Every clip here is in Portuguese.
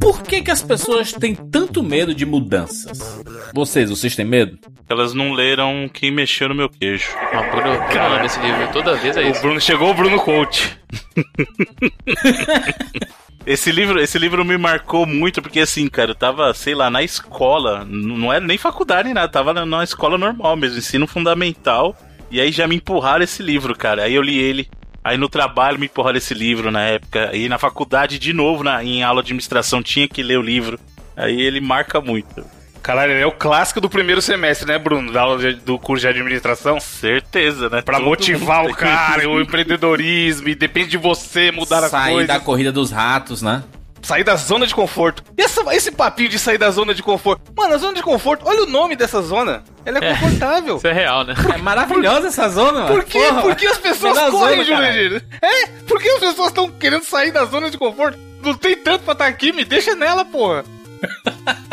Por que, que as pessoas têm tanto medo de mudanças? Vocês, vocês têm medo? Elas não leram Quem Mexeu no Meu Queijo. Ah, Bruno, Bruno nesse livro toda vez é O isso. Bruno chegou, o Bruno Coach. Esse livro, esse livro me marcou muito porque assim, cara, eu tava, sei lá, na escola, não era nem faculdade nem nada, tava na, na escola normal mesmo, ensino fundamental, e aí já me empurraram esse livro, cara. Aí eu li ele. Aí no trabalho me empurraram esse livro na época, aí na faculdade de novo, na, em aula de administração tinha que ler o livro. Aí ele marca muito. Caralho, ele é o clássico do primeiro semestre, né, Bruno? Da aula de- do curso de administração. Certeza, né? Pra Todo motivar o cara, o empreendedorismo, e depende de você mudar as Sair coisas. da corrida dos ratos, né? Sair da zona de conforto. E essa- esse papinho de sair da zona de conforto? Mano, a zona de conforto, olha o nome dessa zona. Ela é, É. confortável. Isso é real, né? É maravilhosa essa zona, mano. Por quê? Porra, Por que as pessoas correm. Jurandir? É? Por que as pessoas estão querendo sair da zona de conforto? Não tem tanto pra estar aqui, me deixa nela, porra.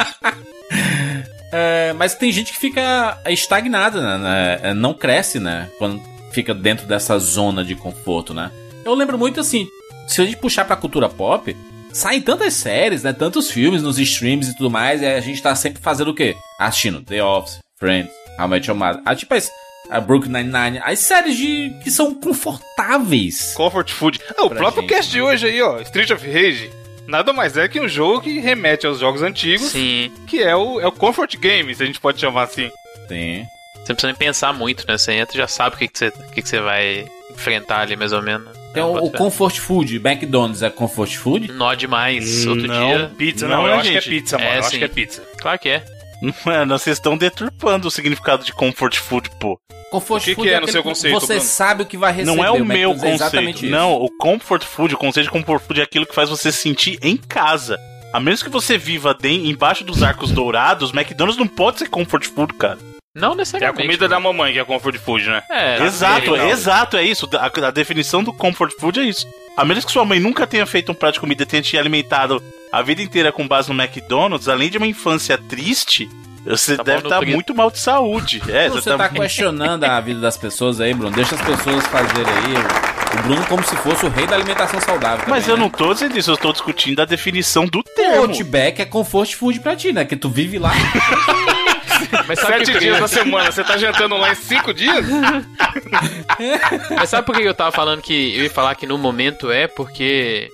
É, mas tem gente que fica estagnada, né? É, Não cresce, né? Quando fica dentro dessa zona de conforto, né? Eu lembro muito assim, se a gente puxar pra cultura pop, saem tantas séries, né? Tantos filmes nos streams e tudo mais, e a gente tá sempre fazendo o quê? Assistindo The Office, Friends, How I Met Your Mother. Ah, tipo as, a Brooklyn Nine-Nine, as séries de, que são confortáveis. Comfort Food. Ah, o próprio gente. cast de hoje aí, ó, Street of Rage, nada mais é que um jogo que remete aos jogos antigos, Sim. que é o, é o Comfort Game, se a gente pode chamar assim. Sim. Você não precisa nem pensar muito, né? Você entra e já sabe o que, que, você, o que, que você vai enfrentar ali, mais ou menos. Tem o, o. Comfort Food, McDonald's é Comfort Food? Nó demais. Outro Não. dia. Pizza, Não, não, eu acho gente. que é pizza, mano. É, eu acho sim. que é pizza. Claro que é. Mano, vocês estão deturpando o significado de comfort food, pô. Comfort O que Food que é no aquele seu que conceito, Você Bruno? sabe o que vai receber. Não é o meu é conceito. Não, o comfort food, o conceito de comfort food é aquilo que faz você se sentir em casa. A menos que você viva de- embaixo dos arcos dourados, McDonald's não pode ser comfort food, cara. Não É a necessariamente. comida da mamãe que é Comfort Food, né? É, exato, legal. exato, é isso. A, a definição do comfort food é isso. A menos que sua mãe nunca tenha feito um prato de comida e tenha te alimentado a vida inteira com base no McDonald's, além de uma infância triste, você Tá deve estar nutrido. muito mal de saúde. É, Você tá exatamente. questionando a vida das pessoas aí, Bruno. Deixa as pessoas fazerem aí o, o Bruno como se fosse o rei da alimentação saudável. Mas também, eu né? não tô dizendo isso, eu tô discutindo a definição do O termo. Outback é comfort food pra ti, né? Que tu vive lá. Mas sabe, Sete que- dias na semana, você tá jantando lá em cinco dias? mas sabe por que eu tava falando que eu ia falar que no momento é porque.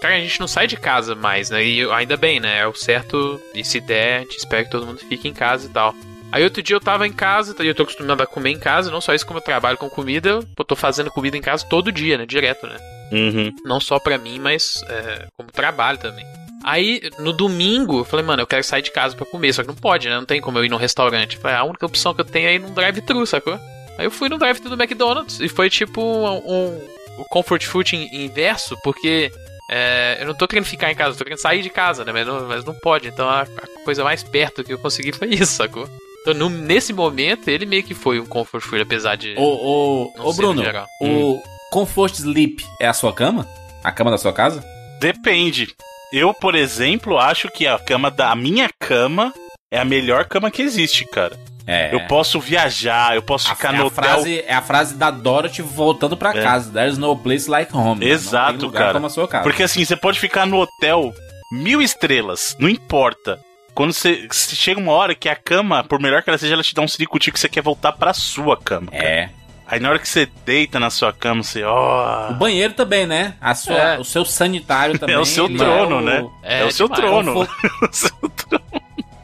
Cara, a gente não sai de casa mais, né? E ainda bem, né? É o certo. E se der, a gente espera que todo mundo fique em casa e tal. Aí outro dia eu tava em casa, e eu tô acostumado a comer em casa, não só isso como eu trabalho com comida, eu tô fazendo comida em casa todo dia, né? Direto, né? Uhum. Não só pra mim, mas é, como trabalho também. Aí, no domingo, eu falei, mano, eu quero sair de casa pra comer, só que não pode, né? Não tem como eu ir num restaurante. Falei, a única opção que eu tenho é ir num drive-thru, sacou? Aí eu fui no drive-thru do McDonald's e foi tipo um, um, comfort food in- inverso, porque é, eu não tô querendo ficar em casa, eu tô querendo sair de casa, né? Mas não, mas não pode. Então a, a coisa mais perto que eu consegui foi isso, sacou? Então no- nesse momento ele meio que foi um comfort food, apesar de. Ô, ô, Não ô Bruno, geral. o Comfort Sleep é a sua cama? A cama da sua casa? Depende. Eu, por exemplo, acho que a cama da a minha cama é a melhor cama que existe, cara. É. Eu posso viajar, eu posso A, ficar é no hotel. frase, é a frase da Dorothy voltando pra É. casa. There's no place like home. Exato, cara. Porque assim, você pode ficar no hotel mil estrelas, não importa. Quando você, chega uma hora que a cama, por melhor que ela seja, ela te dá um ciricutico que você quer voltar pra sua cama. cara. É. Aí na hora que você deita na sua cama, você, ó. O banheiro também, né? A sua, É. O seu sanitário também. É o seu ele trono, o né? É, É o seu demais. trono. Conforto, O seu trono.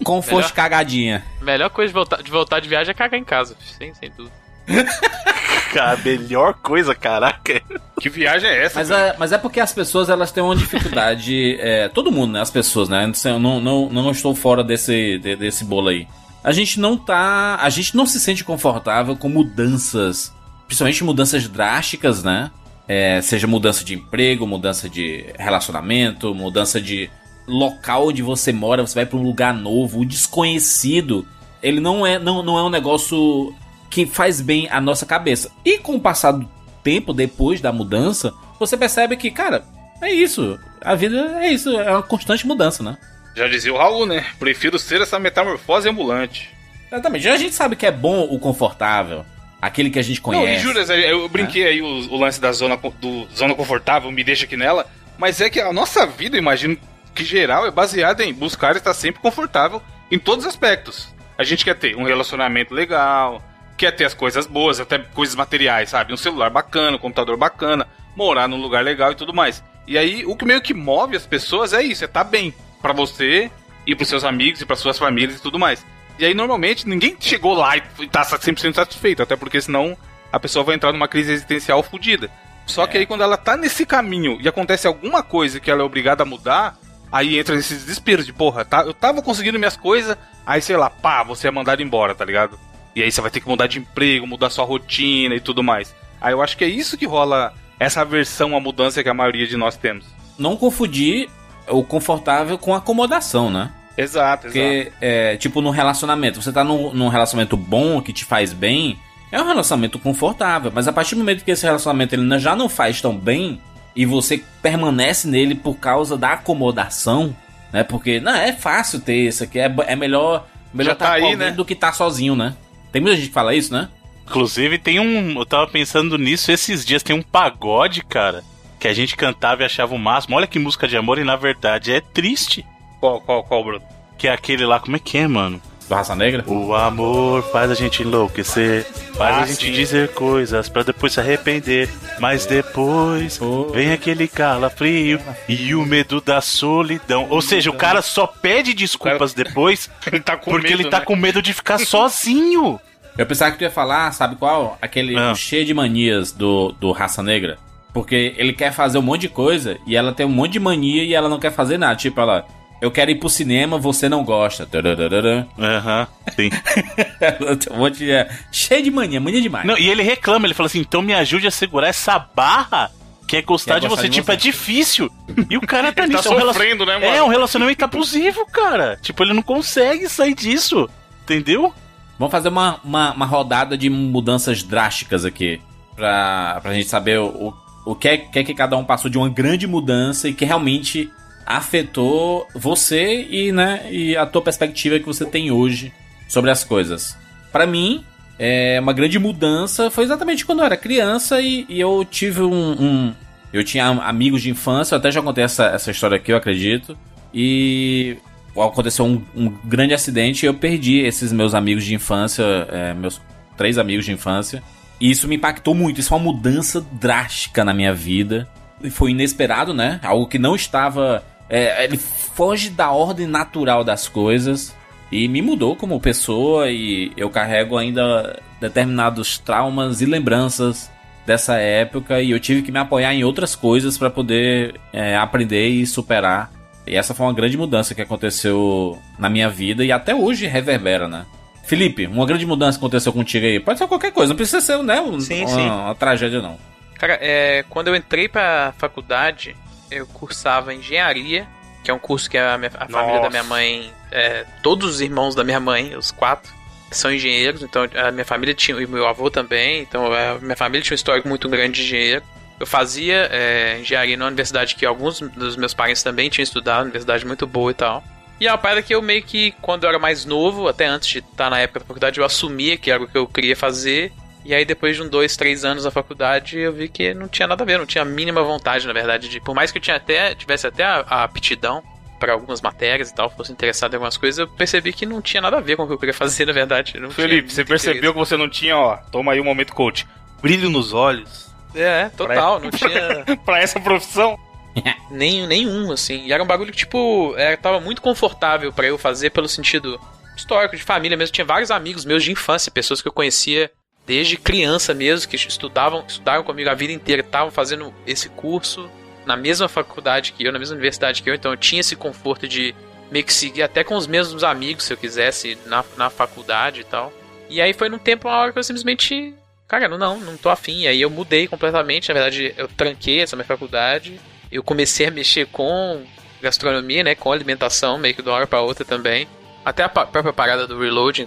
conforto Melhor. cagadinha. Melhor coisa de voltar, de voltar de viagem é cagar em casa, sem, sem dúvida. Cara, a melhor coisa, caraca. Que viagem é essa? Mas é, mas é porque as pessoas elas têm uma dificuldade. é, todo mundo, né? As pessoas, né? Eu não, não, não estou fora desse, de- desse bolo aí. A gente não tá. A gente não se sente confortável com mudanças. Principalmente mudanças drásticas, né? É, seja mudança de emprego, mudança de relacionamento, mudança de local onde você mora, você vai para um lugar novo, o desconhecido. Ele não é, não, não é um negócio que faz bem à nossa cabeça. E com o passar do tempo, depois da mudança, você percebe que, cara, é isso. A vida é isso, é uma constante mudança, né? Já dizia o Raul, né? Prefiro ser essa metamorfose ambulante. Exatamente. Já a gente sabe que é bom o confortável, aquele que a gente Não, e conhece. jura, eu brinquei aí o, o lance da zona, do zona confortável, me deixa aqui nela. Mas é que a nossa vida, imagino que geral é baseada em buscar estar sempre confortável em todos os aspectos. A gente quer ter um relacionamento legal, quer ter as coisas boas, até coisas materiais, sabe? Um celular bacana, um computador bacana, morar num lugar legal e tudo mais. E aí, o que meio que move as pessoas é isso, é estar tá bem para você e pros seus amigos e para suas famílias e tudo mais. E aí, normalmente, ninguém chegou lá e tá 100% satisfeito, até porque senão a pessoa vai entrar numa crise existencial fodida. Só é. que aí, quando ela tá nesse caminho e acontece alguma coisa que ela é obrigada a mudar, aí entra nesse desespero de, porra, tá, eu tava conseguindo minhas coisas, aí sei lá, pá, você é mandado embora, tá ligado? E aí você vai ter que mudar de emprego, mudar sua rotina e tudo mais. Aí eu acho que é isso que rola essa aversão à mudança que a maioria de nós temos. Não confundir o confortável com acomodação, né? Exato, Porque, exato. É, tipo, no relacionamento, você tá num, num relacionamento bom, que te faz bem, é um relacionamento confortável. Mas a partir do momento que esse relacionamento ele já não faz tão bem, e você permanece nele por causa da acomodação, né? Porque, não, é fácil ter isso aqui, é, é melhor, melhor estar tá, tá aí, né? do que estar tá sozinho, né? Tem muita gente que fala isso, né? Inclusive, tem um. Eu tava pensando nisso esses dias, tem um pagode, cara, que a gente cantava e achava o máximo. Olha que música de amor, e na verdade é triste. Qual, qual, qual, Bruno? Que é aquele lá, como é que é, mano? Do Raça Negra? O amor faz a gente enlouquecer, faz ah, a gente sim. dizer coisas para depois se arrepender. Mas depois oh. vem aquele calafrio e o medo da solidão. Ou seja, o cara só pede desculpas depois ele tá porque medo, ele tá né? com medo de ficar sozinho. Eu pensava que tu ia falar, sabe qual? Aquele ah. cheio de manias do, do Raça Negra. Porque ele quer fazer um monte de coisa e ela tem um monte de mania e ela não quer fazer nada. Tipo, ela. Eu quero ir pro cinema, você não gosta. Aham, uhum, sim. um monte de, é, cheio de mania, mania demais. Não, e ele reclama, ele fala assim: então me ajude a segurar essa barra que é gostar, de você. De tipo, é você. é difícil. E o cara tá nisso. tá é sofrendo, né, mano? É um relacionamento abusivo, cara. Tipo, ele não consegue sair disso. Entendeu? Vamos fazer uma, uma, uma rodada de mudanças drásticas aqui. Pra, pra gente saber o, o que, é, que é que cada um passou de uma grande mudança e que realmente afetou você e, né, e a tua perspectiva que você tem hoje sobre as coisas. Para mim, é, uma grande mudança foi exatamente quando eu era criança e, e eu tive um, um, Eu tinha amigos de infância, eu até já contei essa, essa história aqui, eu acredito. E aconteceu um, um grande acidente e eu perdi esses meus amigos de infância, é, meus três amigos de infância. E isso me impactou muito. Isso foi uma mudança drástica na minha vida. E foi inesperado, né? Algo que não estava é, ele foge da ordem natural das coisas e me mudou como pessoa e eu carrego ainda determinados traumas e lembranças dessa época e eu tive que me apoiar em outras coisas para poder é, aprender e superar. E essa foi uma grande mudança que aconteceu na minha vida e até hoje reverbera, né? Felipe, uma grande mudança que aconteceu contigo aí. Pode ser qualquer coisa, não precisa ser né, um, sim, uma, sim. uma tragédia, não. Cara, é, quando eu entrei pra faculdade, eu cursava engenharia, que é um curso que a, minha, a família da minha mãe, é, todos os irmãos da minha mãe, os quatro, são engenheiros, então a minha família tinha, e meu avô também, então a minha família tinha um histórico muito grande de engenheiro. Eu fazia é, engenharia na universidade que alguns dos meus parentes também tinham estudado, universidade muito boa e tal. E é uma parada que eu meio que, quando eu era mais novo, até antes de estar na época da faculdade, eu assumia que era o que eu queria fazer. E aí, depois de um, dois, três anos na faculdade, eu vi que não tinha nada a ver, não tinha a mínima vontade, na verdade, de. Por mais que eu tinha até, tivesse até a, a aptidão para algumas matérias e tal, fosse interessado em algumas coisas, eu percebi que não tinha nada a ver com o que eu queria fazer, na verdade. Felipe, você percebeu interesse. que você não tinha, ó, toma aí um momento coach, brilho nos olhos. É, total, pra, não tinha. pra essa profissão? Nem, nenhum, assim. E era um bagulho que, tipo, era, tava muito confortável para eu fazer pelo sentido histórico, de família mesmo. Tinha vários amigos meus de infância, pessoas que eu conhecia desde criança mesmo, que estudavam, estudaram comigo a vida inteira, estavam fazendo esse curso na mesma faculdade que eu, na mesma universidade que eu, então eu tinha esse conforto de meio que seguir até com os mesmos amigos, se eu quisesse, na, na faculdade e tal. E aí foi num tempo, uma hora que eu simplesmente. Cara, não, não, tô afim. E aí eu mudei completamente. Na verdade, eu tranquei essa minha faculdade. Eu comecei a mexer com gastronomia, né? Com alimentação, meio que de uma hora pra outra também. Até a própria parada do reloading,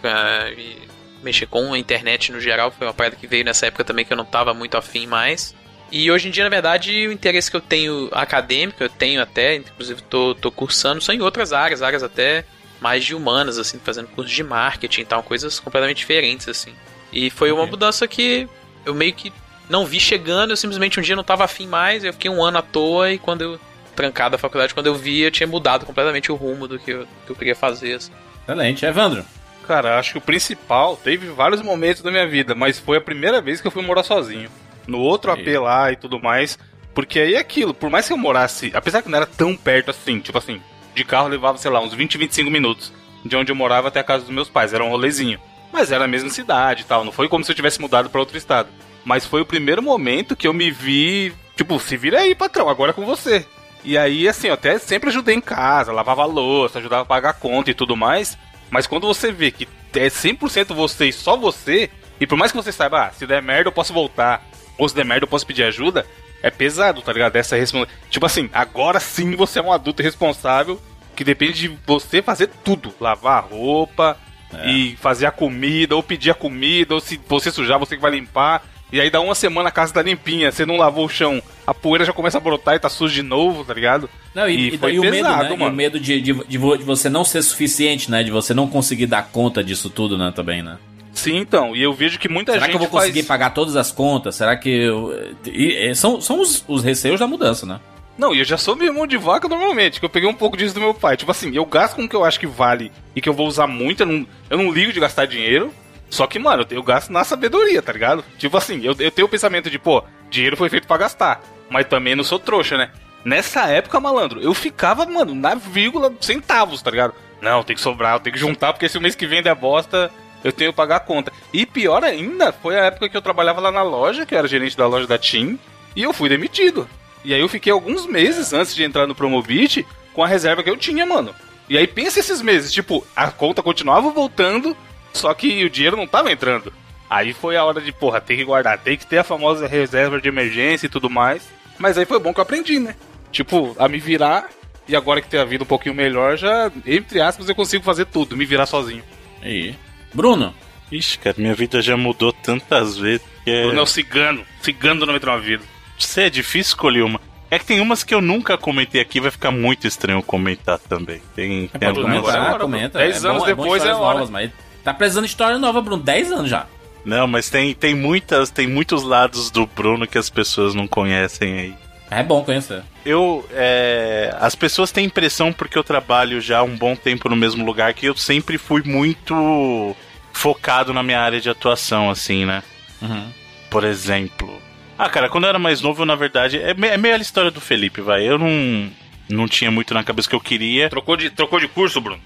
e mexer com a internet no geral, foi uma parada que veio nessa época também que eu não tava muito afim mais. E hoje em dia, na verdade, o interesse que eu tenho acadêmico, eu tenho até, inclusive tô, tô cursando, são em outras áreas, áreas até mais de humanas, assim, fazendo curso de marketing e tal, coisas completamente diferentes, assim. E foi uma mudança que eu meio que não vi chegando, eu simplesmente um dia não tava afim mais, eu fiquei um ano à toa e quando eu trancado a faculdade. Quando eu vi, eu tinha mudado completamente o rumo do que eu, que eu queria fazer. Assim. Excelente. Evandro? Cara, acho que o principal, teve vários momentos da minha vida, mas foi a primeira vez que eu fui morar sozinho. No outro AP lá e tudo mais. Porque aí é aquilo, por mais que eu morasse, apesar que não era tão perto assim, tipo assim, de carro levava, sei lá, uns 20, 25 minutos de onde eu morava até a casa dos meus pais, era um rolezinho. Mas era a mesma cidade e tal, não foi como se eu tivesse mudado para outro estado. Mas foi o primeiro momento que eu me vi, tipo, se vira aí, patrão, agora é com você. E aí, assim, eu até sempre ajudei em casa, lavava louça, ajudava a pagar conta e tudo mais. Mas quando você vê que é 100% você e só você, e por mais que você saiba, ah, se der merda eu posso voltar, ou se der merda eu posso pedir ajuda, é pesado, tá ligado? Essa responsabilidade. Tipo assim, agora sim você é um adulto responsável que depende de você fazer tudo: lavar a roupa é. e fazer a comida, ou pedir a comida, ou se você sujar, você que vai limpar. E aí dá uma semana a casa tá limpinha, você não lavou o chão, a poeira já começa a brotar e tá sujo de novo, tá ligado? Não, e, e, foi e o pesado, medo, né? o medo de, de, de, você não ser suficiente, né? De você não conseguir dar conta disso tudo, né? Também, né? Sim, então. E eu vejo que muita Será gente. Será que eu vou faz... conseguir pagar todas as contas? Será que. Eu... E, são são os, os receios da mudança, né? Não, e eu já sou meio mão de vaca normalmente, que eu peguei um pouco disso do meu pai. Tipo assim, eu gasto com o que eu acho que vale e que eu vou usar muito, eu não, eu não ligo de gastar dinheiro. Só que, mano, eu gasto na sabedoria, tá ligado? Tipo assim, eu, eu tenho o pensamento de, pô, dinheiro foi feito para gastar. Mas também não sou trouxa, né? Nessa época, malandro, eu ficava, mano, na vírgula centavos, tá ligado? Não, tem que sobrar, tenho que juntar, porque se o mês que vem der bosta, eu tenho que pagar a conta. E pior ainda, foi a época que eu trabalhava lá na loja, que eu era gerente da loja da TIM, e eu fui demitido. E aí eu fiquei alguns meses antes de entrar no Promobit com a reserva que eu tinha, mano. E aí pensa esses meses, tipo, a conta continuava voltando, só que o dinheiro não tava entrando. Aí foi a hora de, porra, tem que guardar, tem que ter a famosa reserva de emergência e tudo mais. Mas aí foi bom que eu aprendi, né? Tipo, a me virar. E agora que tem a vida um pouquinho melhor, já, entre aspas, eu consigo fazer tudo, me virar sozinho. Aí. Bruno? Ixi, cara, minha vida já mudou tantas vezes que é... Bruno é o cigano. Cigano não entrou na vida. Você é difícil escolher uma. É que tem umas que eu nunca comentei aqui, vai ficar muito estranho comentar também. Tem, é tem algumas. Agora, comenta. Dez é anos bom, é depois é, é hora. Novas, mas tá precisando de história nova, Bruno. Dez anos já. Não, mas tem, tem muitas, tem muitos lados do Bruno que as pessoas não conhecem aí. É bom conhecer. Eu, é, as pessoas têm impressão porque eu trabalho já há um bom tempo no mesmo lugar que eu sempre fui muito focado na minha área de atuação, assim, né? Uhum. Por exemplo. Ah, cara, quando eu era mais novo, eu, na verdade, é, é meio a história do Felipe, vai. Eu não não tinha muito na cabeça que eu queria. Trocou de, trocou de curso, Bruno?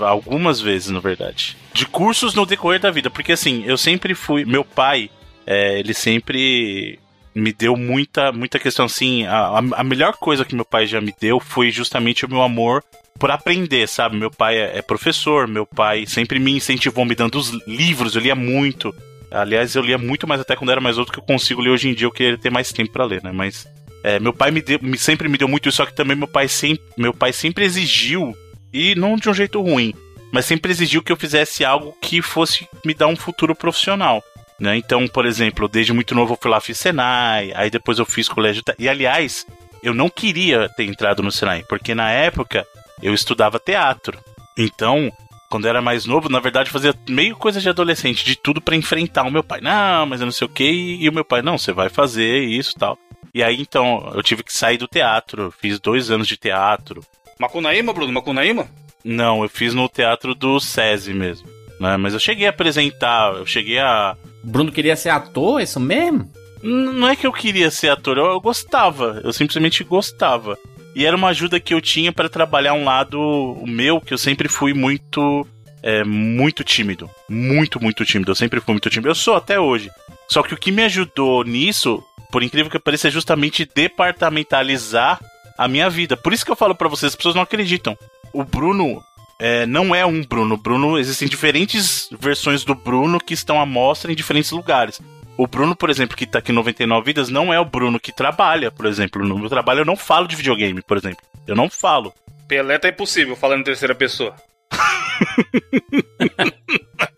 algumas vezes, na verdade. De cursos no decorrer da vida, porque assim, eu sempre fui. Meu pai, é, ele sempre me deu muita, muita questão assim. A, a melhor coisa que meu pai já me deu foi justamente o meu amor por aprender, sabe? Meu pai é, é professor, meu pai sempre me incentivou me dando os livros, eu lia muito. Aliás, eu lia muito mais até quando era mais outro que eu consigo ler hoje em dia, eu queria ter mais tempo para ler, né? Mas é, meu pai me, deu, sempre me deu muito isso, só que também meu pai, sempre, meu pai sempre exigiu, e não de um jeito ruim, mas sempre exigiu que eu fizesse algo que fosse me dar um futuro profissional. Né? Então, por exemplo, desde muito novo eu fui lá, fiz Senai, aí depois eu fiz colégio. E aliás, eu não queria ter entrado no Senai, porque na época eu estudava teatro. Então, quando eu era mais novo, na verdade fazia meio coisa de adolescente, de tudo para enfrentar o meu pai. Não, mas eu não sei o que. E o meu pai, não, você vai fazer isso tal. E aí então eu tive que sair do teatro. Fiz dois anos de teatro. Macunaíma, Bruno? Macunaíma? Não, eu fiz no teatro do SESI mesmo. Né? Mas eu cheguei a apresentar, eu cheguei a Bruno queria ser ator, é isso mesmo? Não é que eu queria ser ator, eu, eu gostava, eu simplesmente gostava. E era uma ajuda que eu tinha para trabalhar um lado meu, que eu sempre fui muito. É, muito tímido. Muito, muito tímido. Eu sempre fui muito tímido. Eu sou até hoje. Só que o que me ajudou nisso, por incrível que pareça, é justamente departamentalizar a minha vida. Por isso que eu falo para vocês, as pessoas não acreditam. O Bruno, é, não é um Bruno. Bruno, existem diferentes versões do Bruno que estão à mostra em diferentes lugares. O Bruno, por exemplo, que tá aqui em 99 Vidas, não é o Bruno que trabalha, por exemplo. No meu trabalho eu não falo de videogame, por exemplo. Eu não falo. Pelé tá impossível falando em terceira pessoa.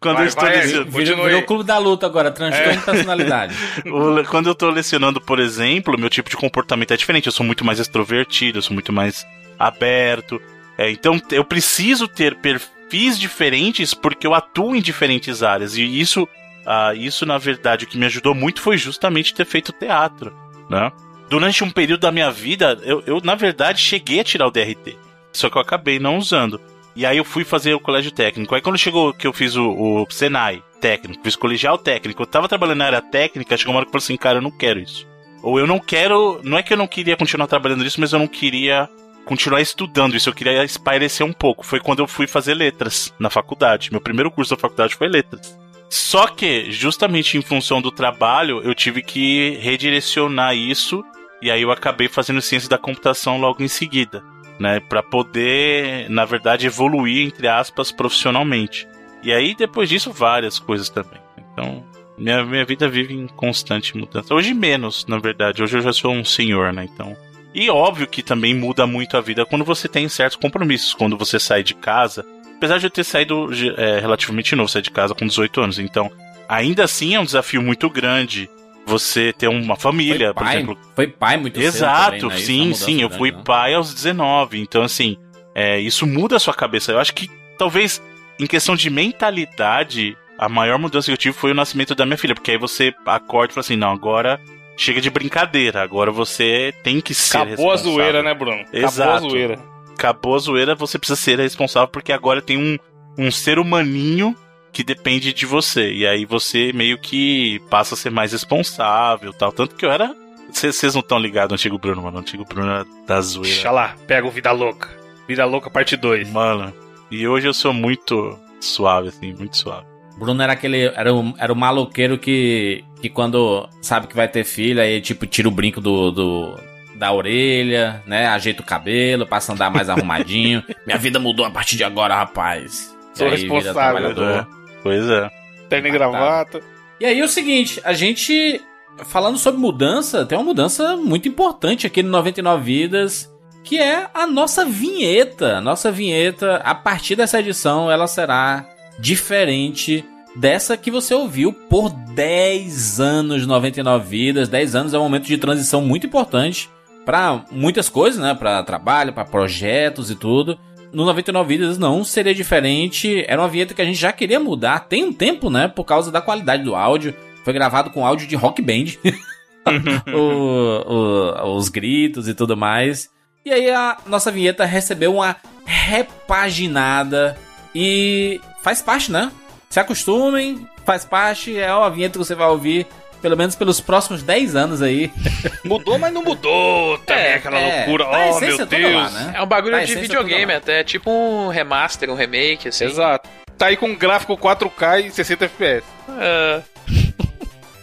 Quando vai, eu estou vai, lecionando. Virou, virou o clube da luta agora, transtorno é. de personalidade. Quando eu estou lecionando, por exemplo, meu tipo de comportamento é diferente. Eu sou muito mais extrovertido, eu sou muito mais aberto. É, então eu preciso ter perfis diferentes porque eu atuo em diferentes áreas. E isso, uh, isso na verdade, o que me ajudou muito foi justamente ter feito teatro, né? durante um período da minha vida, eu, eu na verdade cheguei a tirar o DRT. Só que eu acabei não usando. E aí eu fui fazer o colégio técnico. Aí quando chegou que eu fiz o, o Senai técnico, fiz colegial técnico, eu tava trabalhando na área técnica, chegou uma hora que eu falei assim, cara, eu não quero isso. Ou eu não quero. Não é que eu não queria continuar trabalhando nisso, mas eu não queria continuar estudando isso, eu queria espairecer um pouco. Foi quando eu fui fazer letras na faculdade. Meu primeiro curso da faculdade foi letras. Só que, justamente em função do trabalho, eu tive que redirecionar isso e aí eu acabei fazendo ciência da computação logo em seguida né, para poder, na verdade, evoluir entre aspas profissionalmente. E aí depois disso várias coisas também. Então, minha, minha vida vive em constante mudança. Hoje menos, na verdade. Hoje eu já sou um senhor, né? Então, e óbvio que também muda muito a vida quando você tem certos compromissos, quando você sai de casa. Apesar de eu ter saído é, relativamente novo, sair de casa com 18 anos, então ainda assim é um desafio muito grande você ter uma família, pai, por exemplo. Foi pai muito Exato, cedo também, né? sim, sim. Eu fui pai aos 19. Então, assim, é, isso muda a sua cabeça. Eu acho que talvez em questão de mentalidade, a maior mudança que eu tive foi o nascimento da minha filha. Porque aí você acorda e fala assim: não, agora chega de brincadeira. Agora você tem que ser. Acabou a zoeira, né, Bruno? Exato. Acabou a zoeira. Acabou a zoeira, você precisa ser responsável porque agora tem um, um ser humaninho que depende de você. E aí você meio que passa a ser mais responsável tal. Tanto que eu era. Vocês não estão ligados no antigo Bruno, mano. O antigo Bruno era da zoeira. Deixa lá, pega o Vida Louca. Vida Louca parte 2. Mano. E hoje eu sou muito suave, assim, muito suave. Bruno era aquele. Era o, era o maloqueiro que. Que quando sabe que vai ter filho, aí tipo, tira o brinco do, do da orelha, né? Ajeita o cabelo, passa a andar mais arrumadinho. Minha vida mudou a partir de agora, rapaz. Sou aí responsável, trabalhador. Pois é. Terno e gravata. E aí é o seguinte, a gente falando sobre mudança, tem uma mudança muito importante aqui no 99 Vidas, que é a nossa vinheta. Nossa vinheta, a partir dessa edição, ela será diferente dessa que você ouviu por 10 anos 99 Vidas. 10 anos é um momento de transição muito importante para muitas coisas, né? Para trabalho, para projetos e tudo. No 99 Vidas não seria diferente. Era uma vinheta que a gente já queria mudar tem um tempo, né? Por causa da qualidade do áudio. Foi gravado com áudio de rock band. O- o- os gritos e tudo mais. E aí a nossa vinheta recebeu uma repaginada e faz parte, né? Se acostumem, faz parte, é uma vinheta que você vai ouvir pelo menos pelos próximos 10 anos aí. Mudou, mas não mudou também É, aquela é, loucura. a Oh, essência meu Deus. lá, né? É um bagulho Tá, de videogame até, tipo um remaster, um remake, assim. Exato. Tá aí com um gráfico 4K e 60 FPS. É,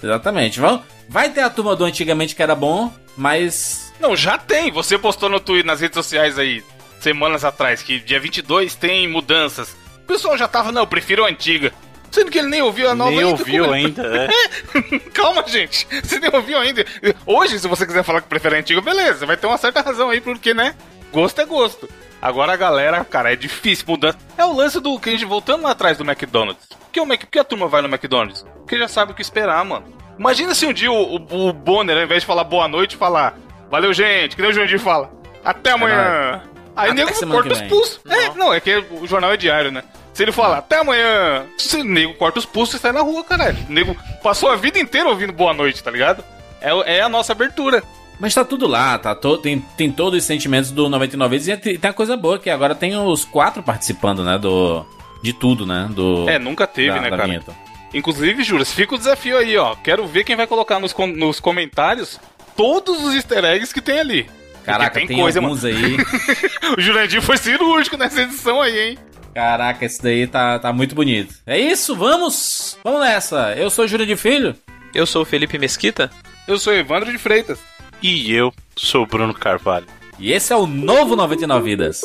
Exatamente. Vão, vai ter a turma do antigamente que era bom, mas Não, já tem. Você postou no Twitter, nas redes sociais aí, semanas atrás, que dia 22 tem mudanças. O pessoal já tava, não, eu prefiro a antiga. Sendo que ele nem ouviu a nova Nem ouviu ainda, é. Calma, gente. Você nem ouviu ainda. Hoje, se você quiser falar que prefere antiga, beleza. Vai ter uma certa razão aí, porque, né? Gosto é gosto. Agora a galera, cara, é difícil mudar. É o lance do que a gente voltando lá atrás do McDonald's. Por que, o Mac... Por que a turma vai no McDonald's? Porque já sabe o que esperar, mano. Imagina se um dia o, o, o Bonner, ao invés de falar boa noite, falar Valeu, gente, que nem o Jurandir fala. Até amanhã. Aí Até nego corta os pulsos. É, não, é que o jornal é diário, né? Se ele falar até amanhã, se o nego corta os pulsos e sai na rua, caralho. O nego passou a vida inteira ouvindo boa noite, tá ligado? É, é a nossa abertura. Mas tá tudo lá, tá? To- tem, tem todos os sentimentos do 99 vezes e tem, tem a coisa boa que agora tem os quatro participando, né? Do. De tudo, né? Do. É, nunca teve, da- né, da cara? vinheta. Inclusive, Juras, fica o desafio aí, ó. Quero ver quem vai colocar nos, com- nos comentários todos os easter eggs que tem ali. Caraca, Porque tem, tem coisa, alguns aí. O Jurandir foi cirúrgico nessa edição aí, hein? Caraca, esse daí tá, tá muito bonito. É isso, vamos! Vamos nessa! Eu sou Júlio de Filho. Eu sou o Felipe Mesquita. Eu sou Evandro de Freitas. E eu sou o Bruno Carvalho. E esse é o novo 99 Vidas.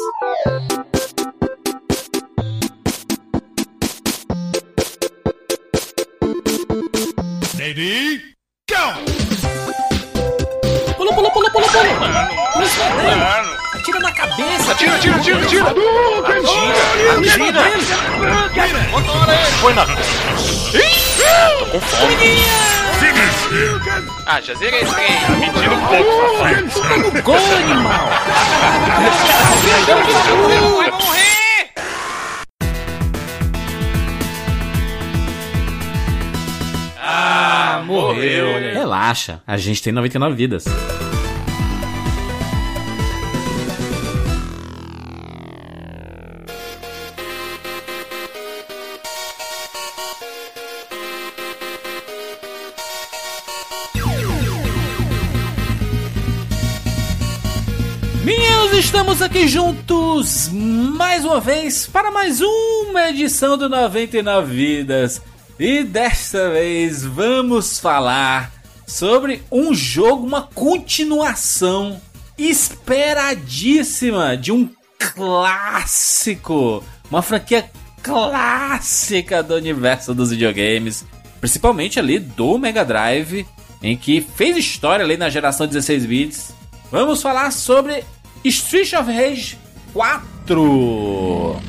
Pula, pula, pula, pula, pula! Mano, Atira na cabeça! Atira, atira, atira, atira! Atira, atira! Foi na. Ah, já zerei esse trem. Tira um pouco, safado. Gol, animal! Vai morrer! Ah, morreu! Relaxa, a gente tem 99 vidas. Estamos aqui juntos mais uma vez para mais uma edição do 99 Vidas. E desta vez vamos falar sobre um jogo, uma continuação esperadíssima de um clássico, uma franquia clássica do universo dos videogames, principalmente ali do Mega Drive, em que fez história ali na geração 16 bits. Vamos falar sobre Street of Rage 4.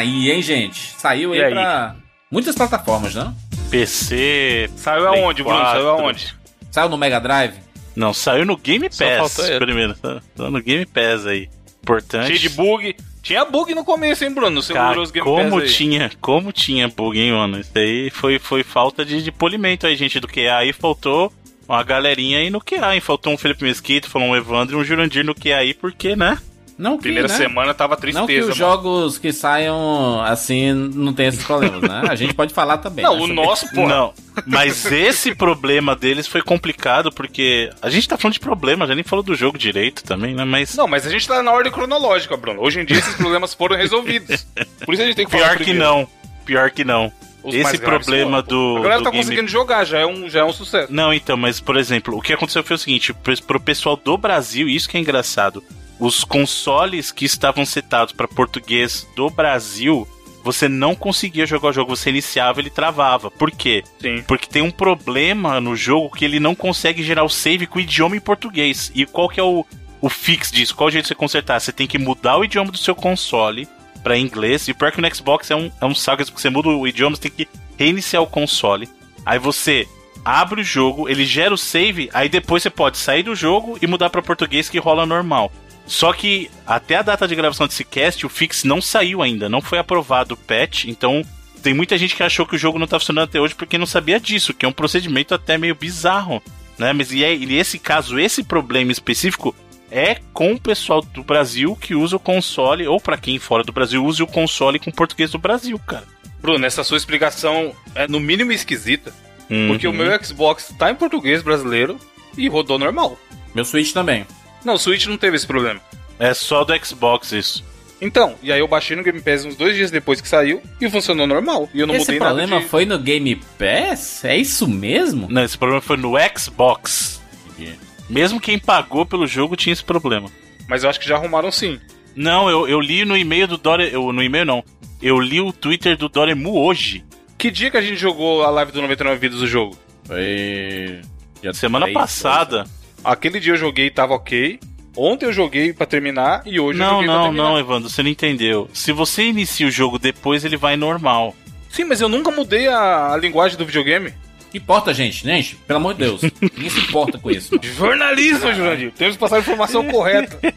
Aí, hein, gente? Saiu aí, aí? pra muitas plataformas, não? PC. Saiu Play aonde, Bruno? 4. Saiu aonde? Saiu no Mega Drive? Não, saiu no Game Pass primeiro. Tá no Game Pass aí. Importante. Cheio de bug. Tinha bug no começo, hein, Bruno? Você Cara, os Game como Pass aí. tinha, como tinha bug, hein, mano? Isso aí foi, foi falta de, de polimento aí, gente, do QA. Aí faltou uma galerinha aí no QA, hein? Faltou um Felipe Mesquita, falou um Evandro e um Jurandir no QA aí, porque, né? Não que, Primeira né? semana tava Não tristeza. que os mano. jogos que saiam assim não tem esses problemas, né? A gente pode falar também. Não, né, o sobre- nosso, pô. Não, mas esse problema deles foi complicado, porque a gente tá falando de problema, já nem falou do jogo direito também, né? Mas Não, mas a gente tá na ordem cronológica, Bruno. Hoje em dia esses problemas foram resolvidos. Por isso a gente tem que falar pior que primeiro. não. Pior que não. Os Esse problema do- A galera do tá game- conseguindo jogar, já é um, já é um sucesso. Não, então, mas por exemplo, o que aconteceu foi o seguinte: pro, pro pessoal do Brasil, isso que é engraçado, os consoles que estavam setados para português do Brasil, você não conseguia jogar o jogo, você iniciava ele travava. Por quê? Sim. Porque tem um problema no jogo que ele não consegue gerar o save com o idioma em português. E qual que é o, o fix disso? Qual o jeito de você consertar? Você tem que mudar o idioma do seu console para inglês. E pior que no Xbox é um, é um saco, porque você muda o idioma, você tem que reiniciar o console. Aí você abre o jogo, ele gera o save, aí depois você pode sair do jogo e mudar para português que rola normal. Só que até a data de gravação desse cast, o fix não saiu ainda, não foi aprovado o patch, então tem muita gente que achou que o jogo não tá funcionando até hoje porque não sabia disso, que é um procedimento até meio bizarro, né? Mas e, é, e esse caso, esse problema específico é com o pessoal do Brasil que usa o console, ou pra quem fora do Brasil use o console com português do Brasil, cara. Bruno, essa sua explicação é no mínimo esquisita. Porque Uhum. o meu Xbox tá em português brasileiro e rodou normal. Meu Switch também. Não, o Switch não teve esse problema. É só do Xbox isso. Então, e aí eu baixei no Game Pass uns dois dias depois que saiu e funcionou normal. E eu não Esse mudei problema nada de... foi no Game Pass? É isso mesmo? Não, esse problema foi no Xbox. Mesmo quem pagou pelo jogo tinha esse problema. Mas eu acho que já arrumaram sim. Não, eu, eu li no e-mail do Dore... Eu, no e-mail não. Eu li o Twitter do Doremu hoje. Que dia que a gente jogou a live do 99 Vidas do jogo? Foi. dia Semana três, passada. Aquele dia eu joguei e tava ok. Ontem eu joguei pra terminar e hoje eu Não, joguei pra não, terminar. não, Evandro, você não entendeu. Se você inicia o jogo depois, ele vai normal. Sim, mas eu nunca mudei a, a linguagem do videogame. Que importa, gente, né, gente? Pelo amor de Deus. Ninguém se importa com isso. mano. Jornalismo, Jurandir. Temos que passar a informação correta.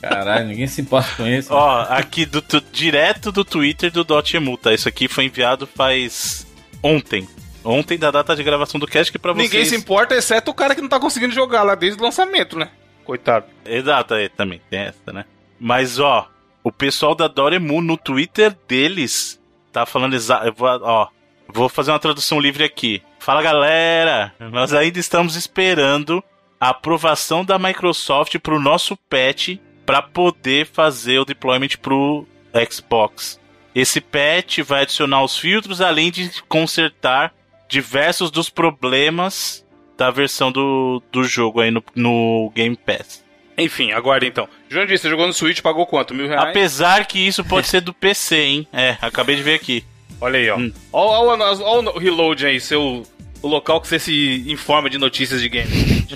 Caralho, ninguém se importa com isso. Ó, aqui do, direto do Twitter do Dotemu, tá? Isso aqui foi enviado faz ontem. Ontem da data de gravação do cast que pra vocês... Ninguém se importa, exceto o cara que não tá conseguindo jogar lá desde o lançamento, né? Coitado. Exato, aí também tem essa, né? Mas ó, o pessoal da Doremu no Twitter deles tá falando exato. Ó, vou fazer uma tradução livre aqui. Fala galera, nós ainda estamos esperando a aprovação da Microsoft pro nosso patch para poder fazer o deployment pro Xbox. Esse patch vai adicionar os filtros além de consertar diversos dos problemas da versão do, do jogo aí no, no Game Pass. Enfim, aguarda então. Jurandir, você jogou no Switch, pagou quanto? Mil reais? Apesar que isso pode ser do PC, hein? É, acabei de ver aqui. Olha aí, ó. Hum. Olha o reload aí, seu... O local que você se informa de notícias de game.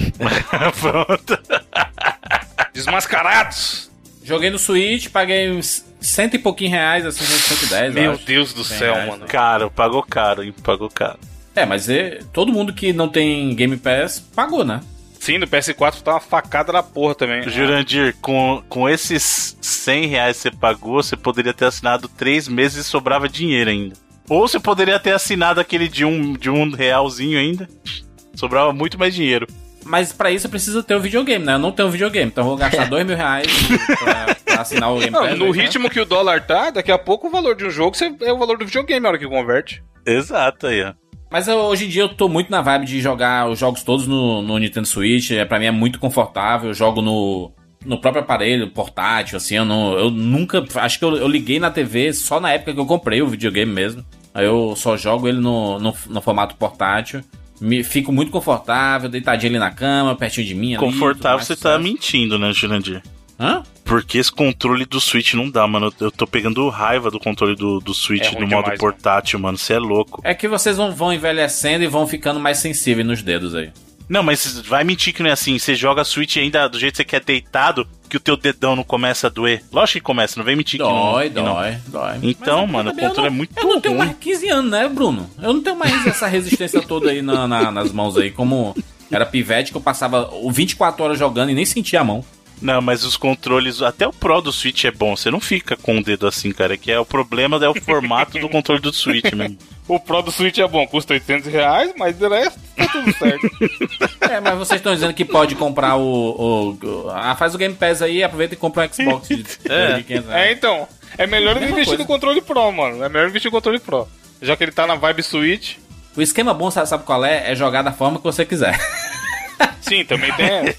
Pronto. mascarados! Joguei no Switch, paguei uns cento e pouquinho reais, assim, 110, eu Meu acho. Deus do céu, reais, mano. Caro, pagou caro, hein? Pagou caro. É, mas é, todo mundo que não tem Game Pass pagou, né? Sim, no PS4 tá uma facada da porra também. Jurandir, com, com esses 100 reais que você pagou, você poderia ter assinado três meses e sobrava dinheiro ainda. Ou você poderia ter assinado aquele de um, de um realzinho ainda. Sobrava muito mais dinheiro. Mas pra isso precisa ter o videogame, né? Eu não tenho videogame, então eu vou gastar dois mil reais pra, pra assinar o Game Não, Pass. no né? ritmo que o dólar tá, daqui a pouco o valor de um jogo é o valor do videogame na hora que converte. Exato aí, ó. Mas eu- hoje em dia eu tô muito na vibe de jogar os jogos todos no, no Nintendo Switch. É, pra mim é muito confortável. Eu jogo no, no próprio aparelho, portátil, assim. Eu, não, eu nunca. Acho que eu, eu liguei na TV só na época que eu comprei o videogame mesmo. Aí eu só jogo ele no, no, no formato portátil. Me, fico muito confortável, deitadinho ali na cama, pertinho de mim. ali, Confortável tudo você mais, tá sabe? mentindo, né, Jurandir? Hã? Porque esse controle do Switch não dá, mano. Eu tô pegando raiva do controle do, do Switch É no modo demais, portátil, mano. Você é louco. É que vocês vão, vão envelhecendo e vão ficando mais sensíveis nos dedos aí. Não, mas vai mentir que não é assim. Você joga Switch ainda do jeito que você quer deitado, que o teu dedão não começa a doer. Lógico que começa, não vem mentir Dói, que não. que não. dói, dói. Então, Mas mano, o controle não- é muito Eu não tenho ruim. mais 15 anos, né, Bruno? Eu não tenho mais essa resistência toda aí na- na- nas mãos aí, como era pivete que eu passava 24 horas jogando e nem sentia a mão. Não, mas os controles, até o Pro do Switch é bom. Você não fica com o dedo assim, cara. Que é o problema é o formato do controle do Switch mesmo. O Pro do Switch é bom, custa 800 reais, mas o resto tá tudo certo. É, mas vocês estão dizendo que pode comprar o. o- o- ah, faz o Game Pass aí, aproveita e compra um Xbox de, É. de 500 é, então. É melhor Mesma investir coisa. no controle Pro, mano. É melhor investir no controle Pro. Já que ele tá na vibe Switch. O esquema bom, sabe, sabe qual é? É jogar da forma que você quiser. Sim, também tem essa.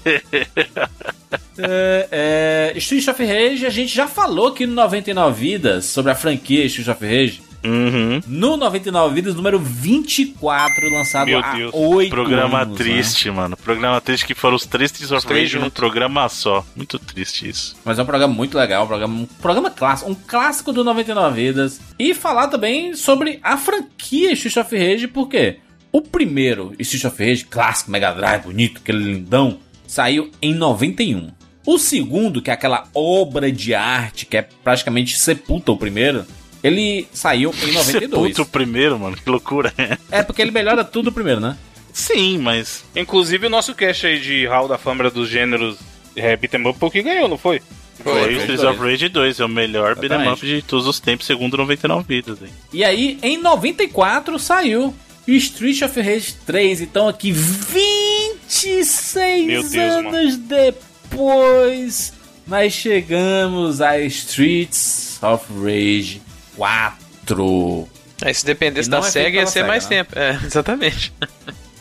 É, é, Street of Rage, a gente já falou aqui no 99 Vidas sobre a franquia Street of Rage. Uhum. No 99 Vidas, número 24, lançado Meu há Deus. 8 Programa anos, né? triste, mano. Programa triste que foram os três Streets of Rage num programa só. Muito triste isso. Mas é um programa muito legal, um programa, um programa clássico, um clássico do 99 Vidas. E falar também sobre a franquia Street of Rage, porque o primeiro Street of Rage, clássico, Mega Drive, bonito, aquele lindão, saiu em 91. O segundo, que é aquela obra de arte que é praticamente sepulta o primeiro, ele saiu em 92. Sepulta o primeiro, mano. Que loucura. É porque ele melhora tudo primeiro, né? Sim, mas. Inclusive o nosso cast aí de Hall da Fama dos gêneros é, beat'em up foi o que ganhou, não foi? Foi, Foi, o Streets of Rage 2. É o melhor beat'em up de todos os tempos, segundo 99 vidas. Hein? E aí, em 94, saiu Street of Rage 3. Então, aqui, 26 Meu Deus, anos depois, nós chegamos a Streets of Rage 4. É, se dependesse não da é SEGA ia ser SEGA, mais né? tempo. É, exatamente.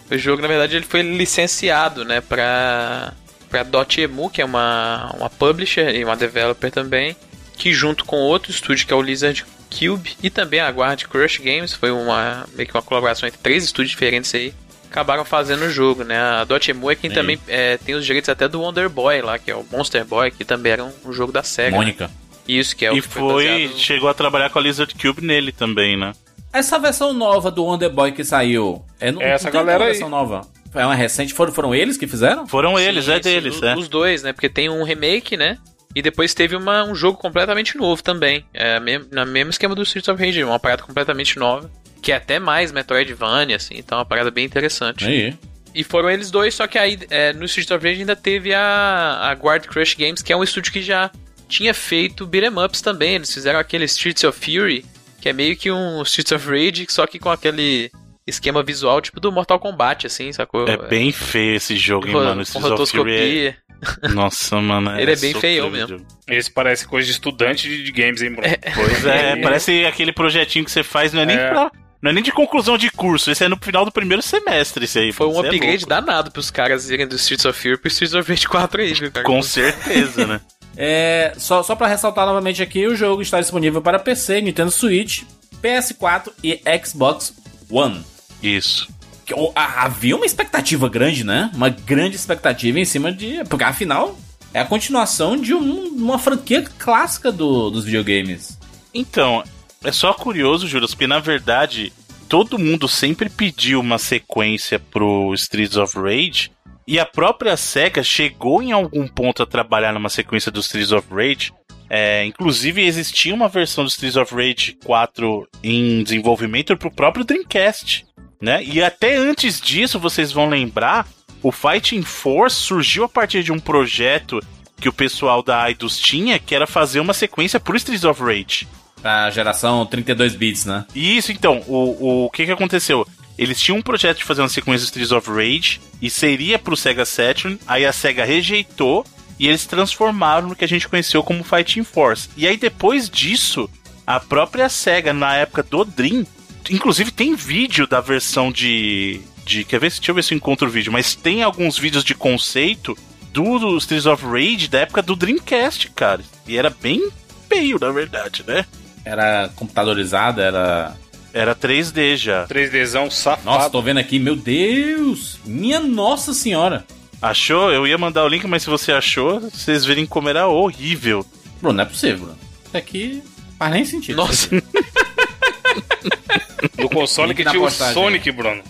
o jogo, na verdade, ele foi licenciado, né, pra, pra Dotemu, que é uma, uma publisher e uma developer também, que junto com outro estúdio, que é o Lizard Cube, e também a Guard Crush Games, foi uma, meio que uma colaboração entre três estúdios diferentes aí, acabaram fazendo o jogo, né? A Dotemu é quem Sim. também é, tem os direitos até do Wonder Boy lá, que é o Monster Boy, que também era um, um jogo da SEGA. Mônica. Isso, que é o e que foi. baseado no- Chegou a trabalhar com a Lizard Cube nele também, né? Essa versão nova do Wonder Boy que saiu. É, não, Essa não tem galera uma aí. versão nova. É uma recente. Foram, foram eles que fizeram? Foram eles, Sim, é sim, deles, os, é. Os dois, né? Porque tem um remake, né? E depois teve uma, um jogo completamente novo também. É, mesmo, no mesmo esquema do Streets of Rage, uma parada completamente nova. Que é até mais Metroidvania, assim, então é uma parada bem interessante. Aí. E foram eles dois, só que aí é, no Streets of Rage ainda teve a, a Guard Crush Games, que é um estúdio que já tinha feito beat'em ups também. Eles fizeram aquele Streets of Fury, que é meio que um Streets of Rage, só que com aquele esquema visual tipo do Mortal Kombat, assim, sacou? É bem feio esse jogo, hein, mano. com Streets of Fury rotoscopia. é... Nossa, mano. Ele é bem sofrível feião o mesmo. Esse parece coisa de estudante de, de games, hein, Bruno? Pois é, parece aquele projetinho que você faz, não é nem É. pra- Não é nem de conclusão de curso, esse é no final do primeiro semestre, esse aí. Foi um é upgrade louco. danado pros caras irem do Streets of Fear pro Streets of Rage 4 aí, viu, cara? Com certeza, né? É, só, só para ressaltar novamente aqui, o jogo está disponível para PC, Nintendo Switch, PS4 e Xbox One. Isso. Havia uma expectativa grande, né? Uma grande expectativa em cima de. Porque afinal é a continuação de um- uma franquia clássica do- dos videogames. Então, é só curioso, Júlio, porque na verdade todo mundo sempre pediu uma sequência pro Streets of Rage E a própria SEGA chegou em algum ponto a trabalhar numa sequência dos Streets of Rage. É, inclusive existia uma versão do Streets of Rage 4 em desenvolvimento para o próprio Dreamcast. Né? E até antes disso, vocês vão lembrar, o Fighting Force surgiu a partir de um projeto que o pessoal da Eidos tinha, que era fazer uma sequência pro Streets of Rage. A geração 32 bits, né? Isso, então, o, o que que aconteceu? Eles tinham um projeto de fazer uma sequência de Streets of Rage e seria pro Sega Saturn, aí a Sega rejeitou e eles transformaram no que a gente conheceu como Fighting Force. E aí depois disso, a própria Sega, na época do Dream, inclusive tem vídeo da versão de. de quer ver? Deixa eu ver se eu encontro o vídeo, mas tem alguns vídeos de conceito do, do Streets of Rage da época do Dreamcast, cara. E era bem feio, na verdade, né? Era computadorizada, era. Era 3D já. 3Dzão safado. Nossa, tô vendo aqui, meu Deus! Minha nossa senhora! Achou? Eu ia mandar o link, mas se você achou, vocês verem como era horrível. Bruno, não é possível, Bruno. Isso aqui faz nem sentido. Nossa, No console que tinha o postagem. Sonic, Bruno.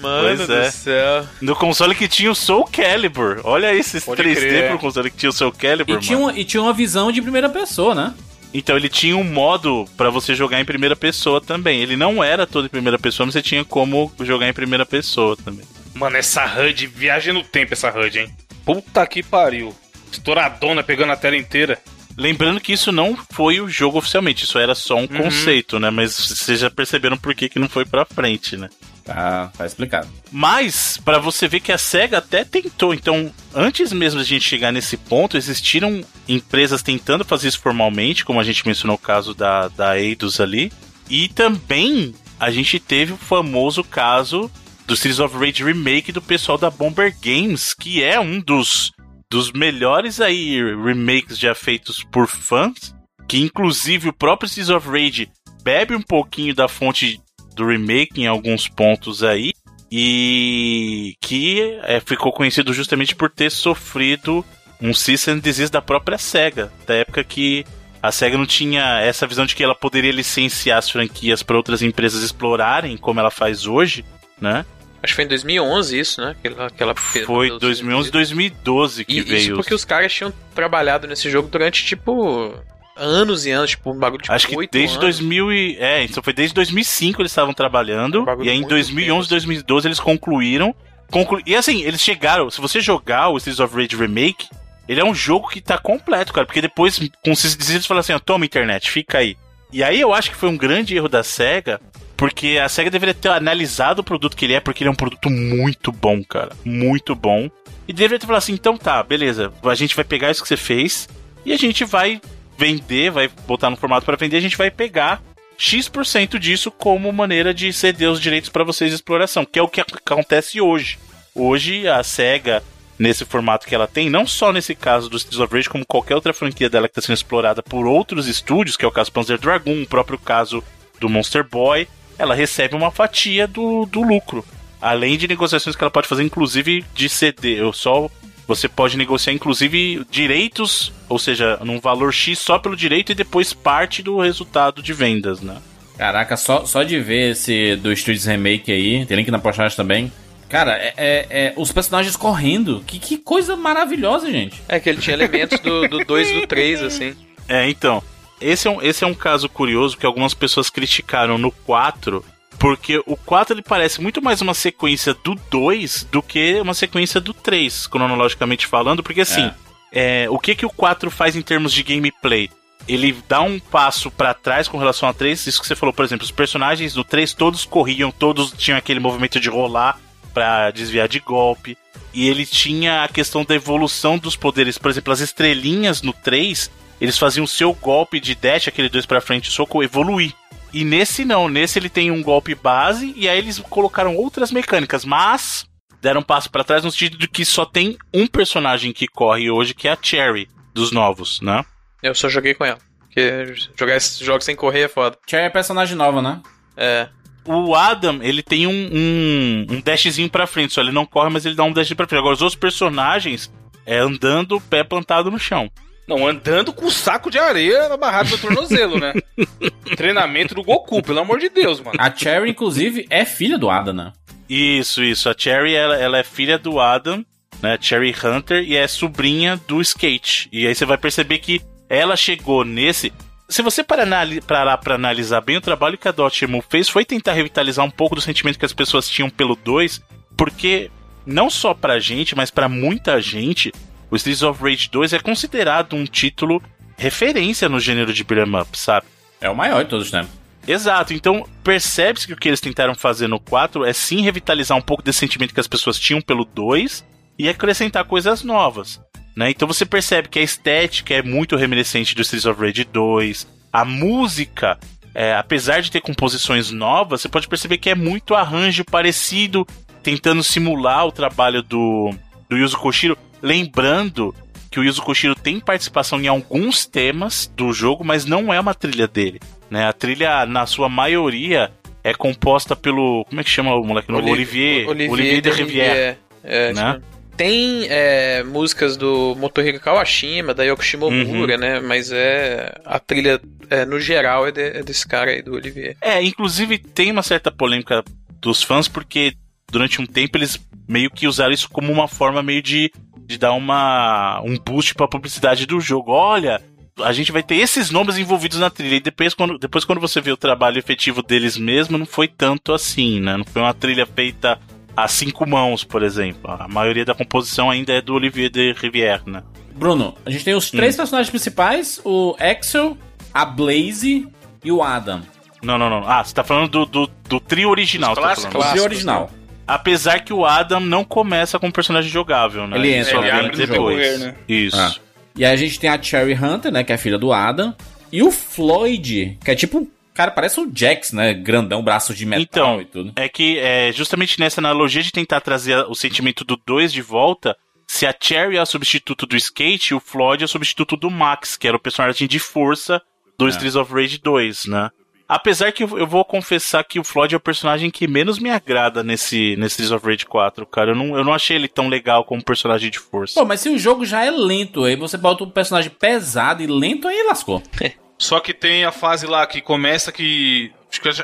mano Pois do é. céu. No console que tinha o Soul Calibur. Olha esses Pode 3D crer. pro console que tinha o Soul Calibur, E tinha, mano. uma, e tinha uma visão de primeira pessoa, né? Então ele tinha um modo pra você jogar em primeira pessoa também. Ele não era todo em primeira pessoa, mas você tinha como jogar em primeira pessoa também. Mano, essa HUD, viagem no tempo essa HUD, hein? Puta que pariu. Estouradona pegando a tela inteira. Lembrando que isso não foi o jogo oficialmente, isso era só um conceito, né? Mas vocês já perceberam por que, que não foi pra frente, né? Tá, tá explicado. Mas, pra você ver que a SEGA até tentou. Então, antes mesmo de a gente chegar nesse ponto, existiram empresas tentando fazer isso formalmente, como a gente mencionou o caso da, da Eidos ali. E também a gente teve o famoso caso do Streets of Rage Remake do pessoal da Bomber Games, que é um dos, dos melhores aí remakes já feitos por fãs. Que inclusive o próprio Streets of Rage bebe um pouquinho da fonte do remake em alguns pontos aí e que é, ficou conhecido justamente por ter sofrido um cease and desist da própria SEGA, da época que a SEGA não tinha essa visão de que ela poderia licenciar as franquias para outras empresas explorarem, como ela faz hoje, né? Acho que foi em 2011 isso, né? Aquela, aquela Foi 2011, 2012 que E veio. isso porque os caras tinham trabalhado nesse jogo durante, tipo, anos e anos, tipo, um bagulho de Acho que oito desde anos. 2000 e... É, então foi desde 2005 eles estavam trabalhando. Um e aí em muito 2011, tempo. 2012 eles concluíram. Conclu... E assim, eles chegaram... Se você jogar o Streets of Rage Remake, ele é um jogo que tá completo, cara. Porque depois, com esses eles falam assim, ó, toma internet, fica aí. E aí eu acho que foi um grande erro da SEGA, porque a SEGA deveria ter analisado o produto que ele é, porque ele é um produto muito bom, cara. Muito bom. E deveria ter falado assim, então tá, beleza, a gente vai pegar isso que você fez e a gente vai vender, vai botar no formato para vender, a gente vai pegar X% disso como maneira de ceder os direitos para vocês de exploração, que é o que ac- acontece hoje. Hoje a SEGA, nesse formato que ela tem, não só nesse caso do Streets of Rage, como qualquer outra franquia dela que está sendo explorada por outros estúdios, que é o caso Panzer Dragoon, o próprio caso do Monster Boy, ela recebe uma fatia do, do lucro. Além de negociações que ela pode fazer, inclusive de CD. Eu só você pode negociar, inclusive, direitos, ou seja, num valor X só pelo direito e depois parte do resultado de vendas, né? Caraca, só, só de ver esse do Studios Remake aí, tem link na postagem também. Cara, é, é- é os personagens correndo. Que, que coisa maravilhosa, gente. É que ele tinha elementos do 2 e do 3, assim. É, então. Esse é, um, esse é um caso curioso que algumas pessoas criticaram no 4, porque o 4 ele parece muito mais uma sequência do 2 do que uma sequência do 3, cronologicamente falando, porque assim, é, o que, que o 4 faz em termos de gameplay? Ele dá um passo pra trás com relação a 3, isso que você falou, por exemplo, os personagens do 3 todos corriam, todos tinham aquele movimento de rolar pra desviar de golpe. E ele tinha a questão da evolução dos poderes. Por exemplo, as estrelinhas no 3, eles faziam o seu golpe de dash, aquele dois pra frente, soco, evoluir. E nesse não, nesse ele tem um golpe base e aí eles colocaram outras mecânicas, mas deram um passo pra trás no sentido de que só tem um personagem que corre hoje, que é a Cherry dos novos, né? Eu só joguei com ela. Porque jogar esses jogos sem correr é foda. Cherry é personagem nova, né? É. O Adam, ele tem um, um, um dashzinho pra frente, só ele não corre, mas ele dá um dash pra frente. Agora, os outros personagens é andando, pé plantado no chão. Não, andando com o saco de areia amarrado no tornozelo, né? Treinamento do Goku, pelo amor de Deus, mano. A Cherry, inclusive, é filha do Ada, né? Isso, isso. A Cherry, ela, ela é filha do Adam. né? Cherry Hunter, e é sobrinha do Skate. E aí você vai perceber que ela chegou nesse. Se você parar para analisar bem o trabalho que a Dotemu fez, foi tentar revitalizar um pouco do sentimento que as pessoas tinham pelo 2, porque não só pra gente, mas para muita gente, o Streets of Rage 2 é considerado um título referência no gênero de beat'em up, sabe? É o maior de todos os tempos. Exato, então percebe-se que o que eles tentaram fazer no 4 é sim revitalizar um pouco desse sentimento que as pessoas tinham pelo 2 e acrescentar coisas novas. Né? Então você percebe que a estética é muito reminiscente do Streets of Rage 2, a música, é, apesar de ter composições novas, você pode perceber que é muito arranjo parecido, tentando simular o trabalho do, do Yuzo Koshiro, lembrando que o Yuzo Koshiro tem participação em alguns temas do jogo, mas não é uma trilha dele. Né? A trilha, na sua maioria, é composta pelo. Como é que chama o moleque novo? Olivier. Olivier, Olivier de Rivière. É, né? Tipo, tem é, músicas do Motohiro Kawashima, da Yoko Shimomura, uhum. né? Mas é. A trilha, é, no geral, é, de, é, desse cara aí, do Olivier. É, inclusive tem uma certa polêmica dos fãs, porque durante um tempo eles meio que usaram isso como uma forma meio de, de dar uma, um boost pra publicidade do jogo. Olha, a gente vai ter esses nomes envolvidos na trilha. E depois quando, depois, quando você vê o trabalho efetivo deles mesmo, não foi tanto assim, né? Não foi uma trilha feita a cinco mãos, por exemplo. A maioria da composição ainda é do Olivier de Rivière, né? Bruno, a gente tem os três hum. personagens principais: o Axel, a Blaze e o Adam. Não, não, não. Ah, você tá falando do, do, do trio original. Os clássicos, tá o trio original. Apesar que o Adam não começa como personagem jogável, né? Ele entra, ele abre depois. Jogo, né? Isso. Ah. E aí a gente tem a Cherry Hunter, né? Que é a filha do Adam. E o Floyd, que é tipo Cara, parece um Jax, né? Grandão, braços de metal então, e tudo. É que é justamente nessa analogia de tentar trazer o sentimento do 2 de volta. Se a Cherry é o substituto do Skate, o Floyd é o substituto do Max, que era o personagem de força do é. Streets of Rage 2, né? Apesar que eu vou confessar que o Floyd é o personagem que menos me agrada nesse, nesse Streets of Rage 4, cara. Eu não, eu não achei ele tão legal como personagem de força. Pô, mas se o jogo já é lento, aí você bota um personagem pesado e lento, aí lascou. Só que tem a fase lá que começa que.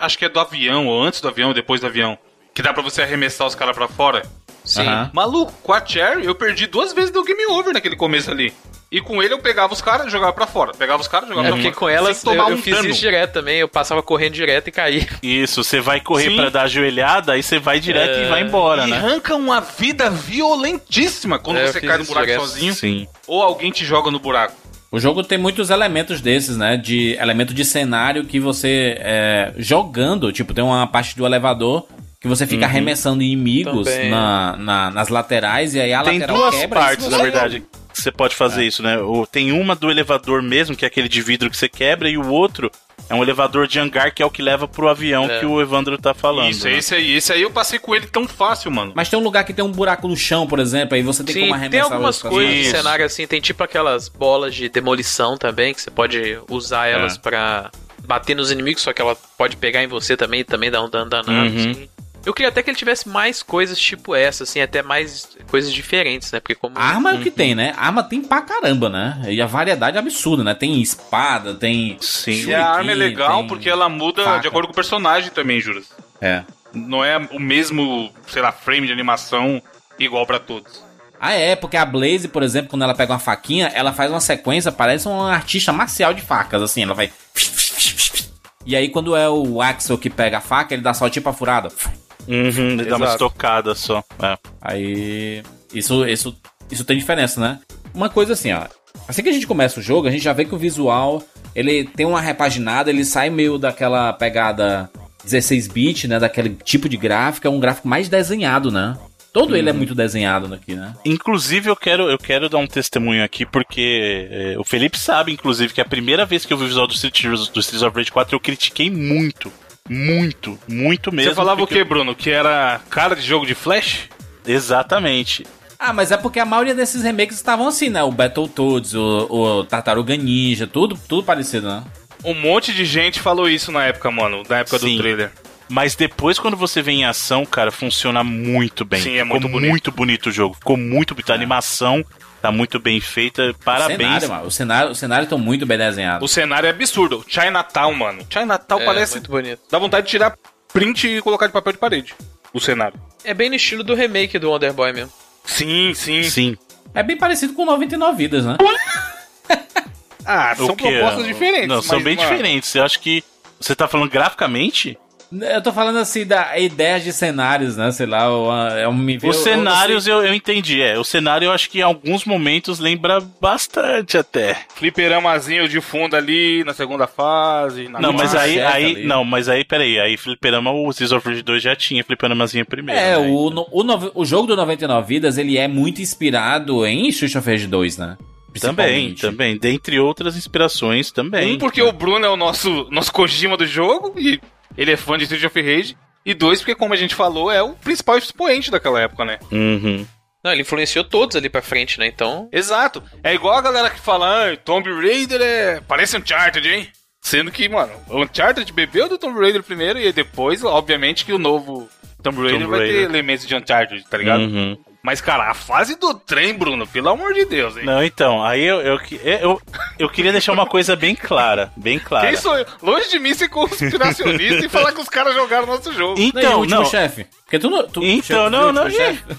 Acho que é do avião, ou antes do avião, ou depois do avião. Que dá pra você arremessar os caras pra fora. Sim. Uhum. Maluco, com a Cherry eu perdi duas vezes do game over naquele começo ali. E com ele eu pegava os caras e jogava pra fora. Pegava os caras e jogava é, pra fora. Porque com elas tomar eu, eu um fiz dano. isso direto também. Eu passava correndo direto e caía. Isso, você vai correr Sim. pra dar a joelhada, aí você vai direto é... e vai embora, e né? arranca uma vida violentíssima quando é, você cai no buraco direto. sozinho. Sim. Ou alguém te joga no buraco. O jogo tem muitos elementos desses, né? De elemento de cenário que você é, jogando, tipo, tem uma parte do elevador que você fica uhum. arremessando inimigos na, na, nas laterais e aí a tem lateral duas quebra. partes, na verdade, que você pode fazer é. isso, né? O, tem uma do elevador mesmo, que é aquele de vidro que você quebra, e o outro é um elevador de hangar que é o que leva pro avião é. que o Evandro tá falando. Isso, né? esse aí. Esse aí eu passei com ele tão fácil, mano. Mas tem um lugar que tem um buraco no chão, por exemplo, aí você tem Sim, como arremessar tem algumas coisas de cenário assim, tem tipo aquelas bolas de demolição também, que você pode usar elas é. para bater nos inimigos, só que ela pode pegar em você também e também dar um dano danado, uhum. assim. Eu queria até que ele tivesse mais coisas tipo essa, assim, até mais coisas diferentes, né? Porque como. Arma é o que tem, né? Arma tem pra caramba, né? E a variedade é absurda, né? Tem espada, tem. Sim. E a arma é legal porque ela muda faca. de acordo com o personagem também, Juras. É. Não é o mesmo, sei lá, frame de animação igual para todos. Ah, é, porque a Blaze, por exemplo, quando ela pega uma faquinha, ela faz uma sequência, parece um artista marcial de facas, assim, ela vai. E aí, quando é o Axel que pega a faca, ele dá só tipo a furada. Uhum, ele dá uma estocada só. É. Aí. Isso, isso, isso tem diferença, né? Uma coisa assim, ó. Assim que a gente começa o jogo, a gente já vê que o visual ele tem uma repaginada, ele sai meio daquela pegada 16-bit, né? Daquele tipo de gráfico, é um gráfico mais desenhado, né? Todo uhum. ele é uhum. muito desenhado aqui, né? Inclusive, eu quero, eu quero dar um testemunho aqui, porque é, o Felipe sabe, inclusive, que a primeira vez que eu vi o visual do Streets, do Streets of Rage 4, eu critiquei muito muito, muito mesmo. Você falava o que, Bruno? Que era cara de jogo de Flash? Exatamente. Ah, mas é porque a maioria desses remakes estavam assim, né? O Battletoads, o, o Tartaruga Ninja, tudo, tudo parecido, né? Um monte de gente falou isso na época, mano, na época Sim. do trailer. Mas depois, quando você vem em ação, cara, funciona muito bem. Sim, é muito Ficou bonito. muito bonito o jogo. Ficou muito bonito. A é. animação tá muito bem feita. Parabéns. O cenário, mano, o cenário, o cenário tá muito bem desenhado. O cenário é absurdo. Chinatown, mano. Chinatown é, parece. Muito bonito. Dá vontade de tirar print e colocar de papel de parede. O cenário. É bem no estilo do remake do Wonder Boy mesmo. Sim, sim. Sim. É bem parecido com 99 vidas, né? Ah, são propostas diferentes. Não, são bem mano, diferentes. Eu acho que. Você tá falando graficamente? Eu tô falando assim da ideia de cenários, né? Sei lá, é um me Os cenários eu, eu entendi, é. O cenário eu acho que em alguns momentos lembra bastante até. Fliperamazinho de fundo ali na segunda fase. Na Não, mas aí, aí ali. não, mas aí, peraí, aí Fliperama, o Seas of Rage 2 já tinha Fliperamazinho primeiro. É, né? o, no- o, nove- o jogo do 99 vidas, ele é muito inspirado em of Rage 2, né? Também, também. Dentre outras inspirações também. Um, porque o Bruno é o nosso, nosso Kojima do jogo e ele é fã de Street of Rage. E dois, porque, como a gente falou, é o principal expoente daquela época, né? Uhum. Não, ele influenciou todos ali pra frente, né? Então. Exato. É igual a galera que fala, ah, Tomb Raider é. Parece Uncharted, hein? Sendo que, mano, o Uncharted bebeu do Tomb Raider primeiro e depois, obviamente, que o novo Tomb Raider Tomb vai ter elementos de Uncharted, tá ligado? Uhum. Mas, cara, a fase do trem, Bruno, pelo amor de Deus, hein? Não, então, aí eu, eu, eu, eu queria deixar uma coisa bem clara, bem clara. Quem sou eu? Longe de mim ser conspiracionista e falar que os caras jogaram nosso jogo. Então, não, chefe? Porque tu, não- tu Então, chegou- não, o não, chefe? Tem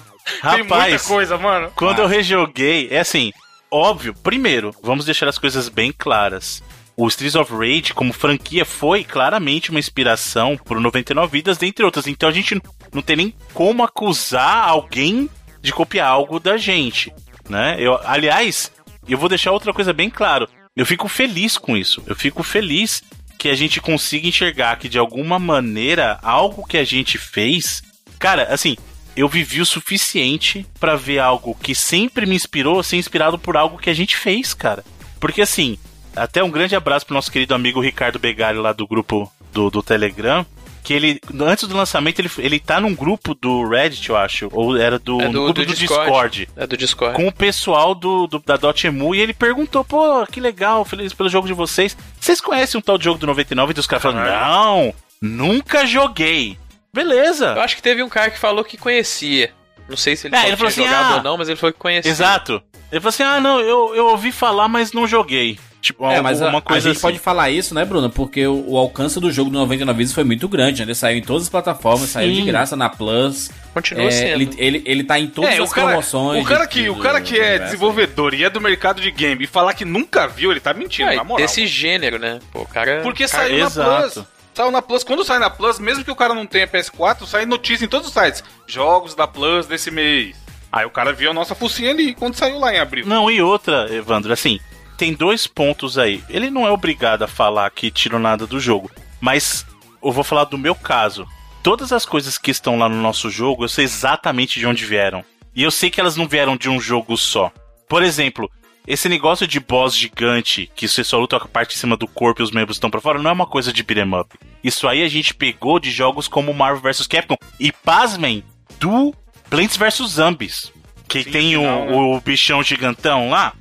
muita rapaz, coisa, mano. quando Ah. eu rejoguei, é assim, óbvio, primeiro, vamos deixar as coisas bem claras. O Streets of Rage, como franquia, foi claramente uma inspiração pro 99 Vidas, dentre outras. Então a gente não tem nem como acusar alguém de copiar algo da gente, né? Eu, aliás, eu vou deixar outra coisa bem claro. Eu fico feliz com isso. Eu fico feliz que a gente consiga enxergar que de alguma maneira algo que a gente fez, cara, assim, eu vivi o suficiente pra ver algo que sempre me inspirou ser inspirado por algo que a gente fez, cara. Porque assim, até um grande abraço pro nosso querido amigo Ricardo Begari lá do grupo do, do Telegram. Que ele, antes do lançamento, ele, ele tá num grupo do Reddit, eu acho. Ou era do, É do, grupo do do, Discord. Discord É do Discord. com o pessoal do, do- da Dotemu e ele perguntou, pô, que legal, feliz pelo jogo de vocês. Vocês conhecem um tal de jogo do 99? E os caras falaram, não, nunca joguei. Beleza. Eu acho que teve um cara que falou que conhecia. Não sei se ele, É, ele falou assim, jogado ah, ou não, mas ele falou que conhecia. Exato. Ele falou assim, ah, não, eu, eu ouvi falar, mas não joguei. Tipo, É, mas a, uma a coisa gente assim. pode falar isso, né, Bruno? Porque o, o alcance do jogo do 99 vidas foi muito grande, né? Ele saiu em todas as plataformas, saiu de graça na Plus. Continua É, sendo. ele, ele, ele tá em todas É, as o cara, promoções. o cara que, de- o cara que é universo. desenvolvedor e é do mercado de game e falar que nunca viu, ele tá mentindo, É, na moral. desse gênero, né? Pô, o cara. Porque cara, saiu na exato. Plus. Saiu na Plus. Quando sai na Plus, mesmo que o cara não tenha PS4, sai notícia em todos os sites. Jogos da Plus desse mês. Aí o cara viu a nossa focinha ali quando saiu lá em abril. Não, e outra, Evandro, assim, tem dois pontos aí. Ele não é obrigado a falar que tirou nada do jogo, mas eu vou falar do meu caso. Todas as coisas que estão lá no nosso jogo, eu sei exatamente de onde vieram. E eu sei que elas não vieram de um jogo só. Por exemplo, esse negócio de boss gigante, que você só luta com a parte de cima do corpo e os membros estão pra fora, não é uma coisa de beat'em up. Isso aí a gente pegou de jogos como Marvel vs Capcom. E pasmem, do Plants vs Zombies. Que Sim, tem o, final, né? o bichão gigantão lá.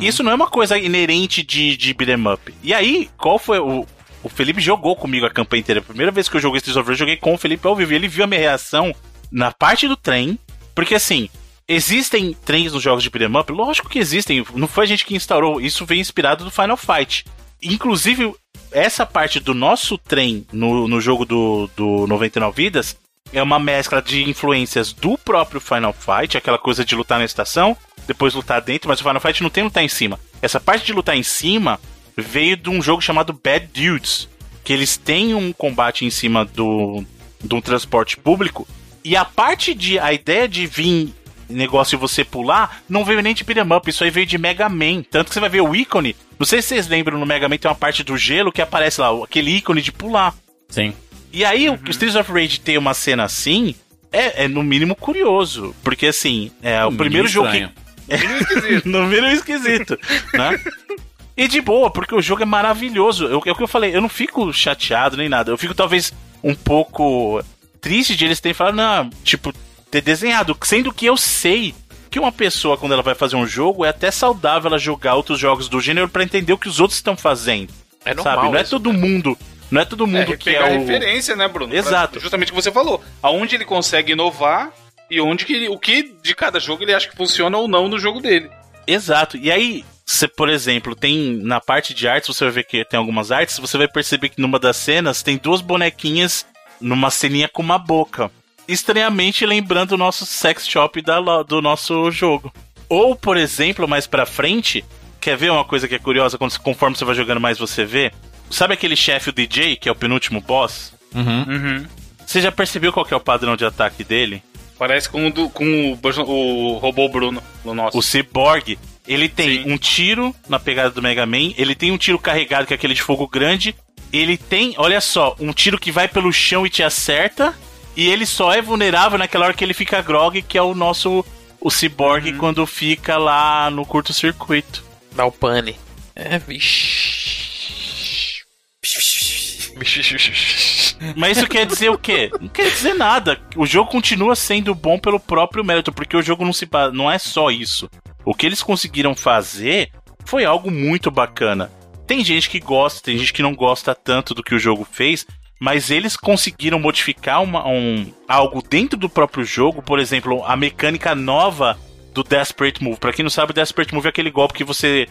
Isso não é uma coisa inerente de, de beat'em up. E aí, qual foi o. O Felipe jogou comigo a campanha inteira. A primeira vez que eu joguei Streets of Rage, eu joguei com o Felipe ao vivo. E ele viu a minha reação na parte do trem. Porque assim, existem trens nos jogos de beat'em up? Lógico que existem. Não foi a gente que instaurou. Isso veio inspirado do Final Fight. Inclusive, essa parte do nosso trem no, no jogo do, do 99 Vidas é uma mescla de influências do próprio Final Fight, aquela coisa de lutar na estação, depois lutar dentro, mas o Final Fight não tem lutar em cima. Essa parte de lutar em cima veio de um jogo chamado Bad Dudes, que eles têm um combate em cima do, de um transporte público, e a parte de. a ideia de vir negócio de você pular não veio nem de beat'em up, isso aí veio de Mega Man. Tanto que você vai ver o ícone. Não sei se vocês lembram no Mega Man tem uma parte do gelo que aparece lá, aquele ícone de pular. Sim. E aí, o Streets of Rage ter uma cena assim é, é no mínimo curioso. Porque assim, é o No primeiro mínimo jogo que. estranho. no mínimo esquisito, né? E de boa, porque o jogo é maravilhoso. Eu- É o que eu falei, eu não fico chateado nem nada. Eu fico talvez um pouco triste de eles terem falado, não, tipo, ter desenhado. Sendo que eu sei que uma pessoa, quando ela vai fazer um jogo, é até saudável ela jogar outros jogos do gênero pra entender o que os outros estão fazendo. É normal. sabe? Não é isso, todo cara. mundo. Não é todo mundo É, que é o. referência, né, Bruno? Pra- Exato. justamente o que você falou. Aonde ele consegue inovar e onde que ele- o que de cada jogo ele acha que funciona ou não no jogo dele. Exato. E aí, você, por exemplo, tem na parte de artes, você vai ver que tem algumas artes, você vai perceber que numa das cenas tem duas bonequinhas numa ceninha com uma boca. estranhamente lembrando o nosso sex shop da, do nosso jogo. Ou, por exemplo, mais pra frente, quer ver uma coisa que é curiosa, quando, conforme você vai jogando mais você vê? Sabe aquele chefe, o DJ, que é o penúltimo boss? Uhum. Uhum. Você já percebeu qual que é o padrão de ataque dele? Parece com o, do, com o, o robô Bruno no nosso. O Cyborg, ele tem Sim. um tiro na pegada do Mega Man, ele tem um tiro carregado, que é aquele de fogo grande, ele tem, olha só, um tiro que vai pelo chão e te acerta, e ele só é vulnerável naquela hora que ele fica grog, que é o nosso o Cyborg quando fica lá no curto-circuito. Dá o pane. É, vixe. Mas isso quer dizer o quê? Não quer dizer nada. O jogo continua sendo bom pelo próprio mérito, porque o jogo não se não é só isso. O que eles conseguiram fazer foi algo muito bacana. Tem gente que gosta, tem gente que não gosta tanto do que o jogo fez, mas eles conseguiram modificar uma- um, algo dentro do próprio jogo, por exemplo, a mecânica nova do Desperate Move. Pra quem não sabe, o Desperate Move é aquele golpe que você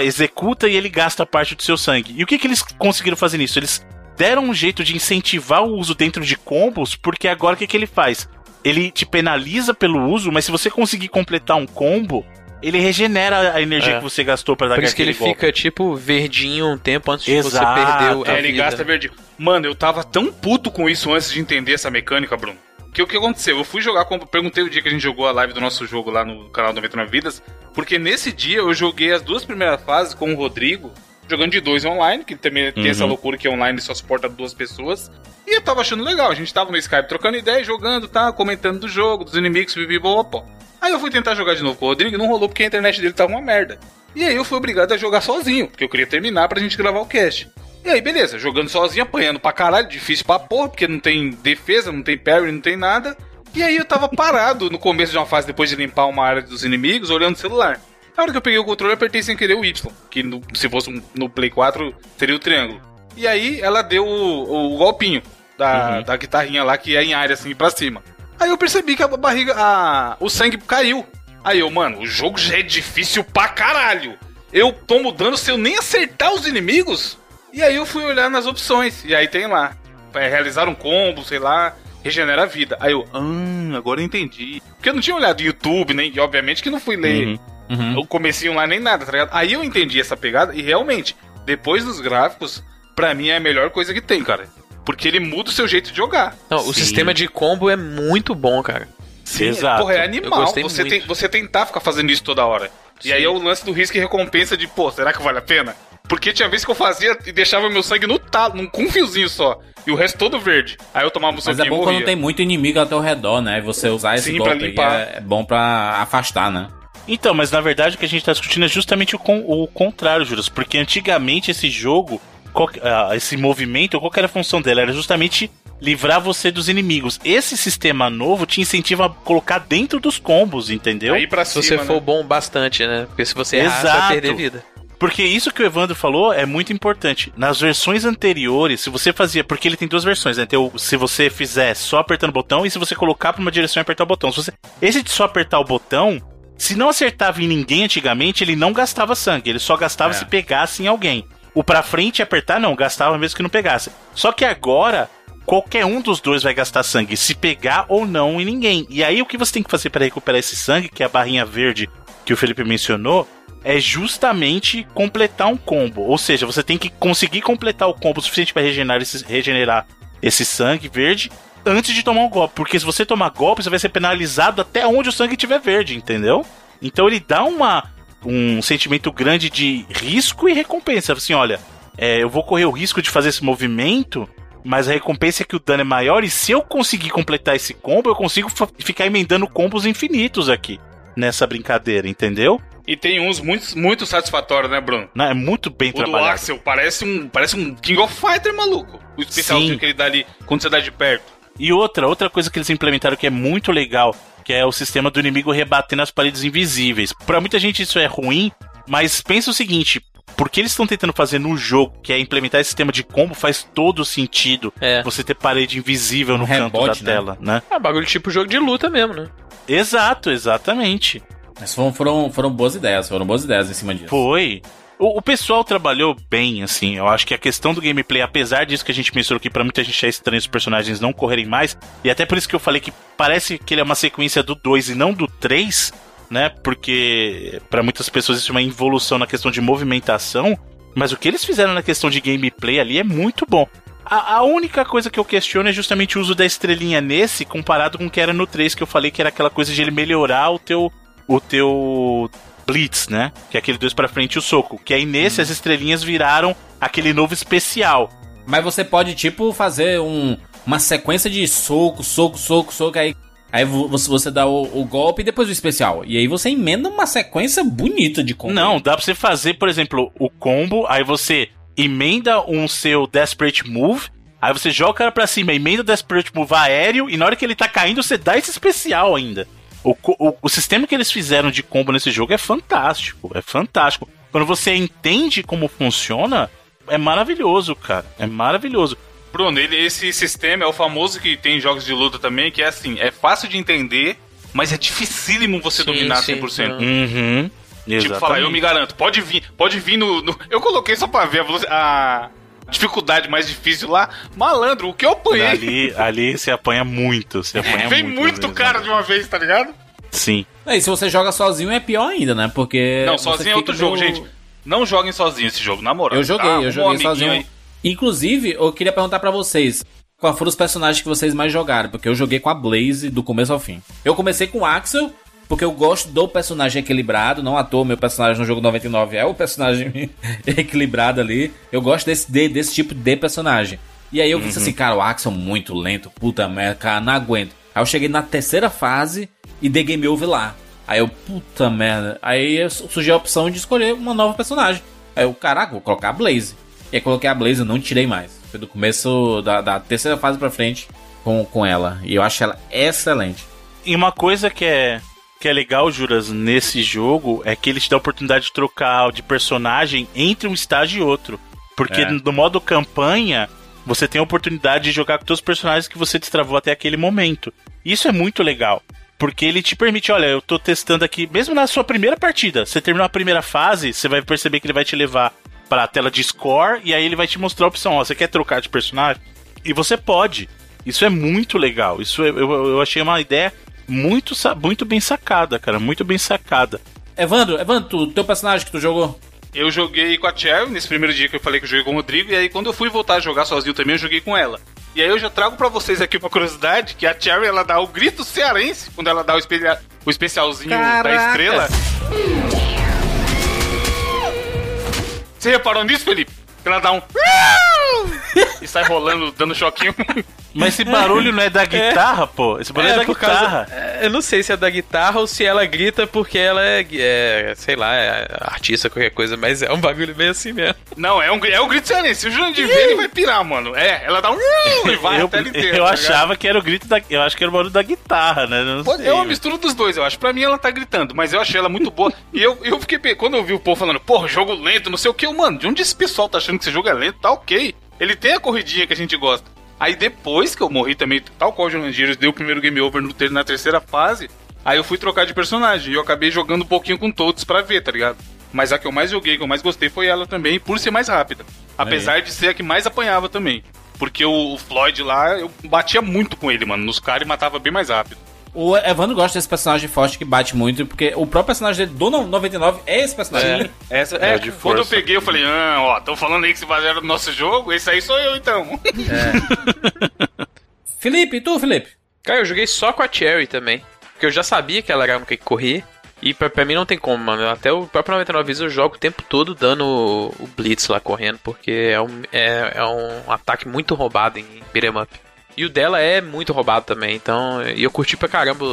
executa e ele gasta parte do seu sangue. E o que, que eles conseguiram fazer nisso? Eles deram um jeito de incentivar o uso dentro de combos, porque agora o que, que ele faz? Ele te penaliza pelo uso, mas se você conseguir completar um combo, ele regenera a energia É. que você gastou pra dar Por isso que ele golpe. fica, tipo, verdinho um tempo antes de Exato. você perder o- É, ele vida. gasta verdinho. Mano, eu tava tão puto com isso antes de entender essa mecânica, Bruno. Que o que aconteceu? Eu fui jogar, com... perguntei o dia que a gente jogou a live do nosso jogo lá no canal 99 Vidas, porque nesse dia eu joguei as duas primeiras fases com o Rodrigo, jogando de dois online, que também tem Uhum. essa loucura que online só suporta duas pessoas. E eu tava achando legal, a gente tava no Skype trocando ideia, jogando, tá, comentando do jogo, dos inimigos, bibibopó. Aí eu fui tentar jogar de novo com o Rodrigo e não rolou porque a internet dele tava uma merda. E aí eu fui obrigado a jogar sozinho, porque eu queria terminar pra gente gravar o cast. E aí, beleza, jogando sozinho, apanhando pra caralho, difícil pra porra, porque não tem defesa, não tem parry, não tem nada. E aí eu tava parado no começo de uma fase, depois de limpar uma área dos inimigos, olhando o celular. Na hora que eu peguei o controle, eu apertei sem querer o Y, que no- se fosse um- no Play 4, seria o triângulo. E aí ela deu o, o golpinho da, da guitarrinha lá, que é em área assim pra cima. Aí eu percebi que a barriga, a, o sangue caiu. Aí eu, mano, o jogo já é difícil pra caralho. Eu tomo dano se eu nem acertar os inimigos. E aí eu fui olhar nas opções. E aí tem lá. É, realizar um combo, sei lá, regenera a vida. Aí eu, ah, agora eu entendi. Porque eu não tinha olhado YouTube, nem, e obviamente que não fui ler Uhum. Uhum. o comecinho lá nem nada, tá ligado? Aí eu entendi essa pegada e realmente, depois dos gráficos, pra mim é a melhor coisa que tem, cara. Porque ele muda o seu jeito de jogar. Não, o Sim. sistema de combo é muito bom, cara. Exato. Porra, é animal você, muito. tem, você tentar ficar fazendo isso toda hora. E aí é o lance do risco e recompensa de, pô, será que vale a pena? Porque tinha vezes que eu fazia e deixava meu sangue no talo, num, com um fiozinho só. E o resto todo verde. Aí eu tomava um Mas é bom quando tem muito inimigo ao teu redor, né? E você usar esse Sim, golpe limpar. é, é bom pra afastar, né? Então, mas na verdade o que a gente tá discutindo é justamente o, con- o contrário, Juras. Porque antigamente esse jogo, qual ah, esse movimento, qual que era a função dele? Era justamente livrar você dos inimigos. Esse sistema novo te incentiva a colocar dentro dos combos, entendeu? Aí pra Se cima, você for né? bom bastante, né? Porque se você errar, você Exato. vai perder vida. Porque isso que o Evandro falou é muito importante. Nas versões anteriores, se você fazia. Porque ele tem duas versões, né? Tem o, se você fizer só apertando o botão e se você colocar pra uma direção e apertar o botão. Se você, esse de só apertar o botão, se não acertava em ninguém antigamente, ele não gastava sangue. Ele só gastava É. se pegasse em alguém. O pra frente e apertar, não, gastava mesmo que não pegasse. Só que agora. Qualquer um dos dois vai gastar sangue, se pegar ou não em ninguém. E aí o que você tem que fazer para recuperar esse sangue, que é a barrinha verde que o Felipe mencionou, é justamente completar um combo. Ou seja, você tem que conseguir completar o combo suficiente para regenerar esse, regenerar esse sangue verde antes de tomar um golpe. Porque se você tomar golpe, você vai ser penalizado até onde o sangue estiver verde, entendeu? Então ele dá uma, um sentimento grande de risco e recompensa. Assim, olha, é, eu vou correr o risco de fazer esse movimento, mas a recompensa é que o dano é maior. E se eu conseguir completar esse combo, eu consigo ficar emendando combos infinitos aqui nessa brincadeira, entendeu? E tem uns muito, muito satisfatórios, né, Bruno? Não, é muito bem O do trabalhado. Axel parece um, parece um King of Fighter, maluco. O especialzinho Sim. que ele dá ali quando você dá de perto. E outra, outra coisa que eles implementaram que é muito legal, que é o sistema do inimigo rebatendo as paredes invisíveis. Pra muita gente isso é ruim, mas pensa o seguinte, porque eles estão tentando fazer no jogo, que é implementar esse sistema de combo, faz todo sentido É. você ter parede invisível no Um canto rebote, da né? tela, né? É bagulho tipo jogo de luta mesmo, né? Exato, exatamente. Mas foram, foram, foram boas ideias, foram boas ideias em cima disso. Foi. O, o, pessoal trabalhou bem, assim. Eu acho que a questão do gameplay, apesar disso que a gente mencionou aqui, pra muita gente é estranho os personagens não correrem mais. E até por isso que eu falei que parece que ele é uma sequência do 2 e não do 3, né? Porque para muitas pessoas isso é uma evolução na questão de movimentação. Mas o que eles fizeram na questão de gameplay ali é muito bom. A, a, única coisa que eu questiono é justamente o uso da estrelinha nesse, comparado com o que era no 3, que eu falei que era aquela coisa de ele melhorar o teu. o teu Blitz, né? Que é aquele dois para frente e o soco. Que aí nesse hum. as estrelinhas viraram aquele novo especial. Mas você pode, tipo, fazer um, uma sequência de soco, soco, soco, soco, aí. Aí você, você dá o, o, golpe e depois o especial. E aí você emenda uma sequência bonita de combo. Não, dá pra você fazer, por exemplo, o combo, aí você emenda um seu Desperate Move, aí você joga o cara pra cima, emenda o Desperate Move aéreo, e na hora que ele tá caindo, você dá esse especial ainda. O, o, o sistema que eles fizeram de combo nesse jogo é fantástico. É fantástico. Quando você entende como funciona, é maravilhoso, cara. É maravilhoso. Bruno, ele, esse sistema é o famoso que tem em jogos de luta também, que é assim, é fácil de entender, mas é dificílimo você sim, dominar sim, 100%. Uhum. Tipo, falar, eu me garanto, pode vir, pode vir no, no... Eu coloquei só pra ver a, a dificuldade mais difícil lá. Malandro, o que eu apanhei? Ali, ali você apanha muito. Você apanha Vem muito, muito cara de uma vez, tá ligado? Sim. E se você joga sozinho é pior ainda, né? Porque. Não, sozinho é outro jogo, gente. Não joguem sozinho esse jogo, na moral. Eu joguei, tá? eu joguei sozinho. Aí. Inclusive, eu queria perguntar para vocês. Qual foram os personagens que vocês mais jogaram? Porque eu joguei com a Blaze do começo ao fim. Eu comecei com o Axel, porque eu gosto do personagem equilibrado, não à toa meu personagem no jogo 99 é o personagem equilibrado ali. Eu gosto desse, de, desse tipo de personagem. E aí eu uhum. disse assim, cara, o Axel é muito lento, puta merda, cara, não aguento. Aí eu cheguei na terceira fase e dei game over lá. Aí eu, puta merda. Aí surgiu a opção de escolher uma nova personagem. Aí eu, caraca, vou colocar a Blaze. E aí coloquei a Blaze e não tirei mais. Foi do começo da, da terceira fase pra frente com, com ela. E eu acho ela excelente. E uma coisa que é que é legal, Juras, nesse jogo é que ele te dá a oportunidade de trocar de personagem entre um estágio e outro. Porque é. no modo campanha, você tem a oportunidade de jogar com todos os personagens que você destravou até aquele momento. Isso é muito legal. Porque ele te permite, olha, eu tô testando aqui, mesmo na sua primeira partida, você terminou a primeira fase, você vai perceber que ele vai te levar para a tela de score e aí ele vai te mostrar a opção, ó, você quer trocar de personagem? E você pode. Isso é muito legal. Isso eu, eu achei uma ideia muito, muito bem sacada, cara. Muito bem sacada. Evandro, Evandro, tu, teu personagem que tu jogou? Eu joguei com a Cherry nesse primeiro dia que eu falei que eu joguei com o Rodrigo, e aí quando eu fui voltar a jogar sozinho também, eu joguei com ela. E aí eu já trago para vocês aqui uma curiosidade, que a Cherry, ela dá o grito cearense, quando ela dá o, espe o especialzinho Caraca. da estrela. Você reparou nisso, Felipe? Ela dá um... sai rolando, dando choquinho. Mas esse barulho não é da guitarra, é. pô? Esse barulho é, é da guitarra. Causa, eu não sei se é da guitarra ou se ela grita porque ela é, é sei lá, é artista, qualquer coisa, mas é um bagulho meio assim mesmo. Não, é um, é um grito cearense. Se o Jurandir ver, ele vai pirar, mano. É, ela dá um e vai eu, até inteiro. Eu tá achava que era o grito da. Eu acho que era o barulho da guitarra, né? Não Pode, sei, é uma mistura dos dois, eu acho. Pra mim ela tá gritando, mas eu achei ela muito boa. e eu, eu fiquei. Quando eu vi o povo falando, porra, jogo lento, não sei o que, mano, de onde esse pessoal tá achando que esse jogo é lento? Tá ok. Ele tem a corridinha que a gente gosta. Aí depois que eu morri também, tal qual o Jurandir deu o primeiro game over no, na terceira fase, aí eu fui trocar de personagem. E eu acabei jogando um pouquinho com todos pra ver, tá ligado? Mas a que eu mais joguei, que eu mais gostei foi ela também, por ser mais rápida. Apesar de ser a que mais apanhava também. Porque o, o Floyd lá, eu batia muito com ele, mano. Nos caras e matava bem mais rápido. O Evandro gosta desse personagem forte que bate muito, porque o próprio personagem dele do 99 é esse personagem. É, essa, é, é de quando eu peguei, eu falei, ah, ó, tão falando aí que se basearam no nosso jogo, esse aí sou eu então. É. Felipe, e tu, Felipe? Cara, eu joguei só com a Cherry também. Porque eu já sabia que ela era uma que corria. E pra, pra, mim não tem como, mano. Até o próprio 99 vezes eu jogo o tempo todo dando o, o Blitz lá correndo, porque é um, é, é um ataque muito roubado em beat'em up. E o dela é muito roubado também, então. E eu curti pra caramba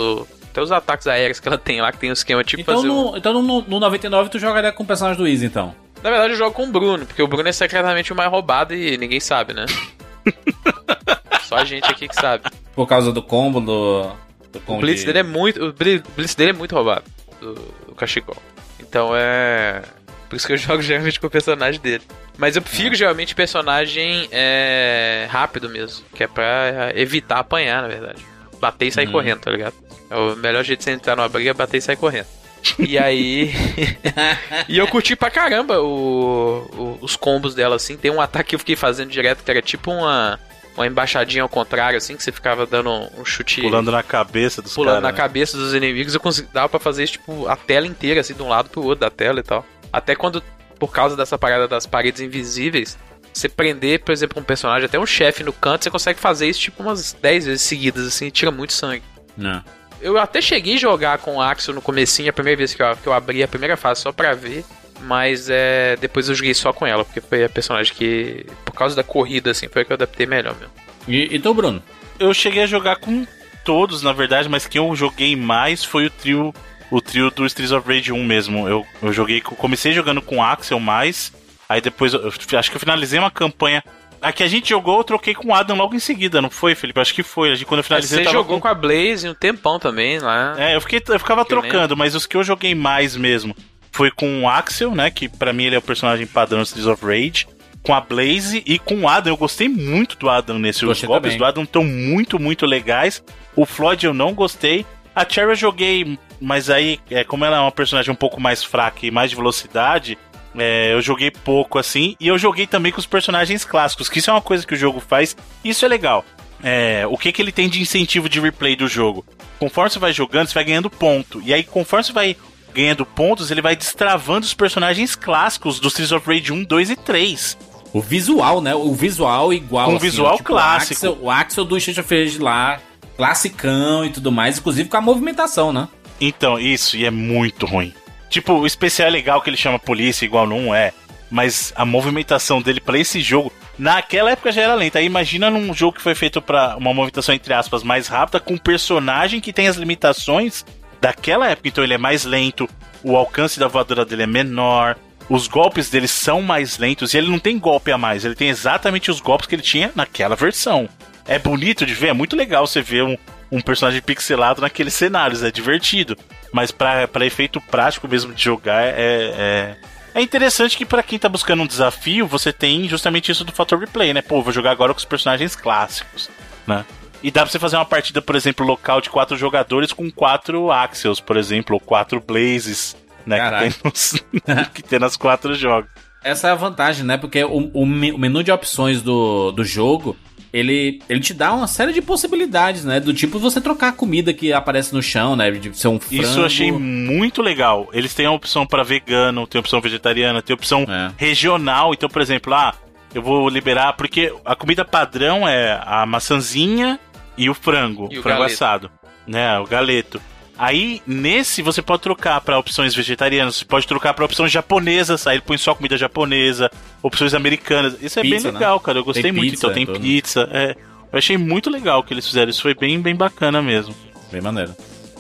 até os ataques aéreos que ela tem lá, que tem um esquema tipo então fazer. No, Então no, no 99 tu jogaria com o personagem do Easy, então? Na verdade eu jogo com o Bruno, porque o Bruno é secretamente o mais roubado e ninguém sabe, né? Só a gente aqui que sabe. Por causa do combo do. do combo o Blitz de... dele é muito. O Blitz dele é muito roubado. Do, do Cachecol. Então é. Por isso que eu jogo geralmente com o personagem dele. Mas eu prefiro é. geralmente personagem é, rápido mesmo. Que é pra evitar apanhar, na verdade. Bater e sair hum. correndo, tá ligado? É o melhor jeito de você entrar numa briga é bater e sair correndo. E aí. e eu curti pra caramba o, o- os combos dela, assim. Tem um ataque que eu fiquei fazendo direto, que era tipo uma, uma embaixadinha ao contrário, assim, que você ficava dando um chute. Pulando na cabeça dos pulando caras. na né? cabeça dos inimigos, eu consegui, dava pra fazer isso, tipo, a tela inteira, assim, de um lado pro outro da tela e tal. Até quando, por causa dessa parada das paredes invisíveis, você prender, por exemplo, um personagem, até um chefe no canto, você consegue fazer isso, tipo, umas 10 vezes seguidas, assim, e tira muito sangue. Não. Eu até cheguei a jogar com o Axel no comecinho, a primeira vez que eu, que eu abri a primeira fase só pra ver, mas é, depois eu joguei só com ela, porque foi a personagem que, por causa da corrida, assim, foi a que eu adaptei melhor mesmo. E, e tu, Bruno? Eu cheguei a jogar com todos, na verdade, mas quem eu joguei mais foi o trio. O trio do Streets of Rage 1 mesmo. Eu, eu joguei. com- Comecei jogando com o Axel mais. Aí depois eu, acho que eu finalizei uma campanha. A que a gente jogou, eu troquei com o Adam logo em seguida, não foi, Felipe? Acho que foi. A gente, quando eu finalizei, Você eu jogou com... a Blaze um tempão também lá. É, eu, fiquei, eu ficava Que eu trocando, mas os que eu joguei mais mesmo foi com o Axel, né? Que pra mim ele é o personagem padrão do Streets of Rage. Com a Blaze e com o Adam. Eu gostei muito do Adam nesse. Os Gostei golpes também. do Adam estão muito, muito legais. O Floyd eu não gostei. A Cherry eu joguei, mas aí, é, como ela é uma personagem um pouco mais fraca e mais de velocidade, é, eu joguei pouco assim. E eu joguei também com os personagens clássicos, que isso é uma coisa que o jogo faz. Isso é legal. É, o que, que ele tem de incentivo de replay do jogo? Conforme você vai jogando, você vai ganhando ponto. E aí, conforme você vai ganhando pontos, ele vai destravando os personagens clássicos dos Streets of Rage 1, 2 e 3. O visual, né? O visual igual. Com assim, visual tipo, clássico. O Axel, o Axel do Street of Rage lá, classicão e tudo mais, inclusive com a movimentação, né? Então, isso, e é muito ruim. Tipo, o especial é legal que ele chama polícia, igual não é. Mas a movimentação dele pra esse jogo, naquela época já era lenta. Aí imagina num jogo que foi feito pra uma movimentação, entre aspas, mais rápida, com um personagem que tem as limitações daquela época. Então ele é mais lento, o alcance da voadora dele é menor, os golpes dele são mais lentos e ele não tem golpe a mais, ele tem exatamente os golpes que ele tinha naquela versão. É bonito de ver, é muito legal você ver um, um personagem pixelado naqueles cenários, é divertido. Mas pra efeito prático mesmo de jogar, é, é, é interessante que pra quem tá buscando um desafio, você tem justamente isso do fator replay, né? Pô, vou jogar agora com os personagens clássicos, né? E dá pra você fazer uma partida, por exemplo, local de quatro jogadores com quatro Axels, por exemplo, ou quatro Blazes, né? Que tem, nos- que tem nas quatro jogos. Essa é a vantagem, né? Porque o, o menu de opções do, do jogo, ele, ele te dá uma série de possibilidades, né? Do tipo você trocar a comida que aparece no chão, né? De ser um frango. Isso eu achei muito legal. Eles têm a opção pra vegano, tem a opção vegetariana, tem a opção É. regional. Então, por exemplo, ah, eu vou liberar porque a comida padrão é a maçãzinha e o frango, E o frango galeto. assado, né, o galeto. Aí, nesse, você pode trocar pra opções vegetarianas, você pode trocar pra opções japonesas, aí ele põe só comida japonesa, opções americanas. Isso é Pizza, bem né? legal, cara. Eu gostei Tem muito. pizza, então, tem tudo. pizza. É, eu achei muito legal o que eles fizeram. Isso foi bem, bem bacana mesmo. Bem maneiro.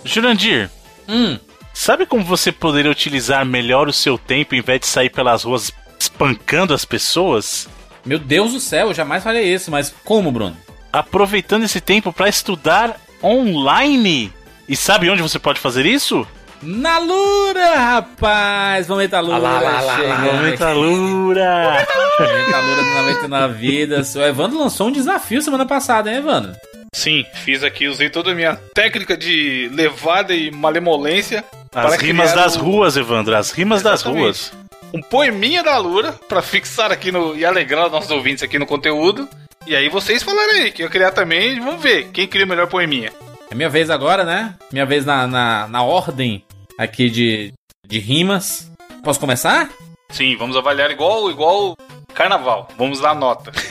Jurandir, Hum, Sabe como você poderia utilizar melhor o seu tempo em vez de sair pelas ruas espancando as pessoas? meu Deus do céu, eu jamais falei isso, mas como, Bruno? Aproveitando esse tempo para estudar online. E sabe onde você pode fazer isso? Na Lura, rapaz! Momento Lura, Ah lá, lá, lá, chega. lá. Momento Lura! Momento Lura do 99 Vidas. O Evandro lançou um desafio semana passada, hein, Evandro? Sim, fiz aqui, usei toda a minha técnica de levada e malemolência As para rimas das um- ruas, Evandro. As rimas das Exatamente. ruas. um poeminha da Lura pra fixar aqui no e alegrar os nossos ouvintes aqui no conteúdo. E aí vocês falarem aí, que eu criar também, vamos ver quem cria o melhor poeminha. É minha vez agora, né? Minha vez na, na, na ordem aqui de, de rimas. Posso começar? Sim, vamos avaliar igual igual carnaval. Vamos dar nota.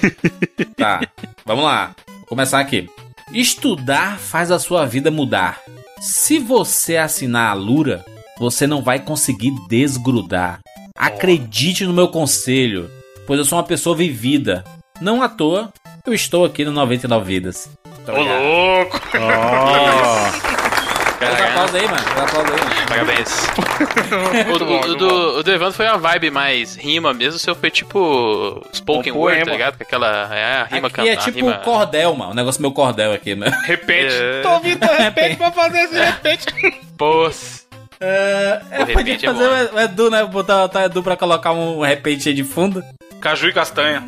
Tá, vamos lá. Vou começar aqui. Estudar faz a sua vida mudar. Se você assinar a Lura, você não vai conseguir desgrudar. Acredite no meu conselho, pois eu sou uma pessoa vivida. Não à toa, eu estou aqui no 99 Vidas. Ô louco! Oh, os aplausos aí, mano. Os aplausos aí, mano. Parabéns. o, do, o do Evandro foi uma vibe mais rima mesmo, o seu foi tipo spoken Um word, tá ligado? Com aquela é, a rima Aqui é cantada. tipo rima... cordel, mano. O negócio meu cordel aqui, né? Repete. É. Tô ouvindo, repete pra fazer esse repete. Pô, É, eu O podia repente é fazer bom. o Edu, né? Botar botar o Edu pra colocar um repente aí de fundo. Caju e castanha.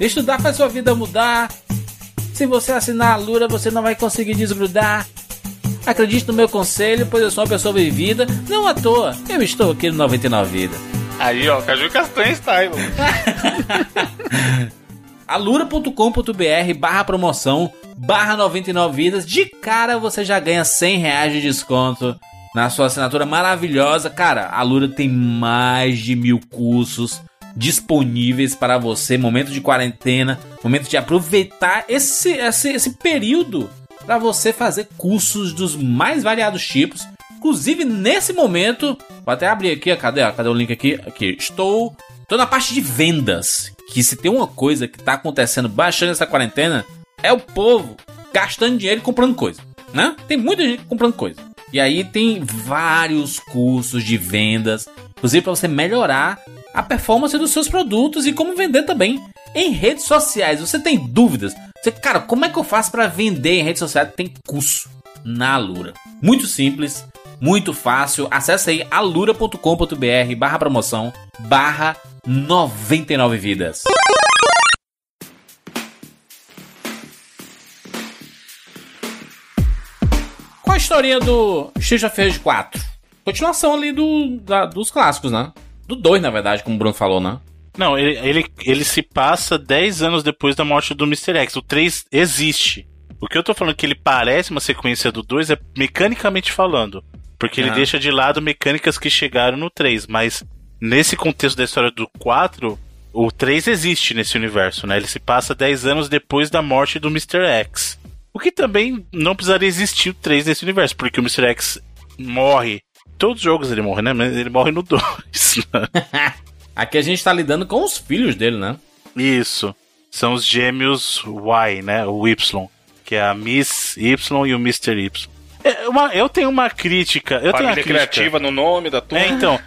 Estudar faz sua vida mudar. Se você assinar a Lura, você não vai conseguir desgrudar. Acredite no meu conselho, pois eu sou uma pessoa vivida. Não à toa, eu estou aqui no 99 Vida. Aí, ó, Caju Castanha style. alura.com.br barra promoção barra 99 vidas. De cara você já ganha 100 reais de desconto na sua assinatura maravilhosa. Cara, a Alura tem mais de mil cursos disponíveis para você. Momento de quarentena, momento de aproveitar esse, esse, esse período para você fazer cursos dos mais variados tipos. Inclusive, nesse momento, vou até abrir aqui, cadê, cadê o link aqui? Aqui, estou, estou na parte de vendas. Que se tem uma coisa que está acontecendo baixando essa quarentena, é o povo gastando dinheiro e comprando coisa, né? Tem muita gente comprando coisa. E aí tem vários cursos de vendas, inclusive para você melhorar a performance dos seus produtos e como vender também em redes sociais. Você tem dúvidas? Você, cara, como é que eu faço para vender em redes sociais? Tem curso na Alura. Muito simples, muito fácil. Acesse aí alura.com.br barra promoção barra 99 vidas. Qual a historinha do Street of Rage 4? Continuação ali do, da, dos clássicos, né? Do 2, na verdade, como o Bruno falou, né? Não, ele, ele, ele se passa 10 anos depois da morte do Mr. X. O 3 existe. O que eu tô falando que ele parece uma sequência do 2 é mecanicamente falando. Porque ele Ah. deixa de lado mecânicas que chegaram no 3. Mas nesse contexto da história do 4, o 3 existe nesse universo, né? Ele se passa 10 anos depois da morte do Mr. X. O que também não precisaria existir o 3 nesse universo, porque o Mr. X morre. Todos os jogos ele morre, né? Mas ele morre no 2. né? Aqui a gente tá lidando com os filhos dele, né? Isso. São os gêmeos Y, né? O Y. Que é a Miss Y e o Mr. Y. É uma- eu tenho uma crítica. Eu tenho uma crítica. criativa no nome da turma. É, então.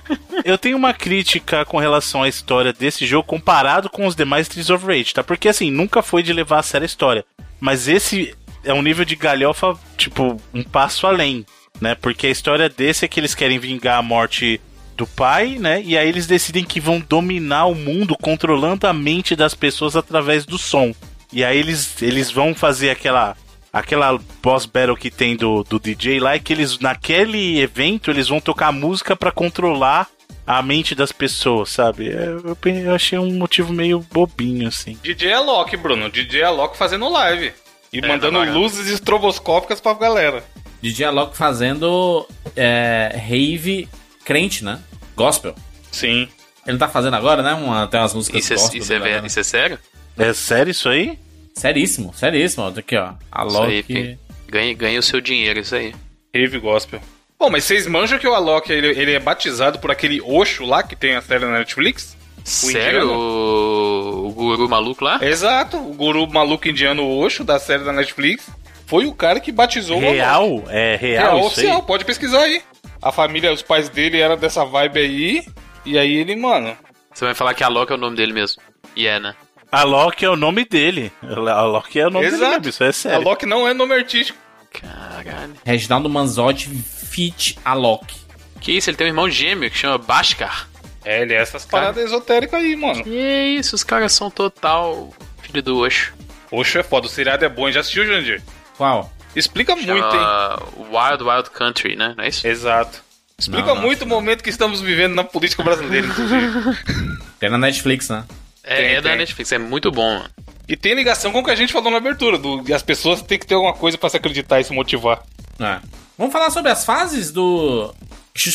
eu tenho uma crítica com relação à história desse jogo comparado com os demais Streets of Rage, tá? Porque assim, nunca foi de levar a sério a história. Mas esse é um nível de galhofa, tipo, um passo além, né? Porque a história desse é que eles querem vingar a morte do pai, né? E aí eles decidem que vão dominar o mundo controlando a mente das pessoas através do som. E aí eles, eles vão fazer aquela aquela boss battle que tem do, do DJ lá, é que eles naquele evento eles vão tocar música pra controlar a mente das pessoas, sabe? É, Eu, eu achei um motivo meio bobinho assim. DJ Alok, Bruno. DJ Alok fazendo live. E É, mandando tá luzes estroboscópicas pra galera. DJ Alok fazendo é, rave crente, né? Gospel. Sim. Ele não tá fazendo agora, né? Uma, tem umas músicas Isso é, gospel isso, é, agora. isso é sério? É sério isso aí? Seríssimo, seríssimo. Aqui, ó. Isso Alok. aí, fi. ganhe, ganhe o seu dinheiro, isso aí. Rave Gospel. Bom, mas vocês manjam que o Alok ele, ele é batizado por aquele Osho lá que tem a série na Netflix? Sério? indiano? O, o guru maluco lá? Exato, o guru maluco indiano Osho da série da Netflix foi o cara que batizou o Alok. Real? É real, Real oficial, aí? pode pesquisar aí. A família, os pais dele eram dessa vibe aí. E aí ele, mano. Você vai falar que a Loki é o nome dele mesmo. E é, né? Alok é o nome dele. Alok é o nome dele Exato. mesmo, isso é sério. Alok não é nome artístico. Caralho. Reginaldo Manzotti Fit Alok. Que isso, ele tem um irmão gêmeo que chama Bhaskar. É, ele é essas paradas esotéricas aí, mano. Que isso, os caras são total filho do Osho. Osho é foda, o seriado é bom. Já assistiu, Jandir? Qual? Explica muito, hein? Chama Wild Wild Country, né? Não é isso? Exato. Explica Não, não, muito o momento que estamos vivendo na política brasileira, inclusive. Tem na Netflix, né? É, Tem, é da tem. Netflix, é muito bom, mano. e tem ligação com o que a gente falou na abertura. Do, as pessoas têm que ter alguma coisa pra se acreditar e se motivar. É. Vamos falar sobre as fases do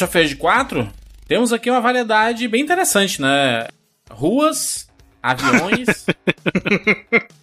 of Rage 4? Temos aqui uma variedade bem interessante, né? Ruas, aviões.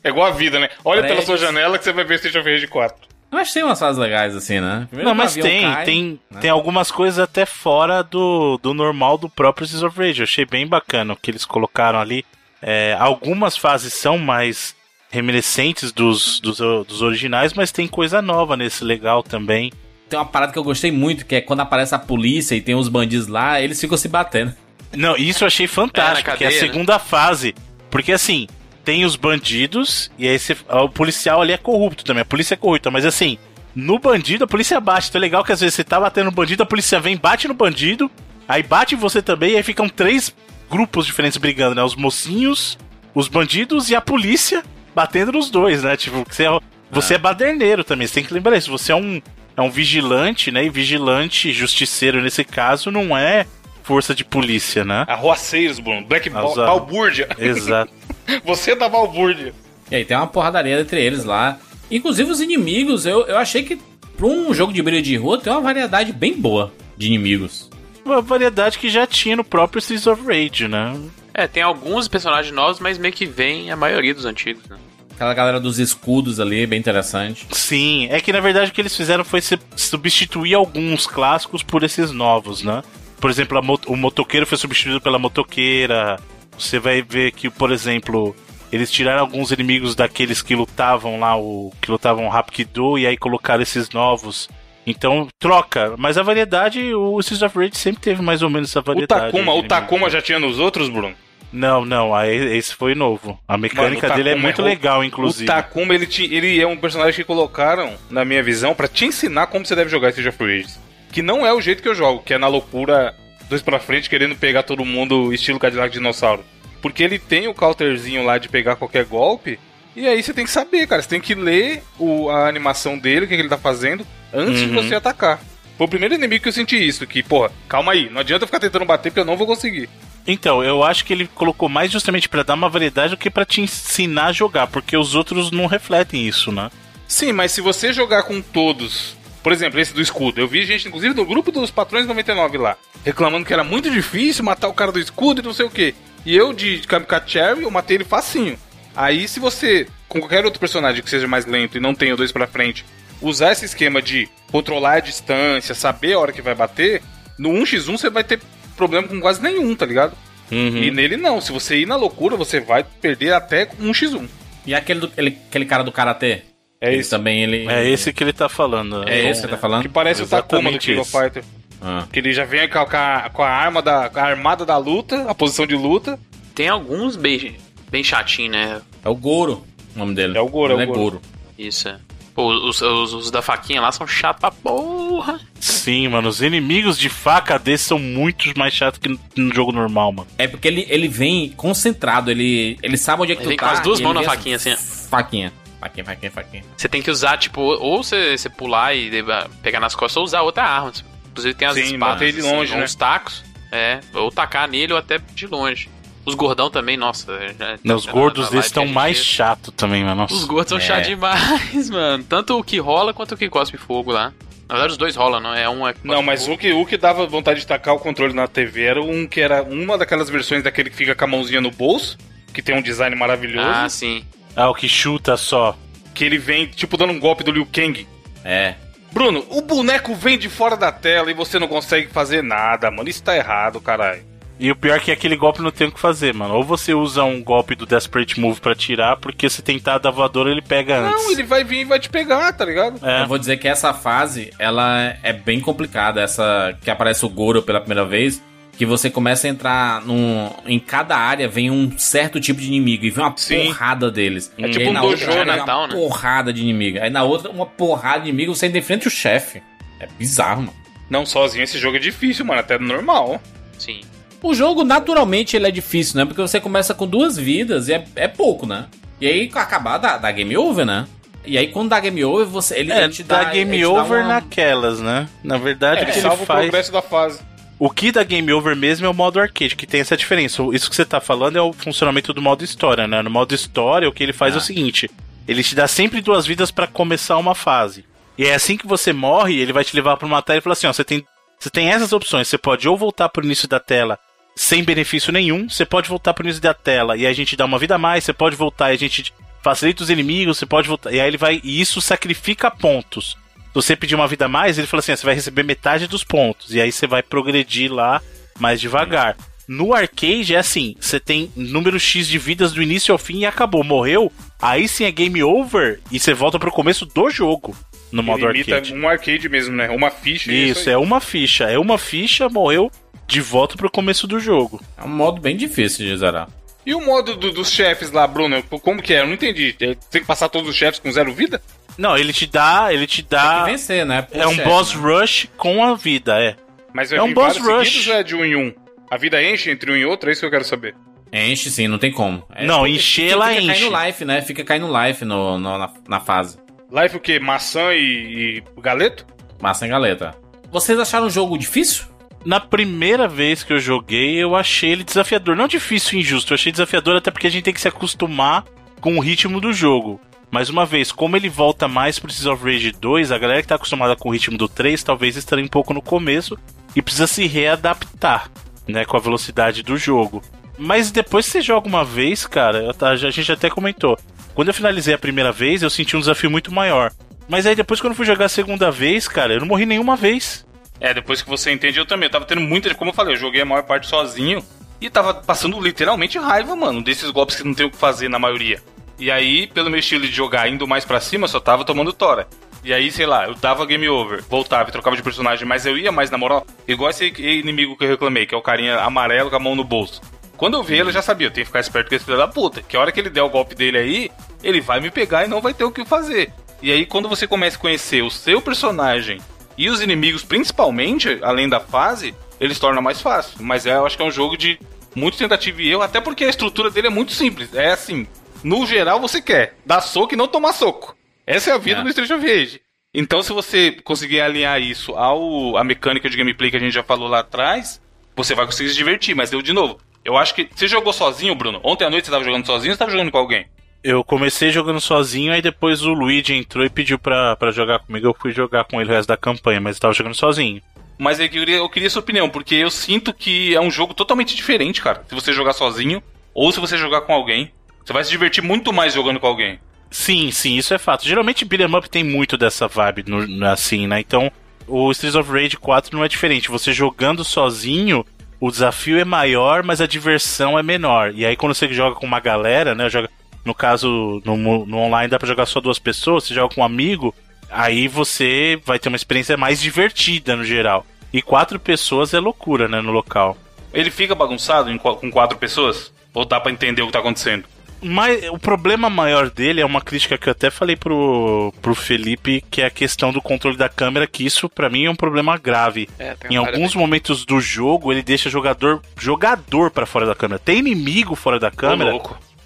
É igual a vida, né? Olha pela sua janela que você vai ver of Rage 4. Eu acho que tem umas fases legais assim, né? Primeiro Não, mas tem, cai, tem, né? tem algumas coisas até fora do, do normal do próprio Streets of Rage. Eu achei bem bacana o que eles colocaram ali. É, algumas fases são mais reminiscentes dos, dos, dos originais, mas tem coisa nova nesse legal também. Tem uma parada que eu gostei muito, que é quando aparece a polícia e tem os bandidos lá, eles ficam se batendo. Não, isso eu achei fantástico, É, na que é a cadeia, né? segunda fase. Porque assim, tem os bandidos, e aí você- o policial ali é corrupto também, a polícia é corrupta, mas assim, no bandido a polícia bate. Então é legal que às vezes você tá batendo no bandido, a polícia vem, bate no bandido, aí bate em você também, e aí ficam três grupos diferentes brigando, né? Os mocinhos, os bandidos e a polícia batendo nos dois, né? Tipo, você é, você é baderneiro também, você tem que lembrar isso. Você é um, é um vigilante, né? E vigilante, justiceiro nesse caso, não é força de polícia, né? Arroaceiros, Bruno. Black Exato. Balbúrdia. Exato. Você é da Balbúrdia. E aí tem uma porradaria entre eles lá. Inclusive os inimigos, eu, eu achei que pra um jogo de briga de rua tem uma variedade bem boa de inimigos. Uma variedade que já tinha no próprio Streets of Rage, né? É, tem alguns personagens novos, mas meio que vem a maioria dos antigos, né? Aquela galera dos escudos ali, bem interessante. Sim, é que na verdade o que eles fizeram foi substituir alguns clássicos por esses novos, né? Por exemplo, mo- o motoqueiro foi substituído pela motoqueira. Você vai ver que, por exemplo, eles tiraram alguns inimigos daqueles que lutavam lá, o que lutavam Rapkido, e aí colocaram esses novos. Então, troca. Mas a variedade, o Streets of Rage sempre teve mais ou menos essa O variedade. Takuma, de o. Takuma já tinha nos outros, Bruno? Não, não, aí esse foi novo. A mecânica Mano, o dele é Takuma muito é- legal, inclusive. O Takuma, ele, ti- ele é um personagem que colocaram, na minha visão, pra te ensinar como você deve jogar Street of Rage. Que não é o jeito que eu jogo, que é na loucura, dois pra frente, querendo pegar todo mundo estilo Cadillac Dinossauro. Porque ele tem o counterzinho lá de pegar qualquer golpe, e aí você tem que saber, cara. Você tem que ler o- a animação dele, o que, que ele tá fazendo, antes de Uhum. você atacar. Foi o primeiro inimigo que eu senti isso, que, porra, calma aí, não adianta eu ficar tentando bater porque eu não vou conseguir. Então, eu acho que ele colocou mais justamente pra dar uma variedade do que pra te ensinar a jogar, porque os outros não refletem isso, né? Sim, mas se você jogar com todos, por exemplo, esse do escudo, eu vi gente, inclusive no grupo dos Patrões 99 lá, reclamando que era muito difícil matar o cara do escudo e não sei o que. E eu, de Kamikaze Cherry, eu matei ele facinho. Aí, se você, com qualquer outro personagem que seja mais lento e não tenha o dois pra frente, usar esse esquema de controlar a distância, saber a hora que vai bater, no 1x1 você vai ter problema com quase nenhum, tá ligado? Uhum. E nele não, se você ir na loucura, você vai perder até com 1x1. E aquele, do, ele- aquele cara do Karatê? É Ele isso. também, ele... É esse que ele tá falando. É esse que tá falando? Que parece o Takuma do Exatamente King of. Fighter. Ah. Que ele já vem com a, com a- arma da com a armada da luta, a posição de luta. Tem alguns bem, bem chatinhos, né? É o Goro, o nome dele. É o Goro, é o Ele Goro. Isso, é. Pô, os, os, os da faquinha lá são chatos pra porra. Sim, mano, os inimigos de faca desses são muito mais chatos que no- no jogo normal, mano. É porque ele, ele vem concentrado, ele, ele sabe onde é que Ele tu vem tá. com as duas mãos na faquinha, assim. Faquinha. Faquinha, faquinha, faquinha. Você tem que usar, tipo, ou você, você pular e deva- pegar nas costas ou usar outra arma. Inclusive tem as Sim, espadas, bater de longe, né? uns tacos. É, ou tacar nele ou até de longe. Os gordão também, nossa. já- Não, os na- gordos live estão mais fez. chatos também, mano. Nossa. Os gordos são É. chatos demais, mano. Tanto o que rola quanto o que cospe fogo lá. Na verdade, os dois rolam, não é um é que Não, mas fogo. o que, o que dava vontade de tacar o controle na TV era um que era uma daquelas versões daquele que fica com a mãozinha no bolso, que tem um design maravilhoso, Ah, sim. Ah, o que chuta só. que ele vem tipo dando um golpe do Liu Kang. É. Bruno, o boneco vem de fora da tela e você não consegue fazer nada, mano. Isso tá errado, caralho. E o pior é que aquele golpe não tem o que fazer, mano. Ou você usa um golpe do Desperate Move pra tirar, porque se tentar dar voadora, ele pega antes. Não, ele vai vir e vai te pegar, tá ligado? É. Eu vou dizer que essa fase, ela é bem complicada. Essa que aparece o Goro pela primeira vez. Que você começa a entrar num. Em cada área vem um certo tipo de inimigo. E vem uma Sim. porrada deles. É E tipo aí um na dojo, outra área né? vem uma Né? porrada de inimigo. Aí na outra, uma porrada de inimigo, você ainda enfrenta o chefe. É bizarro, mano. Não, sozinho esse jogo é difícil, mano. Até normal. Sim. O jogo, naturalmente, ele é difícil, né? Porque você começa com duas vidas e é, é pouco, né? E aí, com acabar, dá, dá game over, né? E aí, quando dá game over, você, ele, É, ele te dá... dá ele game over uma- naquelas, né? Na verdade, É, o que ele ele salva o faz. progresso da fase. O que dá game over mesmo é o modo arcade, que tem essa diferença. Isso que você tá falando é o funcionamento do modo história, né? No modo história, o que ele faz é Ah. o seguinte: ele te dá sempre duas vidas pra começar uma fase. E é assim que você morre, ele vai te levar pra uma tela e falar assim: ó, você tem, você tem essas opções. Você pode ou voltar pro início da tela sem benefício nenhum, você pode voltar pro início da tela e a gente dá uma vida a mais, você pode voltar e a gente facilita os inimigos, você pode voltar. E aí ele vai. E isso sacrifica pontos. Se você pedir uma vida a mais, ele fala assim: ó, você vai receber metade dos pontos. E aí você vai progredir lá mais devagar. No arcade é assim: você tem número X de vidas do início ao fim e acabou. Morreu, aí sim é game over e você volta pro começo do jogo no modo Ele imita arcade. um arcade mesmo, né? Uma ficha. e Isso, aí. é uma ficha. É uma ficha, morreu de volta pro começo do jogo. É um modo bem difícil de zerar. E o modo do- dos chefes lá, Bruno? Como que é? Eu não entendi. É, Tem que passar todos os chefes com zero vida? Não, ele te dá, ele te Tem dá. que vencer, né? Por É um chefe, boss né? rush com a vida, é. Mas É um boss rush. ou é de um em um? A vida enche entre um e outro? É isso que eu quero saber. Enche sim, não tem como. É, Não, fica- encher, fica, ela fica enche. caindo life, né? Fica caindo life no, no- na, na fase. Life o quê? Maçã e, e galeto? Massa, hein, galeta? Vocês acharam o jogo difícil? Na primeira vez que eu joguei, eu achei ele desafiador. Não difícil e injusto, eu achei desafiador até porque a gente tem que se acostumar com o ritmo do jogo. Mais uma vez, como ele volta mais pro Streets of Rage 2, a galera que tá acostumada com o ritmo do 3 talvez esteja um pouco no começo e precisa se readaptar, né, com a velocidade do jogo. Mas depois que você joga uma vez, cara, a gente até comentou. Quando eu finalizei a primeira vez, eu senti um desafio muito maior. Mas aí depois, quando eu fui jogar a segunda vez, cara, eu não morri nenhuma vez. É, depois que você entende, eu também. Eu tava tendo muita. Como eu falei, eu joguei a maior parte sozinho. E tava passando literalmente raiva, mano, desses golpes que não tem o que fazer na maioria. E aí, pelo meu estilo de jogar indo mais para cima, só tava tomando tora. E aí, sei lá, eu dava game over, voltava e trocava de personagem, mas eu ia mais na moral. Igual esse inimigo que eu reclamei, que é o carinha amarelo com a mão no bolso. Quando eu vi ele, eu já sabia, eu tenho que ficar esperto com esse filho da puta. Que a hora que ele der o golpe dele aí, ele vai me pegar e não vai ter o que fazer. E aí, quando você começa a conhecer o seu personagem e os inimigos, principalmente, além da fase, eles tornam mais fácil. Mas é, eu acho que é um jogo de muito tentativa e erro, até porque a estrutura dele é muito simples. É assim, no geral você quer dar soco e não tomar soco. Essa é a vida é. do Street of Rage. Então, se você conseguir alinhar isso ao a mecânica de gameplay que a gente já falou lá atrás, você vai conseguir se divertir. Mas eu, de novo, eu acho que. Você jogou sozinho, Bruno? Ontem à noite você estava jogando sozinho ou você tava jogando com alguém? Eu comecei jogando sozinho, aí depois o Luigi entrou e pediu pra, pra jogar comigo. Eu fui jogar com ele o resto da campanha, mas eu tava jogando sozinho. Mas eu queria, eu queria sua opinião, porque eu sinto que é um jogo totalmente diferente, cara. Se você jogar sozinho ou se você jogar com alguém. Você vai se divertir muito mais jogando com alguém. Sim, sim, isso é fato. Geralmente beat'em up tem muito dessa vibe no, assim, né? Então, o Streets of Rage 4 não é diferente. Você jogando sozinho, o desafio é maior, mas a diversão é menor. E aí quando você joga com uma galera, né? Joga, no caso, no, no online dá pra jogar só duas pessoas, você joga com um amigo, aí você vai ter uma experiência mais divertida no geral. E quatro pessoas é loucura, né, no local. Ele fica bagunçado em, com quatro pessoas? Ou dá pra entender o que tá acontecendo? Mas o problema maior dele é uma crítica que eu até falei pro, pro Felipe, que é a questão do controle da câmera, que isso para mim é um problema grave. É, em alguns momentos do jogo, ele deixa jogador jogador para fora da câmera. Tem inimigo fora da câmera.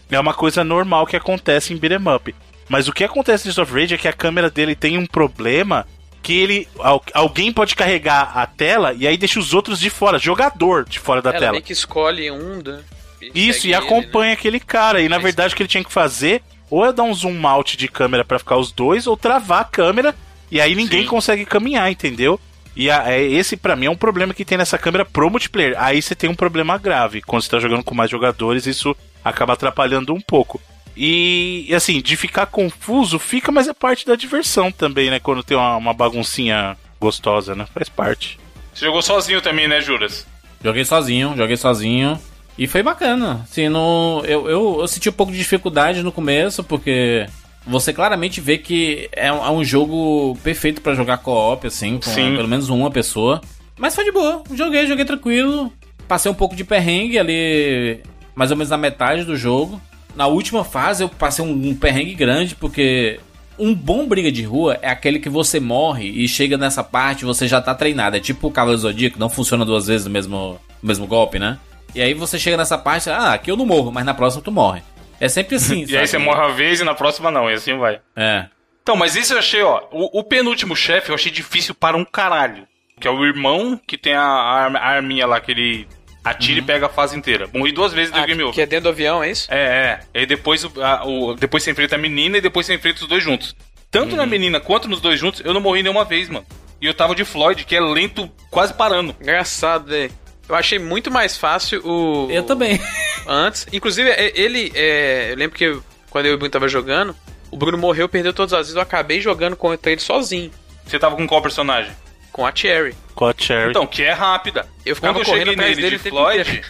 É uma coisa normal que acontece em beat'em up. Mas o que acontece em Street of Rage é que a câmera dele tem um problema que ele alguém pode carregar a tela e aí deixa os outros de fora, jogador de fora da Ela tela. meio que escolhe um, né? Isso, e acompanha ele, né? aquele cara. E na verdade o que ele tinha que fazer ou é dar um zoom out de câmera para ficar os dois, ou travar a câmera, e aí ninguém Sim. consegue caminhar, entendeu? E a, é, esse para mim é um problema que tem nessa câmera pro multiplayer. Aí você tem um problema grave. Quando você tá jogando com mais jogadores, isso acaba atrapalhando um pouco. E assim, de ficar confuso, fica, mas é parte da diversão também, né? Quando tem uma, uma baguncinha gostosa, né? Faz parte. Você jogou sozinho também, né, Juras? Joguei sozinho, joguei sozinho. E foi bacana. Assim, no, eu, eu, eu senti um pouco de dificuldade no começo, porque você claramente vê que é um, é um jogo perfeito para jogar co-op, assim, com Sim. pelo menos uma pessoa. Mas foi de boa. Joguei, joguei tranquilo. Passei um pouco de perrengue ali, mais ou menos na metade do jogo. Na última fase eu passei um, um perrengue grande, porque um bom briga de rua é aquele que você morre e chega nessa parte você já tá treinado. É tipo o Cavaleiro Zodíaco, não funciona duas vezes no mesmo, no mesmo golpe, né? E aí você chega nessa parte, ah, aqui eu não morro, mas na próxima tu morre. É sempre assim. e aí você morre uma vez e na próxima não, e assim vai. É. Então, mas isso eu achei, ó. O, o penúltimo chefe eu achei difícil para um caralho. Que é o irmão que tem a, a, a arminha lá que ele atira uhum. e pega a fase inteira. Morri duas vezes e ah, game over. Que é dentro do avião, é isso? É, é. E depois, a, o, depois você enfrenta a menina e depois você enfrenta os dois juntos. Tanto uhum. na menina quanto nos dois juntos, eu não morri nenhuma vez, mano. E eu tava de Floyd, que é lento, quase parando. Engraçado, velho. Eu achei muito mais fácil o. Eu também. Antes. Inclusive, é, ele. É, eu lembro que quando eu e o Bruno tava jogando, o Bruno morreu, perdeu todas as vezes. Eu acabei jogando contra ele sozinho. Você tava com qual personagem? Com a Cherry. Com a Cherry. Então, que é rápida. Eu ficava Quando eu correndo cheguei nele dele de Floyd,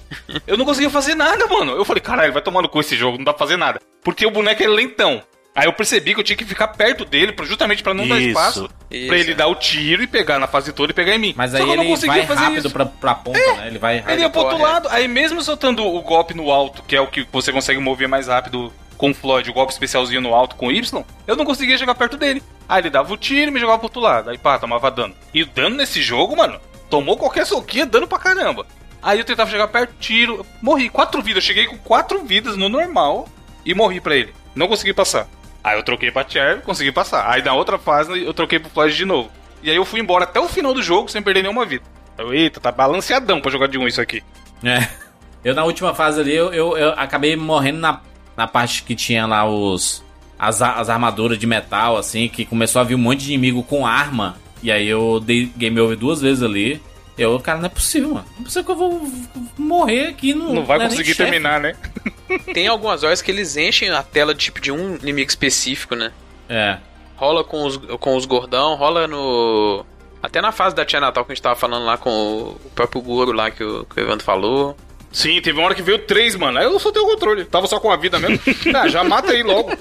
eu não conseguia fazer nada, mano. Eu falei, caralho, vai tomando com esse jogo, não dá pra fazer nada. Porque o boneco é lentão. Aí eu percebi que eu tinha que ficar perto dele, justamente para não isso, dar espaço isso. para ele dar o tiro e pegar na fase toda e pegar em mim. Mas aí ele vai rápido pra, pra ponta, é, né? Ele vai rápido. Ele ia pro outro lado, aí mesmo soltando o golpe no alto, que é o que você consegue mover mais rápido com o Floyd, o golpe especialzinho no alto com Y, eu não conseguia chegar perto dele. Aí ele dava o tiro e me jogava pro outro lado. Aí pá, tomava dano. E o dano nesse jogo, mano, tomou qualquer soquinha, dano pra caramba. Aí eu tentava chegar perto, tiro, morri. Quatro vidas, eu cheguei com quatro vidas no normal e morri pra ele. Não consegui passar. Aí eu troquei pra Cherry, consegui passar. Aí na outra fase eu troquei pro Floyd de novo. E aí eu fui embora até o final do jogo sem perder nenhuma vida. Eu, eita, tá balanceadão pra jogar de um isso aqui. É. Eu na última fase ali, eu, eu, eu acabei morrendo na, na parte que tinha lá os. As, as armaduras de metal, assim, que começou a vir um monte de inimigo com arma. E aí eu dei game over duas vezes ali. Eu, cara, não é possível, mano. Não é possível que eu vou morrer aqui no. Não vai é conseguir chefe. terminar, né? Tem algumas horas que eles enchem a tela de tipo de um inimigo específico, né? É. Rola com os, com os gordão, rola no. Até na fase da Tia Natal que a gente tava falando lá com o, o próprio Goro lá que o, que o Evandro falou. Sim, teve uma hora que veio três, mano. Aí eu soltei o controle. Tava só com a vida mesmo. Ah, já mata aí logo.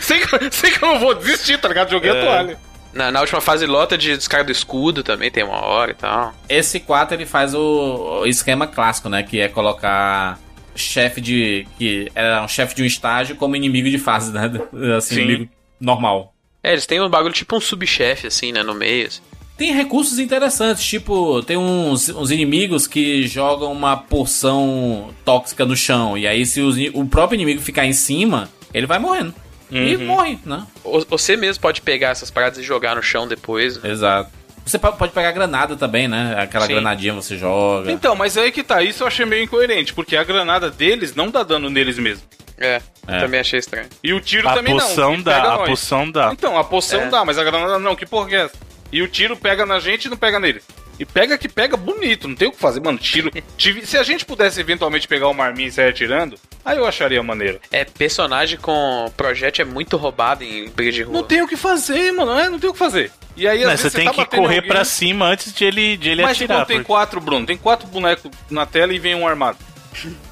sei, que, sei que eu não vou desistir, tá ligado? Joguei a toalha. Na, na última fase lota de descarga do escudo também tem uma hora e tal. Esse 4 ele faz o, o esquema clássico, né? Que é colocar chefe de. que era um chefe de um estágio como inimigo de fase, né? Assim, Sim. inimigo normal. É, eles têm um bagulho tipo um subchefe, assim, né, no meio. assim. Tem recursos interessantes, tipo, tem uns, uns inimigos que jogam uma porção tóxica no chão. E aí, se os o próprio inimigo ficar em cima, ele vai morrendo. E morre, né? Você mesmo pode pegar essas paradas e jogar no chão depois. né? Exato. Você po- pode pegar granada também, né? Aquela Sim. granadinha você joga. Então, mas aí que tá. Isso eu achei meio incoerente, porque a granada deles não dá dano neles mesmo. É, É. também achei estranho. E o tiro A também não. poção que dá, a nós. poção dá. Então, a poção É. dá, mas a granada não. Que porra que é essa? E o tiro pega na gente e não pega nele. E pega que pega bonito, não tem o que fazer. Mano, tiro. tive- Se a gente pudesse eventualmente pegar uma arminha e sair atirando, aí eu acharia maneiro. É, personagem com projétil é muito roubado em briga de rua. Não tem o que fazer, mano. É, não tem o que fazer. E aí, às Não, vezes, você tem tá que correr alguém, pra cima antes de ele, de ele Mas atirar. quando tem porque- quatro, Bruno, tem quatro bonecos na tela e vem um armado.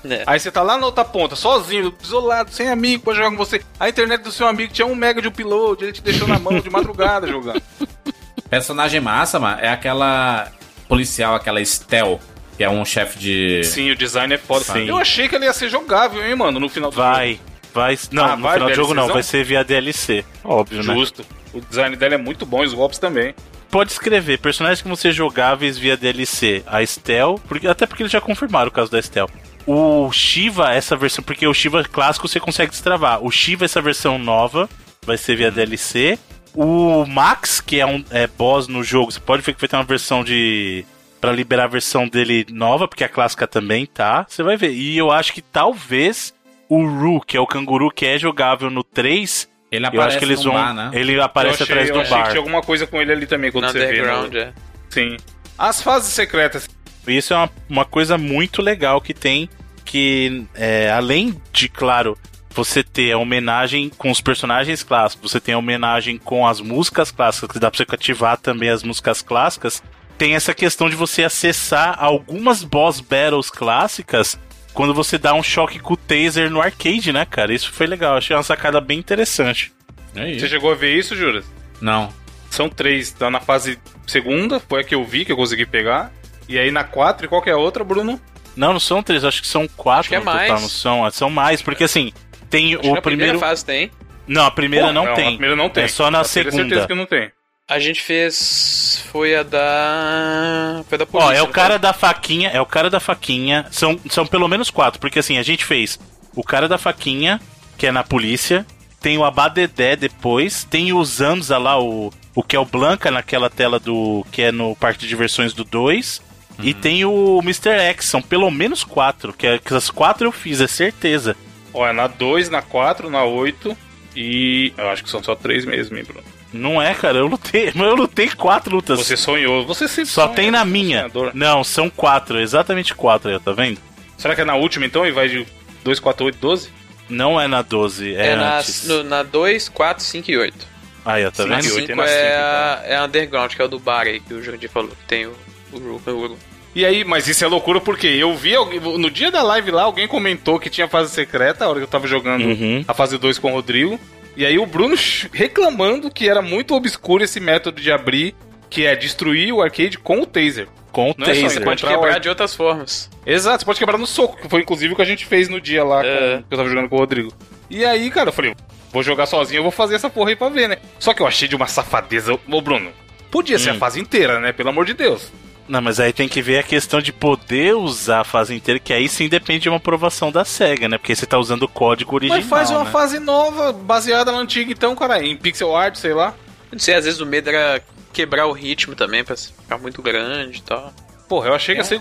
É. Aí você tá lá na outra ponta, sozinho, isolado, sem amigo pra jogar com você. A internet do seu amigo tinha um mega de upload, ele te deixou na mão de madrugada jogando. Personagem massa, mano, é aquela policial, aquela Stel, que é um chefe de. Sim, o design é foda. Sim. Eu achei que ele ia ser jogável, hein, mano, no final do jogo. Vai, vai. Não, Ah, no vai, final do jogo não, vai ser via DLC. Óbvio, né? Justo. O design dela é muito bom, e os golpes também. Pode escrever personagens que vão ser jogáveis via DLC. A Estel, porque, até porque eles já confirmaram o caso da Estel. O Shiva, essa versão, porque o Shiva clássico você consegue destravar. O Shiva, essa versão nova, vai ser via DLC. O Max, que é um é, boss no jogo, você pode ver que vai ter uma versão de. Pra liberar a versão dele nova, porque a clássica também tá. Você vai ver. E eu acho que talvez o Ru, que é o canguru que é jogável no 3, Ele eu aparece acho que eles vão. bar, né? Ele aparece eu achei, atrás eu do achei que bar. tinha alguma coisa com ele ali também, quando No você vê. no- é. Sim. As fases secretas. Isso é uma, uma coisa muito legal que tem, que é, além de, claro, você ter a homenagem com os personagens clássicos, você tem a homenagem com as músicas clássicas, que dá pra você ativar também as músicas clássicas, tem essa questão de você acessar algumas boss battles clássicas quando você dá um choque com o taser no arcade, né, cara? Isso foi legal, achei uma sacada bem interessante. É. Você chegou a ver isso, Juras? Não. São três. Tá na fase segunda, foi a que eu vi, que eu consegui pegar. E aí na quatro, e qual que é a outra, Bruno? Não, não são três, acho que são quatro Acho que é no total, mais. não são, são mais, porque assim, tem Acho o na primeira primeiro... fase tem. Não, a primeira Pô, não, A tem. primeira não tem. É só na Eu tenho certeza segunda. que não tem. A gente fez. Foi a da. Foi a da polícia. Ó, é o não cara foi? da faquinha, é o cara da faquinha. São, são pelo menos quatro, porque assim, a gente fez o cara da faquinha, que é na polícia, tem o Abadedé depois, tem o Zamza lá, o, o que é o Blanca naquela tela do. que é no parque de diversões do 2. E tem o Mr. X, são pelo menos quatro, que, é, que as quatro eu fiz, é certeza. Ó, é na 2, na 4, na 8 e. Eu acho que são só três mesmo, hein, Bruno? Não é, cara, eu lutei, mas eu lutei quatro lutas. Você sonhou, você sempre Só sonha, tem na você é minha. sonhador. Não, são quatro, exatamente quatro aí, tá vendo? Será que é na última então e vai de 2, 4, 8, 12? Não é na 12, é, É na, antes. no- na 2, 4, 5 e 8. Aí, ó, tá vendo? e A oito 5 e na é, cinco, a, é a Underground, que é o do bar aí, que o Jurandir falou. que Tem o, o o Ru. E aí, mas isso é loucura porque eu vi alguém, no dia da live lá, alguém comentou que tinha fase secreta, a hora que eu tava jogando Uhum. a fase 2 com o Rodrigo. E aí o Bruno reclamando que era muito obscuro esse método de abrir, que é destruir o arcade com o taser. Com o Não é só taser. Você pode quebrar ar- de outras formas. Exato, você pode quebrar no soco, que foi inclusive o que a gente fez no dia lá É. com- que eu tava jogando com o Rodrigo. E aí, cara, eu falei, vou jogar sozinho, eu vou fazer essa porra aí pra ver, né? Só que eu achei de uma safadeza. Ô, Bruno, podia ser a fase inteira, né? Pelo amor de Deus. Não, mas aí tem que ver a questão de poder usar a fase inteira, que aí sim depende de uma aprovação da SEGA, né? Porque você tá usando o código original, Mas faz uma né? fase nova, baseada na antiga, então, cara, em pixel art, sei lá. Não sei, às vezes o medo era quebrar o ritmo também pra ficar muito grande e tal. Porra, eu achei que ia ser.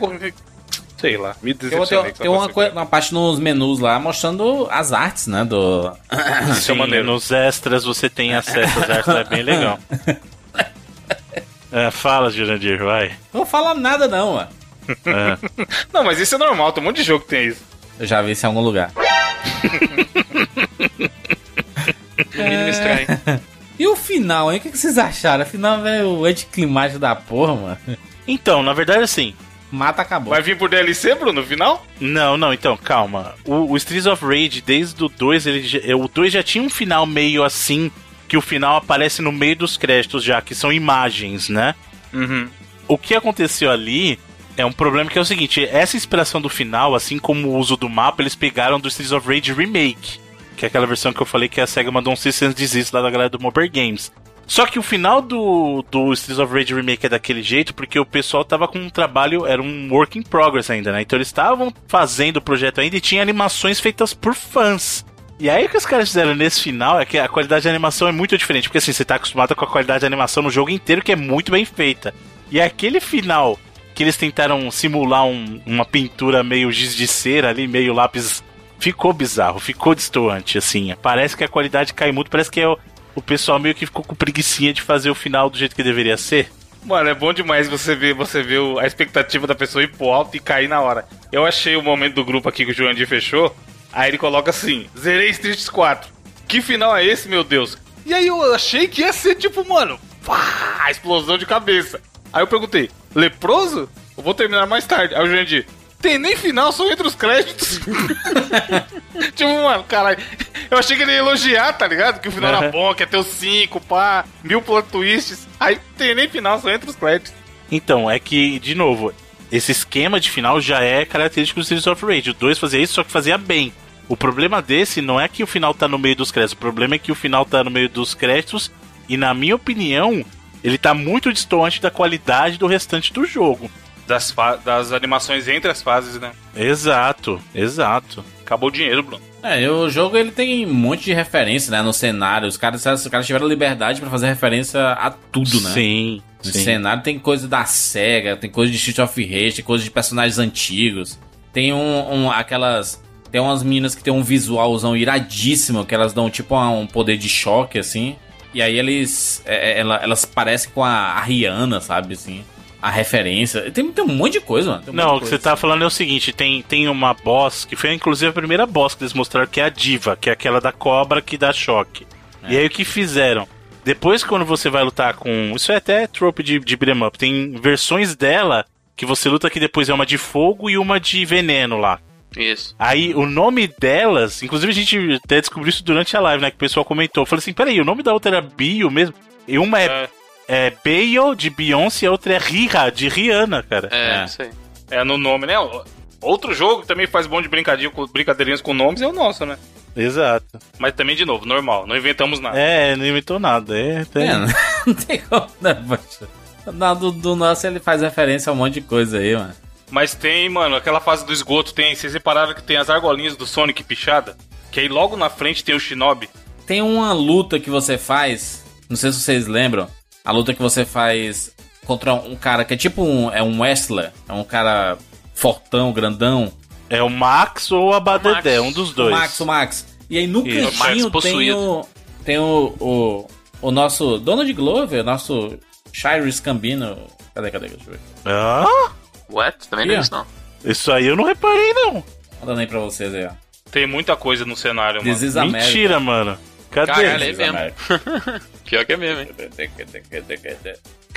Sei lá, me decepcionei. tem uma, uma parte nos menus lá mostrando as artes, né? Do. Isso é maneiro. Nos extras você tem acesso às artes, é bem legal. É, fala, Jurandir, vai. Não fala nada, não, mano. É. Não, mas isso é normal, tem um monte de jogo que tem isso. Eu já vi isso em algum lugar. No mínimo estranho. E o final, hein? O que, vocês acharam? Afinal, velho, o anticlimático da porra, mano. Então, na verdade, assim. Mata acabou. Vai vir por DLC, Bruno, no final? Não, não, então, calma. O, o Streets of Rage, desde o 2, ele, o 2 já tinha um final meio assim, que o final aparece no meio dos créditos já, que são imagens, né? Uhum. O que aconteceu ali é um problema que é o seguinte: essa inspiração do final, assim como o uso do mapa, eles pegaram do Streets of Rage Remake, que é aquela versão que eu falei que a SEGA mandou um 600 desist lá da galera do Mobile Games. Só que o final do, do Streets of Rage Remake é daquele jeito porque o pessoal tava com um trabalho, era um work in progress ainda, né? Então eles estavam fazendo o projeto ainda e tinha animações feitas por fãs. E aí o que os caras fizeram nesse final é que a qualidade de animação é muito diferente, porque assim, você tá acostumado com a qualidade de animação no jogo inteiro que é muito bem feita. E aquele final que eles tentaram simular um- uma pintura meio giz de cera ali, meio lápis, ficou bizarro, ficou distoante, assim. Parece que a qualidade cai muito, parece que é o, o pessoal meio que ficou com preguicinha de fazer o final do jeito que deveria ser. Mano, é bom demais você ver, você ver a expectativa da pessoa ir pro alto e cair na hora. Eu achei o momento do grupo aqui que o Jurandir fechou. Aí ele coloca assim: Zerei Streets 4. Que final é esse, meu Deus? E aí eu achei que ia ser tipo, mano, pá, explosão de cabeça. Aí eu perguntei: Leproso? Eu vou terminar mais tarde. Aí o Jurandir: Tem nem final, só entre os créditos. tipo, mano, caralho. Eu achei que ele ia elogiar, tá ligado? Que o final era Aham. bom, que ia ter os 5, pá, mil plot twists. Aí tem nem final, só entre os créditos. Então, é que, de novo, esse esquema de final já é característico do Streets of Rage. O 2 fazia isso, só que fazia bem. O problema desse não é que o final tá no meio dos créditos, o problema é que o final tá no meio dos créditos e, na minha opinião, ele tá muito distante da qualidade do restante do jogo. Das, das animações entre as fases, né? Exato, exato. Acabou o dinheiro, Bruno. É, e o jogo ele tem um monte de referência, né? No cenário. Os caras, os caras tiveram liberdade pra fazer referência a tudo, né? Sim, No sim. cenário tem coisa da SEGA, tem coisa de Street of Rage, tem coisa de personagens antigos. Tem um, um- aquelas. Tem umas meninas que tem um visualzão iradíssimo, que elas dão tipo um poder de choque, assim. E aí eles. é, é, ela- elas parecem com a, a Rihanna, sabe, assim. A referência. Tem, tem um monte de coisa, mano. Um Não, o que coisa, você tá falando é o seguinte: tem, tem uma boss, que foi inclusive a primeira boss que eles mostraram, que é a Diva, que é aquela da cobra que dá choque. E aí o que fizeram? Depois, quando você vai lutar com. Isso é até trope de, de beat'em up. Tem versões dela que você luta que depois é uma de fogo e uma de veneno lá. Isso. Aí o nome delas, inclusive a gente até descobriu isso durante a live, né? Que o pessoal comentou. Eu falei assim: peraí, o nome da outra era Bio mesmo? E uma é, É, é Bayo de Beyoncé e a outra é Riha de Rihanna, cara. É, É. isso aí. é no nome, né? Outro jogo que também faz bom de brincadinha com, brincadeirinhas com nomes é o nosso, né? Exato. Mas também, de novo, normal, não inventamos nada. É, não inventou nada. É, tem- É, não tem como, né. Na do, do nosso ele faz referência a um monte de coisa aí, mano. Mas tem, mano, aquela fase do esgoto tem. Vocês repararam que tem as argolinhas do Sonic pichada? Que aí logo na frente tem o Shinobi. Tem uma luta que você faz, não sei se vocês lembram, a luta que você faz contra um cara que é tipo um, é um wrestler, é um cara fortão, grandão, É o Max ou a Badedé, um dos o dois. Max, o Max. E aí no Isso. O cantinho tem o tem o, o o nosso Donald Glover, nosso Shyrus Cambino. Cadê, cadê, deixa eu ver. Ah, What? Também não é isso, não. isso aí eu não reparei, não. Mandando aí pra vocês aí, ó. Tem muita coisa no cenário, mano. This is America. Mentira, mano. Cadê? Caralho, é mesmo. Pior que é mesmo, hein?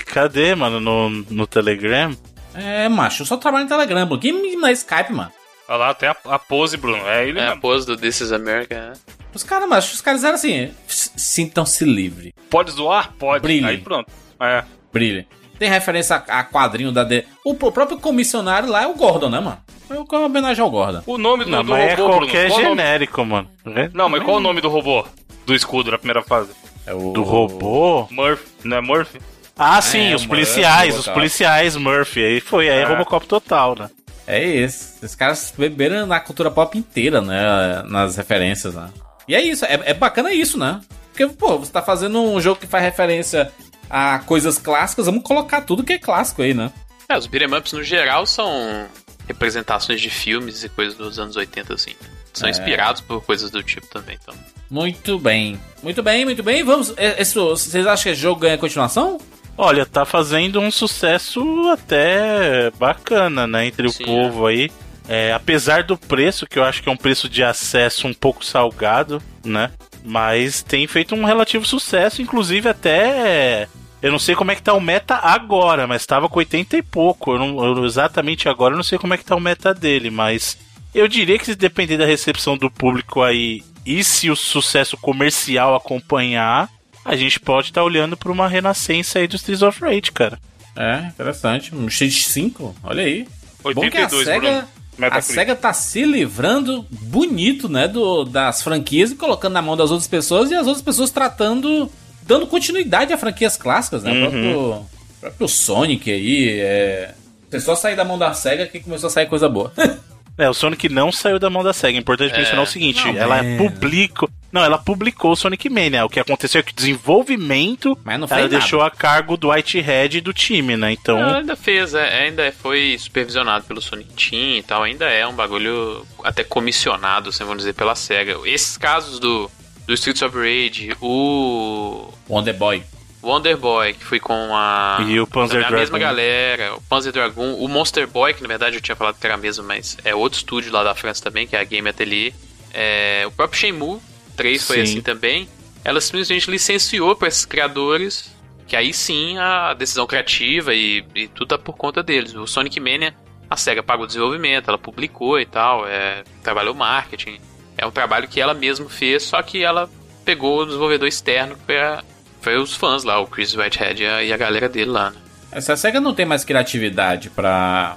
Cadê, mano? No, no Telegram? É, macho, eu só trabalho no Telegram, pô. Quem na Skype, mano? Olha lá, tem a, a pose, Bruno. É ele É a pose do This is America, né? Os caras, macho, os caras eram assim, sintam-se livre. Pode zoar? Pode. Brilhe. Aí pronto. É. Brilha. Tem referência a, a quadrinho da D. O pr- próprio comissionário lá é o Gordon, né, mano? É o homenagem ao Gordon. O nome do, Não, do mas é robô, qualquer Bruno. Qual o nome? genérico, mano. É? Não, mas qual o nome do robô? Do escudo na primeira fase? É o Do robô? Murphy. Não é Murphy? Ah, sim, É, os policiais, os policiais Murphy. Aí foi, aí é É. Robocop total, né? É isso. Os caras beberam na cultura pop inteira, né? Nas referências, né? E é isso. É, é bacana isso, né? Porque, pô, você tá fazendo um jogo que faz referência a coisas clássicas, vamos colocar tudo que é clássico aí, né? É, os beat'em ups no geral são representações de filmes e coisas dos anos 80, assim. São É. inspirados por coisas do tipo também, então. Muito bem. Muito bem, muito bem. Vamos. é- esse- vocês acham que esse jogo ganha continuação? Olha, tá fazendo um sucesso até bacana, né, entre o Sim, povo aí. É, apesar do preço, que eu acho que é um preço de acesso um pouco salgado, né? Mas tem feito um relativo sucesso, inclusive até. Eu não sei como é que tá o meta agora, mas tava com 80 e pouco. Eu não, eu exatamente agora eu não sei como é que tá o meta dele, mas eu diria que se depender da recepção do público aí e se o sucesso comercial acompanhar, a gente pode estar olhando para uma renascença aí do Streets of Rage, cara. É, interessante. Um X5, olha aí. Bom que a 82, SEGA, Bruno. a. SEGA tá se livrando bonito, né, do, das franquias e colocando na mão das outras pessoas e as outras pessoas tratando, dando continuidade a franquias clássicas, né? O próprio, o próprio Sonic aí, é... Você só sair da mão da SEGA que começou a sair coisa boa. É, o Sonic não saiu da mão da SEGA. É importante É. mencionar o seguinte: Não, ela é. publicou. Não, ela publicou o Sonic Mania. O que aconteceu é que o desenvolvimento Mas não ela fez deixou nada. a cargo do Whitehead e do time, né? Então. Ela ainda fez, é, ainda foi supervisionado pelo Sonic Team e tal, ainda é um bagulho até comissionado, assim, vamos dizer, pela SEGA. Esses casos do, do Streets of Rage, o Wonder Boy. Wonder Boy, que foi com a. E o Panzer também a mesma galera, o Panzer Dragoon, o Monster Boy, que na verdade eu tinha falado que era mesmo, mas é outro estúdio lá da França também, que é a Game Atelier. É, o próprio Shenmue 3 foi Sim. assim também. Ela simplesmente licenciou para esses criadores, que aí sim a decisão criativa e, e tudo tá por conta deles. O Sonic Mania, a SEGA pagou o desenvolvimento, ela publicou e tal, é, trabalhou marketing. É um trabalho que ela mesma fez, só que ela pegou o desenvolvedor externo, que foi, a- foi os fãs lá, o Chris Whitehead e a, e a galera dele lá, né? Se a SEGA não tem mais criatividade pra,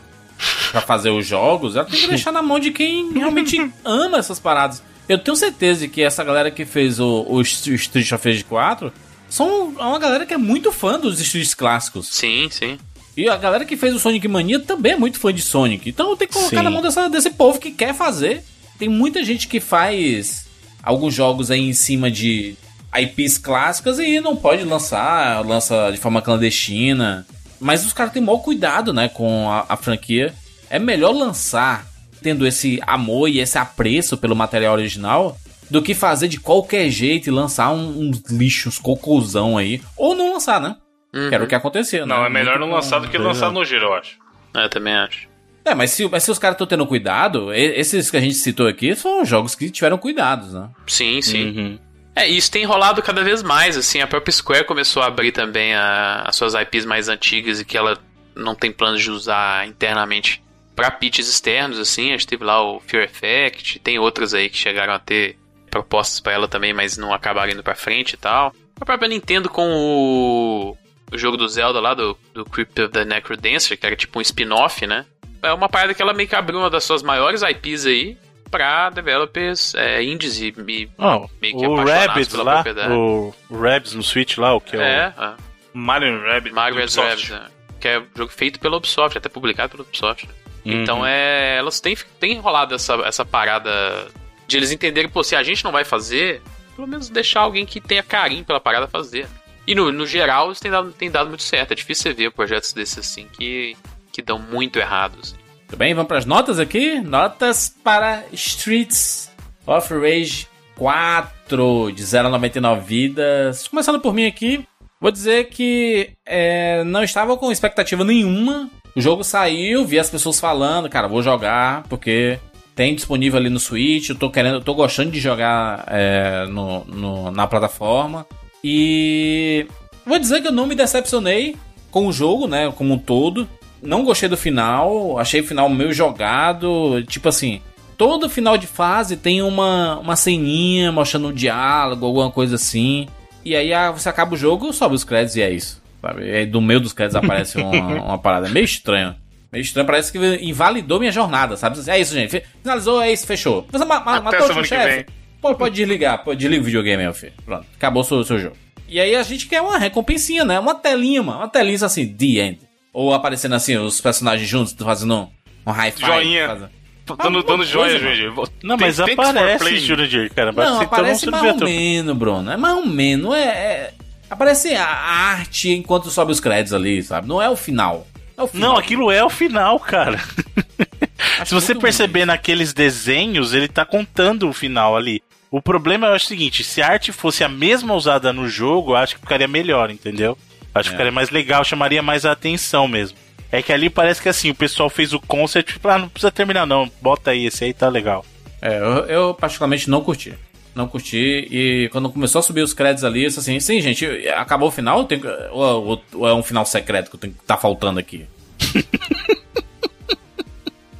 pra fazer os jogos, ela tem que deixar na mão de quem realmente ama essas paradas. Eu tenho certeza de que essa galera que fez o, o Street of Rage 4 são é uma galera que é muito fã dos Streets clássicos. Sim, sim. E a galera que fez o Sonic Mania também é muito fã de Sonic. Então tem que colocar Sim. na mão dessa, desse povo que quer fazer. Tem muita gente que faz alguns jogos aí em cima de IPs clássicas e não pode lançar, lança de forma clandestina. Mas os caras têm maior cuidado, né, com a, a franquia. É melhor lançar tendo esse amor e esse apreço pelo material original do que fazer de qualquer jeito e lançar um- uns lixos, cocôzão aí. Ou não lançar, né? Uhum. Que era o que acontecia, né? Não, é melhor Muito não lançar do que lançar no giro, eu acho. É, Eu também acho. É, mas se, mas se os caras estão tendo cuidado, esses que a gente citou aqui são jogos que tiveram cuidados, né? Sim, sim. Uhum. É, isso tem rolado cada vez mais, assim, a própria Square começou a abrir também a- as suas IPs mais antigas e que ela não tem planos de usar internamente pra pitches externos, assim, a gente teve lá o Fear Effect, tem outras aí que chegaram a ter propostas pra ela também, mas não acabaram indo pra frente e tal. A própria Nintendo com o, o jogo do Zelda lá, do, do Crypt of the Necrodancer, que era tipo um spin-off, né? É uma parada que ela meio que abriu uma das suas maiores IPs aí pra developers é, indies e, e Ó, Meio que o Rabbids lá, o Rabbids no Switch lá, o que é, É, é. Mario Rabbit. Mario. Rabbids, é. que é um jogo feito pela Ubisoft, até publicado pela Ubisoft. né? Uhum. Então é, elas têm, têm rolado essa, essa parada de eles entenderem, pô, se a gente não vai fazer, pelo menos deixar alguém que tenha carinho pela parada fazer. E no, no geral, isso tem dado, tem dado muito certo. É difícil você ver projetos desses assim que, que dão muito errado. assim. Tudo bem? Vamos para as notas aqui? Notas para Streets of Rage 4, de 0 a 99 vidas. Começando por mim aqui, vou dizer que é, não estava com expectativa nenhuma. O jogo saiu, vi as pessoas falando, cara, vou jogar, porque tem disponível ali no Switch, eu tô querendo, eu tô gostando de jogar é, no, no- na plataforma. E vou dizer que eu não me decepcionei com o jogo, né, como um todo. Não gostei do final, achei o final meio jogado, tipo assim, todo final de fase tem uma, uma ceninha mostrando um diálogo, alguma coisa assim. E aí ah, você acaba o jogo, sobe os créditos e é isso. Sabe? E aí do meio dos créditos aparece uma, uma parada meio estranha. Meio estranho, parece que invalidou minha jornada, sabe? É isso, gente. Finalizou, é isso, fechou. Você ma ma Até matou o chefe? Pode, pode desligar, pode desliga o videogame, meu filho. Pronto, acabou o seu, seu jogo. E aí a gente quer uma recompensinha, né? Uma telinha, mano. Uma telinha assim, the end. Ou aparecendo assim, os personagens juntos, fazendo um, um high five. Joinha. fazendo- Dando, dando joia. Jurandir. Não, mas tem aparece. Jurandir, cara. Não, Você- então aparece mais ou menos, Bruno. É mais ou menos. É, é- Aparece a arte enquanto sobe os créditos ali, sabe? Não é o final. É o final. Não, aquilo é o final, cara. Se você perceber ruim. naqueles desenhos, ele tá contando o final ali. O problema é o seguinte: se a arte fosse a mesma usada no jogo, eu acho que ficaria melhor, entendeu? Acho que É. ficaria mais legal, chamaria mais a atenção mesmo. É que ali parece que assim, o pessoal fez o concept, tipo, ah, não precisa terminar não, bota aí, esse aí tá legal. É, eu, eu particularmente não curti. Não curti. E quando começou a subir os créditos ali, eu disse assim, sim, gente, acabou o final? Que- ou, ou- ou é um final secreto que eu tenho que tá faltando aqui?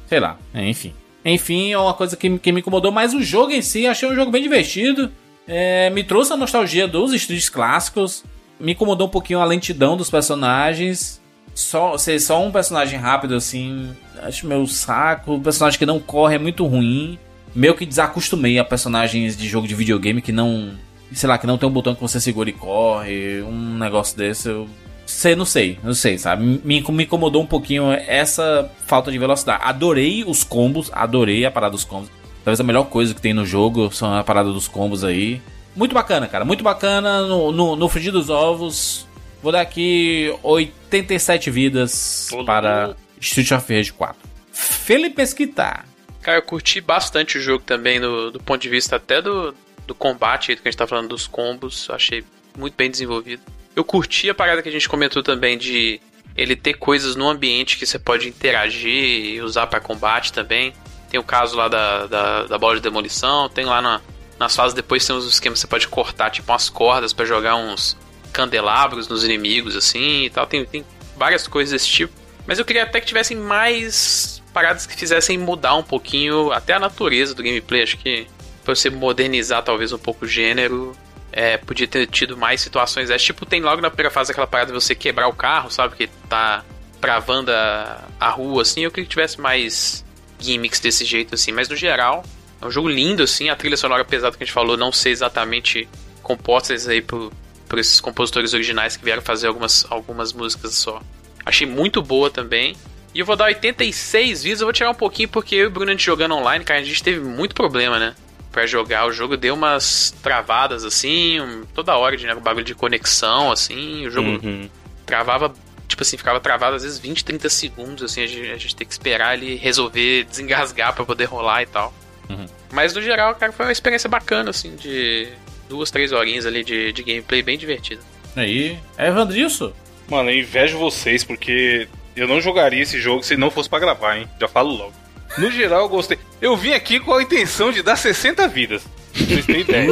Sei lá, é, enfim. Enfim, é uma coisa que, que me incomodou, mas o jogo em si, achei um jogo bem divertido. É, me trouxe a nostalgia dos streets clássicos. Me incomodou um pouquinho a lentidão dos personagens. Só ser só um personagem rápido assim, acho meu saco. Um personagem que não corre é muito ruim. Meio que desacostumei a personagens de jogo de videogame que não. Sei lá, que não tem um botão que você segura e corre. Um negócio desse. Eu sei, não sei, não sei, sabe? Me, me incomodou um pouquinho essa falta de velocidade. Adorei os combos, adorei a parada dos combos. Talvez a melhor coisa que tem no jogo são a parada dos combos aí. Muito bacana, cara, muito bacana. No, no, no frigir dos ovos, vou dar aqui 87 vidas para. Street of Rage 4. Felipe Esquitar. Cara, eu curti bastante o jogo também, do, do ponto de vista até do, do combate, aí, que a gente tá falando dos combos. Achei muito bem desenvolvido. Eu curti a parada que a gente comentou também de ele ter coisas no ambiente que você pode interagir e usar pra combate também. Tem o caso lá da, da, da bola de demolição, tem lá na, nas fases depois tem uns esquemas que você pode cortar, tipo umas cordas pra jogar uns candelabros nos inimigos, assim e tal. Tem, tem várias coisas desse tipo. Mas eu queria até que tivessem mais paradas que fizessem mudar um pouquinho até a natureza do gameplay. Acho que pra você modernizar talvez um pouco o gênero, é, podia ter tido mais situações. É tipo, tem logo na primeira fase aquela parada de você quebrar o carro, sabe? Que tá travando a, a rua, assim. Eu queria que tivesse mais gimmicks desse jeito, assim. Mas no geral, é um jogo lindo, assim. A trilha sonora pesada que a gente falou, não sei exatamente compostas aí por, por esses compositores originais que vieram fazer algumas, algumas músicas só. Achei muito boa também. E eu vou dar 86 vidas, eu vou tirar um pouquinho porque eu e o Bruno a gente jogando online, cara, a gente teve muito problema, né? Pra jogar, o jogo deu umas travadas assim, um- toda hora de né, bagulho de conexão, assim, o jogo Uhum. travava, tipo assim, ficava travado às vezes 20, 30 segundos, assim, a gente, a gente tem que esperar ele resolver desengasgar pra poder rolar e tal. Uhum. Mas no geral, cara, foi uma experiência bacana, assim, de duas, três horinhas ali de, de gameplay bem divertida. Aí, é Evandrilson. Mano, eu invejo vocês porque eu não jogaria esse jogo se não fosse pra gravar, hein? Já falo logo. No geral, eu gostei. Eu vim aqui com a intenção de dar 60 vidas. Vocês têm ideia.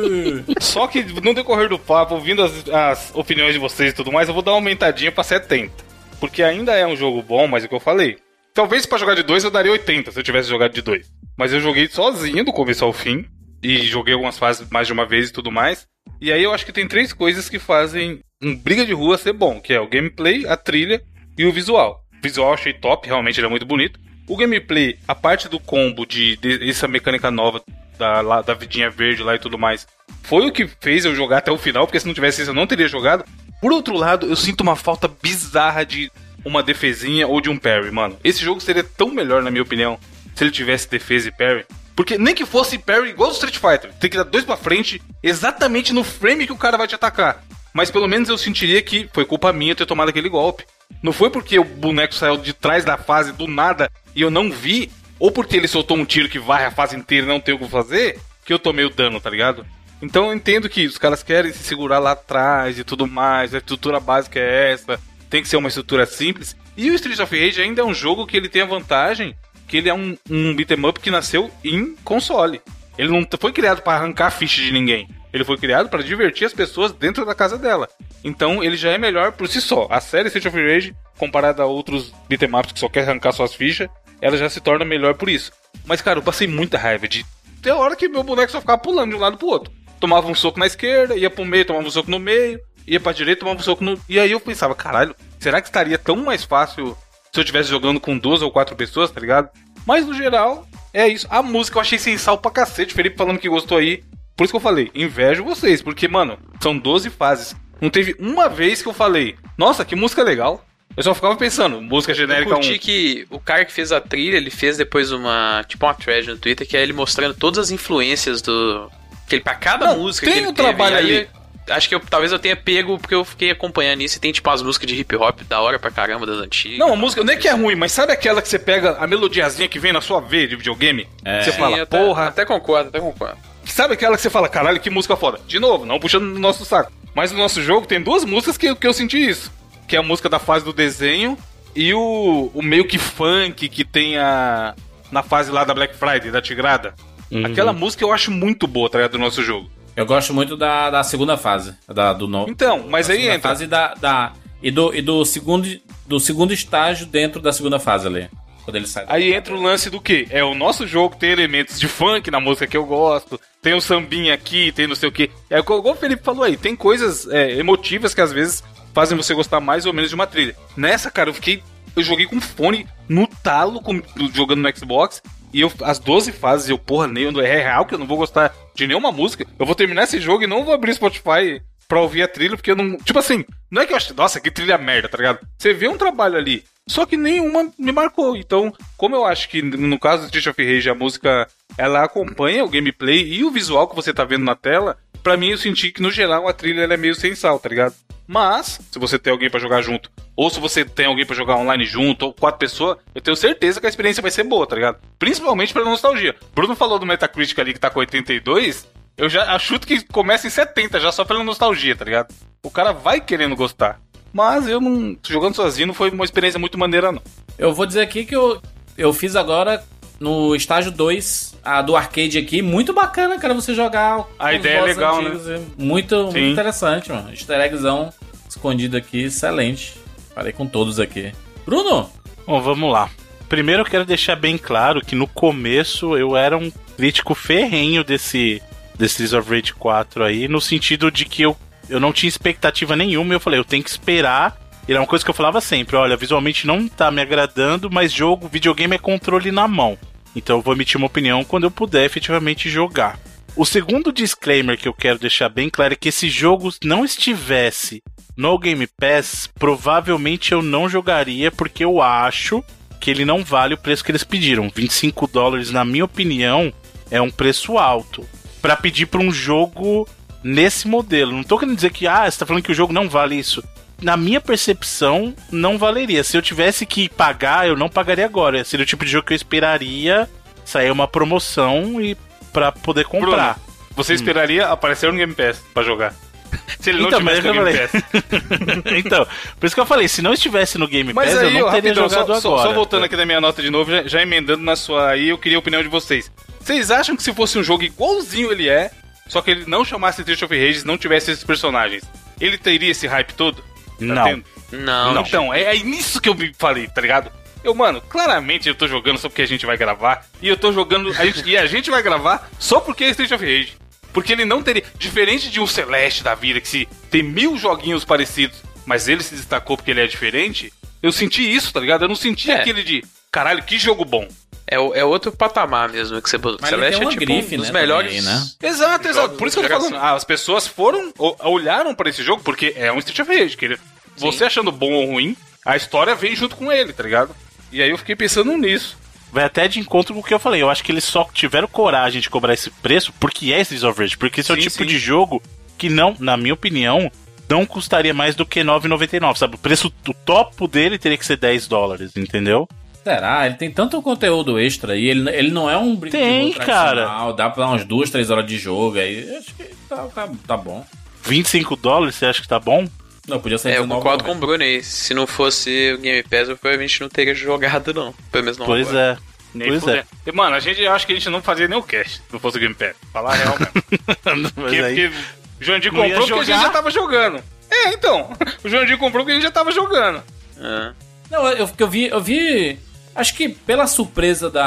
Só que no decorrer do papo, ouvindo as, as opiniões de vocês e tudo mais, eu vou dar uma aumentadinha pra 70. Porque ainda é um jogo bom, mas é o que eu falei. Talvez pra jogar de dois eu daria 80 se eu tivesse jogado de dois. Mas eu joguei sozinho do começo ao fim. E joguei algumas fases mais de uma vez e tudo mais. E aí eu acho que tem três coisas que fazem um briga de rua ser bom, que é o gameplay, a trilha e o visual. O visual eu achei top, realmente ele é muito bonito. O gameplay, a parte do combo de, de essa mecânica nova da, lá- da vidinha verde lá e tudo mais, foi o que fez eu jogar até o final, porque se não tivesse isso eu não teria jogado. Por outro lado, eu sinto uma falta bizarra de uma defesinha ou de um parry, mano. Esse jogo seria tão melhor, na minha opinião, se ele tivesse defesa e parry. Porque nem que fosse parry igual do Street Fighter, tem que dar dois pra frente, exatamente no frame que o cara vai te atacar. Mas pelo menos eu sentiria que foi culpa minha ter tomado aquele golpe. Não foi porque o boneco saiu de trás da fase do nada e eu não vi, ou porque ele soltou um tiro que varre a fase inteira e não tem o que fazer, que eu tomei o dano, tá ligado? Então eu entendo que os caras querem se segurar lá atrás e tudo mais, a estrutura básica é essa, tem que ser uma estrutura simples. E o Street of Rage ainda é um jogo que ele tem a vantagem que ele é um, um beat'em up que nasceu em console. Ele não foi criado para arrancar ficha de ninguém. Ele foi criado para divertir as pessoas dentro da casa dela. Então ele já é melhor por si só. A série Street of Rage, comparada a outros beat'em ups que só quer arrancar suas fichas, ela já se torna melhor por isso. Mas cara, eu passei muita raiva de ter hora que meu boneco só ficava pulando de um lado pro outro. Tomava um soco na esquerda, ia pro meio, tomava um soco no meio, ia pra direita, tomava um soco no. E aí eu pensava, caralho, será que estaria tão mais fácil se eu estivesse jogando com duas ou quatro pessoas, tá ligado? Mas no geral, é isso. A música eu achei sensal pra cacete. Felipe falando que gostou aí. Por isso que eu falei, invejo vocês, porque, mano, são 12 fases. Não teve uma vez que eu falei, nossa, que música legal. Eu só ficava pensando, música Eu genérica curti 1. que o cara que fez a trilha, ele fez depois uma, tipo uma thread no Twitter, que é ele mostrando todas as influências do... Que ele, pra cada Não, música tem que ele o teve, trabalho aí ali. Acho que eu, talvez eu tenha pego porque eu fiquei acompanhando isso e tem tipo as músicas de hip hop da hora pra caramba das antigas. Não, a música não é que é ruim, mas sabe aquela que você pega a melodiazinha que vem na sua veia de videogame? É. Você Sim, fala, até, porra. Até concordo, até concordo. Sabe aquela que você fala, caralho, que música foda? De novo, não puxando no nosso saco. Mas no nosso jogo tem duas músicas que, que eu senti isso. Que é a música da fase do desenho e o, o meio que funk que tem a, na fase lá da Black Friday, da Tigrada. Uhum. Aquela música eu acho muito boa, tá ligado, do nosso jogo. Eu gosto muito da, da segunda fase. Da, do no... Então, mas aí entra. Fase da, da, e do, e do, segundo, do segundo estágio dentro da segunda fase ali. Quando ele sai. Aí entra o lance do quê? É o nosso jogo tem elementos de funk na música que eu gosto, tem o sambinha aqui, tem não sei o quê. É igual o Felipe falou aí, tem coisas é, emotivas que às vezes fazem você gostar mais ou menos de uma trilha. Nessa, cara, eu fiquei. Eu joguei com fone no talo, com- jogando no Xbox. E eu, as 12 fases, eu, porra, nem é real que eu não vou gostar de nenhuma música. Eu vou terminar esse jogo e não vou abrir Spotify pra ouvir a trilha, porque eu não. Tipo assim, não é que eu acho, nossa, que trilha merda, tá ligado? Você vê um trabalho ali, só que nenhuma me marcou. Então, como eu acho que no caso do Street of Rage, a música ela acompanha o gameplay e o visual que você tá vendo na tela, pra mim eu senti que no geral a trilha é meio sem sal, tá ligado? Mas, se você tem alguém pra jogar junto, ou se você tem alguém pra jogar online junto, ou quatro pessoas, eu tenho certeza que a experiência vai ser boa, tá ligado? Principalmente pela nostalgia. Bruno falou do Metacritic ali que tá com 82, eu já achuto que começa em 70 já só pela nostalgia, tá ligado? O cara vai querendo gostar. Mas eu não. Jogando sozinho não foi uma experiência muito maneira, não. Eu vou dizer aqui que eu, eu fiz agora no estágio 2, a do arcade aqui. Muito bacana, cara, você jogar. A ideia é legal, antigos, é Muito, muito interessante, mano. Easter eggzão escondido aqui, excelente. Falei com todos aqui. Bruno! Bom, vamos lá. Primeiro eu quero deixar bem claro que no começo eu era um crítico ferrenho desse, desse Streets of Rage 4 aí, no sentido de que eu, eu não tinha expectativa nenhuma e eu falei, eu tenho que esperar. E era uma coisa que eu falava sempre, olha, visualmente não tá me agradando, mas jogo, videogame é controle na mão. Então eu vou emitir uma opinião quando eu puder efetivamente jogar. O segundo disclaimer que eu quero deixar bem claro é que se jogo não estivesse no Game Pass, provavelmente eu não jogaria porque eu acho que ele não vale o preço que eles pediram. 25 dólares, na minha opinião, é um preço alto Pra pedir pra um jogo nesse modelo. Não tô querendo dizer que ah, você tá falando que o jogo não vale isso. Na minha percepção, não valeria. Se eu tivesse que pagar, eu não pagaria agora. Seria o tipo de jogo que eu esperaria sair uma promoção e para poder comprar. Bruno, você esperaria aparecer no Game Pass pra jogar. Se ele não Então, tivesse no eu Game. Pass. então, por isso que eu falei, se não estivesse no Game Mas Pass, eu aí, não ó, teria rapidão, jogado só- agora. só voltando aqui da minha nota de novo, já, já emendando na sua aí, eu queria a opinião de vocês. Vocês acham que se fosse um jogo igualzinho ele é, só que ele não chamasse Street of Rage, não tivesse esses personagens, ele teria esse hype todo? Tá Não. Não, Não. Então, é, é nisso que eu me falei, tá ligado? Eu, mano, claramente eu tô jogando só porque a gente vai gravar. E eu tô jogando. a gente- e a gente vai gravar só porque é Street of Rage. Porque ele não teria. Diferente de um Celeste da vida, que se tem mil joguinhos parecidos, mas ele se destacou porque ele é diferente. Eu senti isso, tá ligado? Eu não senti É. aquele de. Caralho, que jogo bom. É, o- é outro patamar mesmo que você botou. Mas ele Celeste tem uma é tipo grife, um dos né, melhores. também, né? Exato, exato. Por isso que eu tô de falando. Ah, as pessoas foram. olharam pra esse jogo porque é um Street of Rage. Que ele- você achando bom ou ruim, a história vem junto com ele, tá ligado? E aí eu fiquei pensando nisso. Vai até de encontro com o que eu falei. Eu acho que eles só tiveram coragem de cobrar esse preço porque é Streets of Rage. Porque esse é o Sim, tipo sim. de jogo que não, na minha opinião, não custaria mais do que 9,99, sabe? O preço, o topo dele teria que ser 10 dólares, entendeu? Será? Ele tem tanto conteúdo extra aí. Ele, ele não é um brinquedo Tem, tradicional, Dá pra dar umas duas, três horas de jogo aí. Acho que tá, tá, tá bom. 25 dólares, você acha que tá bom? Não, podia ser É, eu 19,90. concordo com o Bruno aí. Se não fosse o Game Pass, eu provavelmente não teria jogado, não. Pelo menos não pois agora. é. Nem Pois. E, mano, a gente acho que a gente não fazia nem o cast se não fosse o Game Pass. Falar a real mesmo. Mas Porque, aí, porque o Jandir Não ia comprou porque a gente já tava jogando. É, então. O Jandir comprou porque a gente já tava jogando. É. Não, eu, eu vi, eu vi. Acho que pela surpresa da.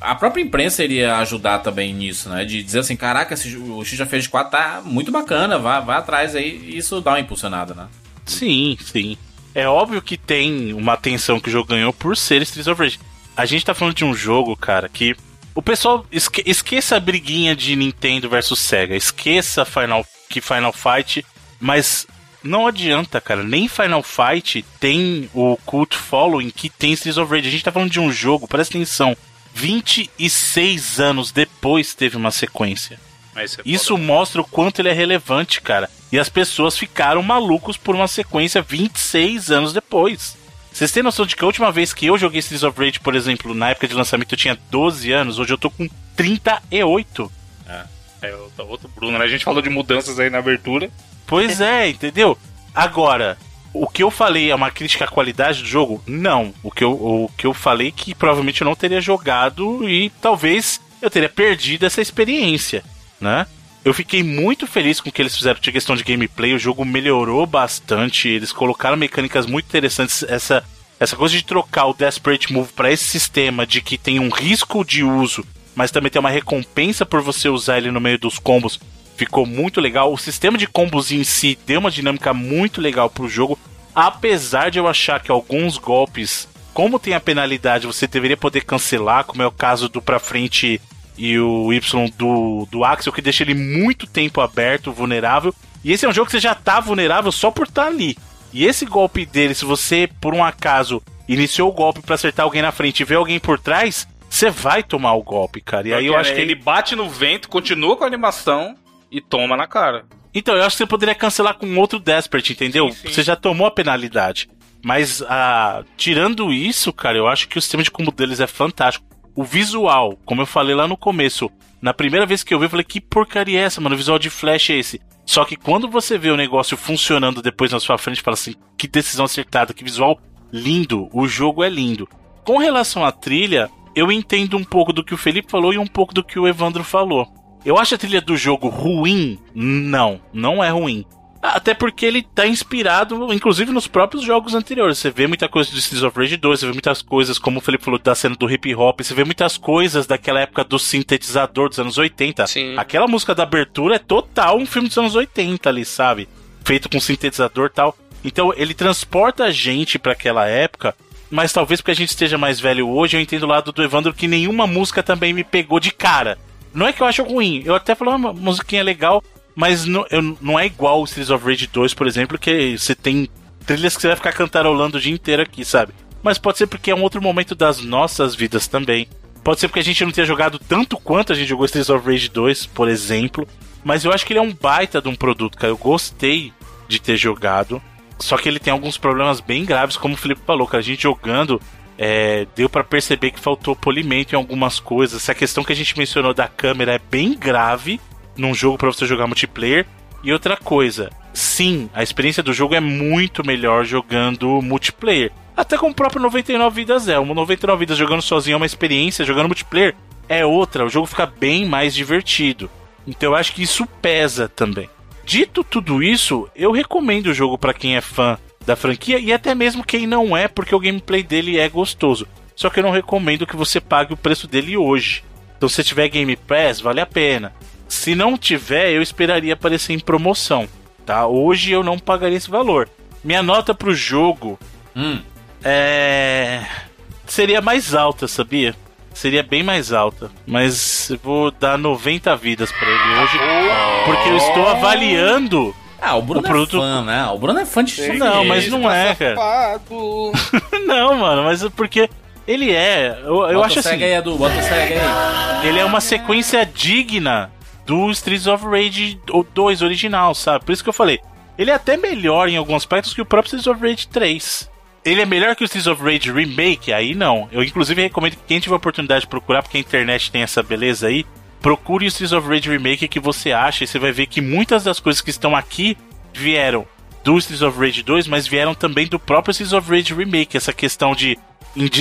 A, a própria imprensa iria ajudar também nisso, né? De dizer assim: caraca, esse, o X já fez 4 tá muito bacana, vai, vai atrás aí. Isso dá uma impulsionada, né? Sim, sim. É óbvio que tem uma atenção que o jogo ganhou por ser Streets of Rage. A gente tá falando de um jogo, cara, que. O pessoal esque- esqueça a briguinha de Nintendo versus Sega, esqueça Final, que Final Fight, mas não adianta, cara. Nem Final Fight tem o cult following que tem Streets of Rage. A gente tá falando de um jogo, presta atenção, 26 anos depois teve uma sequência. É Isso mostra o quanto ele é relevante, cara. E as pessoas ficaram malucos por uma sequência 26 anos depois. Vocês têm noção de que a última vez que eu joguei Streets of Rage, por exemplo, na época de lançamento eu tinha 12 anos, hoje eu tô com 38. É, o tá outro Bruno, né? A gente falou de mudanças aí na abertura. Pois é, entendeu? Agora, o que eu falei é uma crítica à qualidade do jogo? Não. O que eu, o que eu falei é que provavelmente eu não teria jogado e talvez eu teria perdido essa experiência, né? Eu fiquei muito feliz com o que eles fizeram de questão de gameplay. O jogo melhorou bastante. Eles colocaram mecânicas muito interessantes. Essa, essa coisa de trocar o Desperate Move para esse sistema de que tem um risco de uso, mas também tem uma recompensa por você usar ele no meio dos combos. Ficou muito legal. O sistema de combos em si deu uma dinâmica muito legal pro jogo. Apesar de eu achar que alguns golpes, como tem a penalidade, você deveria poder cancelar, como é o caso do pra frente e o Y do, do Axel, que deixa ele muito tempo aberto, vulnerável. E esse é um jogo que você já tá vulnerável só por estar tá ali. E esse golpe dele, se você, por um acaso, iniciou o golpe para acertar alguém na frente e vê alguém por trás, você vai tomar o golpe, cara. E aí eu acho que ele bate no vento, continua com a animação e toma na cara. Então, eu acho que você poderia cancelar com outro Desperate, entendeu? Sim, sim. Você já tomou a penalidade. Mas, ah, tirando isso, cara, eu acho que o sistema de combo deles é fantástico. O visual, como eu falei lá no começo, na primeira vez que eu vi, eu falei, que porcaria é essa, mano? O visual de Flash é esse. Só que quando você vê o negócio funcionando depois na sua frente, fala assim, que decisão acertada, que visual lindo, o jogo é lindo. Com relação à trilha, eu entendo um pouco do que o Felipe falou e um pouco do que o Evandro falou. Eu acho a trilha do jogo ruim? Não, não é ruim. Até porque ele tá inspirado, inclusive, nos próprios jogos anteriores. Você vê muita coisa do Streets of Rage 2, você vê muitas coisas, como o Felipe falou, da cena do hip hop, você vê muitas coisas daquela época do sintetizador dos anos 80. Sim. Aquela música da abertura é total um filme dos anos 80 ali, sabe? Feito com sintetizador e tal. Então ele transporta a gente para aquela época, mas talvez porque a gente esteja mais velho hoje, eu entendo o lado do Evandro que nenhuma música também me pegou de cara. Não é que eu acho ruim, eu até falo uma musiquinha legal, mas não, eu, não é igual o Streets of Rage 2, por exemplo, que você tem trilhas que você vai ficar cantarolando o dia inteiro aqui, sabe? Mas pode ser porque é um outro momento das nossas vidas também. Pode ser porque a gente não tenha jogado tanto quanto a gente jogou Streets of Rage 2, por exemplo. Mas eu acho que ele é um baita de um produto, cara. Eu gostei de ter jogado. Só que ele tem alguns problemas bem graves, como o Felipe falou, que a gente jogando é, deu para perceber que faltou polimento em algumas coisas. Essa questão que a gente mencionou da câmera é bem grave num jogo para você jogar multiplayer. E outra coisa, sim, a experiência do jogo é muito melhor jogando multiplayer. Até com o próprio 99 Vidas é. O 99 Vidas jogando sozinho é uma experiência, jogando multiplayer é outra. O jogo fica bem mais divertido. Então eu acho que isso pesa também. Dito tudo isso, eu recomendo o jogo para quem é fã da franquia e até mesmo quem não é, porque o gameplay dele é gostoso. Só que eu não recomendo que você pague o preço dele hoje. Então se tiver Game Pass, vale a pena. Se não tiver, eu esperaria aparecer em promoção, tá? Hoje eu não pagaria esse valor. Minha nota pro jogo Hum. é seria mais alta, sabia? Seria bem mais alta, mas eu vou dar 90 vidas pra ele hoje, porque eu estou avaliando. Ah, o Bruno O produto- é fã, né? O Bruno é fã de Sim. Não, mas não tá é, cara. Não, mano, mas é porque ele é, eu, eu acho assim, aí, Edu, bota aí. ele é uma sequência digna do Streets of Rage 2 original, sabe? Por isso que eu falei, ele é até melhor em alguns aspectos que o próprio Streets of Rage 3. Ele é melhor que o Streets of Rage Remake? Aí não. Eu inclusive recomendo que quem tiver oportunidade de procurar, porque a internet tem essa beleza aí, procure o Streets of Rage Remake que você acha e você vai ver que muitas das coisas que estão aqui vieram do Streets of Rage 2, mas vieram também do próprio Streets of Rage Remake. Essa questão de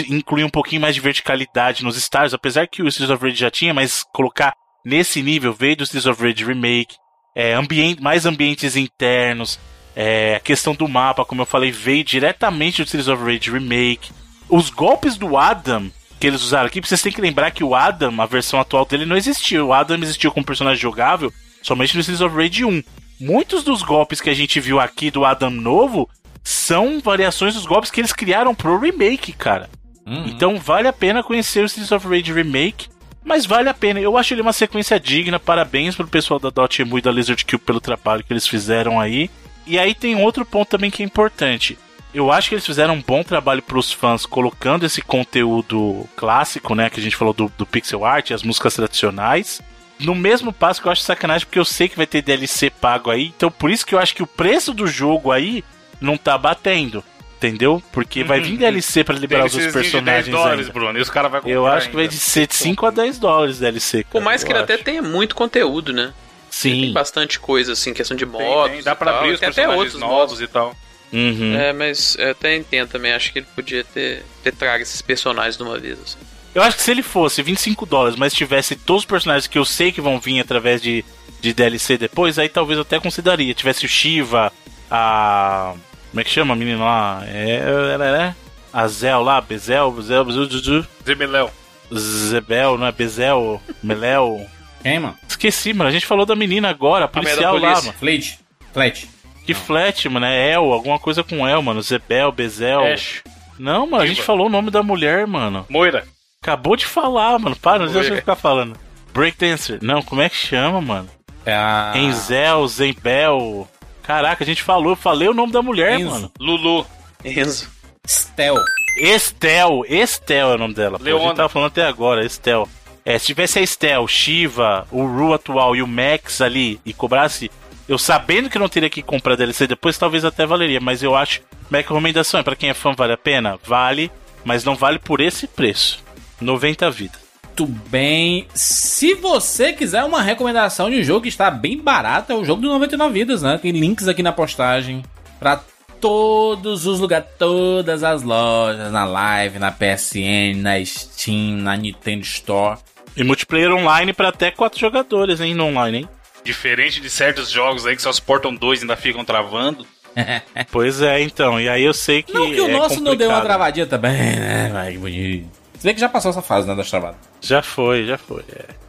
incluir um pouquinho mais de verticalidade nos stars, apesar que o Streets of Rage já tinha, mas colocar nesse nível veio do Streets of Rage Remake. É, ambien- mais ambientes internos. É, a questão do mapa, como eu falei, veio diretamente do Streets of Rage Remake. Os golpes do Adam que eles usaram aqui, vocês têm que lembrar que o Adam, a versão atual dele, não existiu. O Adam existiu como personagem jogável somente no Streets of Rage 1. Muitos dos golpes que a gente viu aqui do Adam novo são variações dos golpes que eles criaram pro remake, cara. Hum. Então vale a pena conhecer o Streets of Rage Remake. Mas vale a pena, eu acho ele uma sequência digna. Parabéns pro pessoal da Dotemu e da Lizard Cube pelo trabalho que eles fizeram aí. E aí tem outro ponto também que é importante. Eu acho que eles fizeram um bom trabalho pros fãs, colocando esse conteúdo clássico, né? Que a gente falou do, do pixel art, as músicas tradicionais. no mesmo passo que eu acho sacanagem, porque eu sei que vai ter DLC pago aí. Então por isso que eu acho que o preço do jogo aí não tá batendo. Entendeu? Porque vai vir DLC pra liberar os outros personagens. 10 dólares, ainda. Bruno, e os caras vão Eu acho que vai de ser de 5 a 10 dólares DLC. Cara, Por mais que ele até tenha muito conteúdo, né? Tem Sim. bastante coisa, assim, questão de Tem, modos. tem, dá e pra tal, abrir os tem até personagens outros novos modos. e tal. Uhum. É, mas eu até entendo também. Acho que ele podia ter, ter trago esses personagens de uma vez, assim. Eu acho que se ele fosse 25 dólares, mas tivesse todos os personagens que eu sei que vão vir através de, de DLC depois, aí talvez eu até consideraria. Tivesse o Shiva, a. Como é que chama a menina lá? É. Ela é. A Zel lá, Bezel, Bezel, Bezel, Bezel, Zebeléu. Zebel, não é? Bezel, Meléu. Quem, mano? Esqueci, mano. A gente falou da menina agora, a policial da lá, mano. Fleet. Fleet. Que flat, mano. É El, alguma coisa com El, mano. Zebel, Bezel. Ash. Não, mano, a gente falou o nome da mulher, mano. Moira. Acabou de falar, mano. Para, não deixa eu ficar falando. Breakdancer. Não, como é que chama, mano? É a. Enzel, Zembel. Caraca, a gente falou, eu falei o nome da mulher, Enzo. mano. Lulu. Enzo. Stel. Estel, Estel é o nome dela. Pô, a Leona. gente tava falando até agora, Estel. É, se tivesse a Estel, Shiva, o Ru atual e o Max ali e cobrasse, eu sabendo que não teria que comprar DLC depois, talvez até valeria, mas eu acho. Minha recomendação é pra quem é fã, vale a pena? Vale, mas não vale por esse preço. 90 vidas. Muito bem. Se você quiser uma recomendação de um jogo que está bem barato, é o jogo do 99 Vidas, né? Tem links aqui na postagem pra todos os lugares, todas as lojas, na Live, na PSN, na Steam, na Nintendo Store. E multiplayer online pra até 4 jogadores, hein? No online, hein? Diferente de certos jogos aí que só suportam dois e ainda ficam travando. Pois é, então. E aí eu sei que. Não que o é nosso não deu uma complicado. travadinha também, né? Vai, que bonito. Se bem que já passou essa fase, né, das travadas. Já foi, já foi.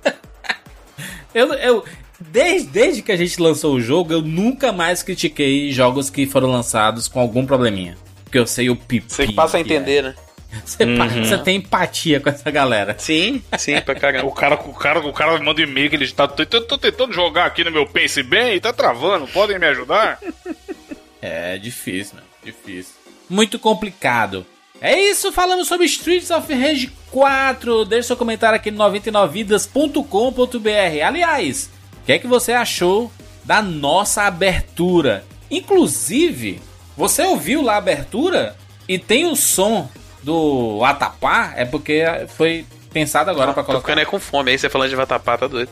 é. Eu, eu desde, desde que a gente lançou o jogo, eu nunca mais critiquei jogos que foram lançados com algum probleminha. Porque eu sei o pipi. Você que passa a é. entender, né? Você, pa- você tem empatia com essa galera. Sim, sim, pra caramba. O cara, o cara, o cara manda um e-mail que ele tá. Tô, tô tentando jogar aqui no meu Pense Bem e tá travando. Podem me ajudar? É difícil, mano. Difícil. Muito complicado. É isso, falamos sobre Streets of Rage 4. Deixe seu comentário aqui no 99vidas.com.br. Aliás, que é que você achou da nossa abertura? Inclusive, você ouviu lá a abertura e tem o som do Atapá? É porque foi pensado agora pra Tô colocar. ficando é com fome. Aí você falando de vatapá, tá doido.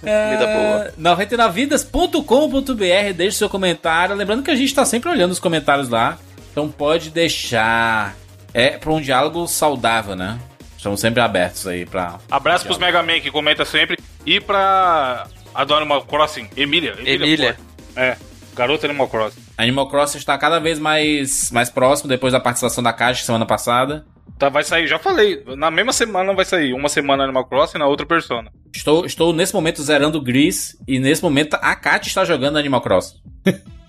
Comida boa. 99vidas.com.br, deixe seu comentário. Lembrando que a gente tá sempre olhando os comentários lá. Então pode deixar. É pra um diálogo saudável, né? Estamos sempre abertos aí pra. Abraço pros Mega Man que comenta sempre. E pra a do Animal Crossing, Emília. Emília. pô. É, garota Animal Crossing. Animal Crossing está cada vez mais, mais próximo depois da participação da Caixa semana passada. Tá, vai sair, já falei. Na mesma semana vai sair. Uma semana Animal Crossing na outra Persona. Estou, estou nesse momento zerando o Gris e nesse momento a Kat está jogando Animal Crossing.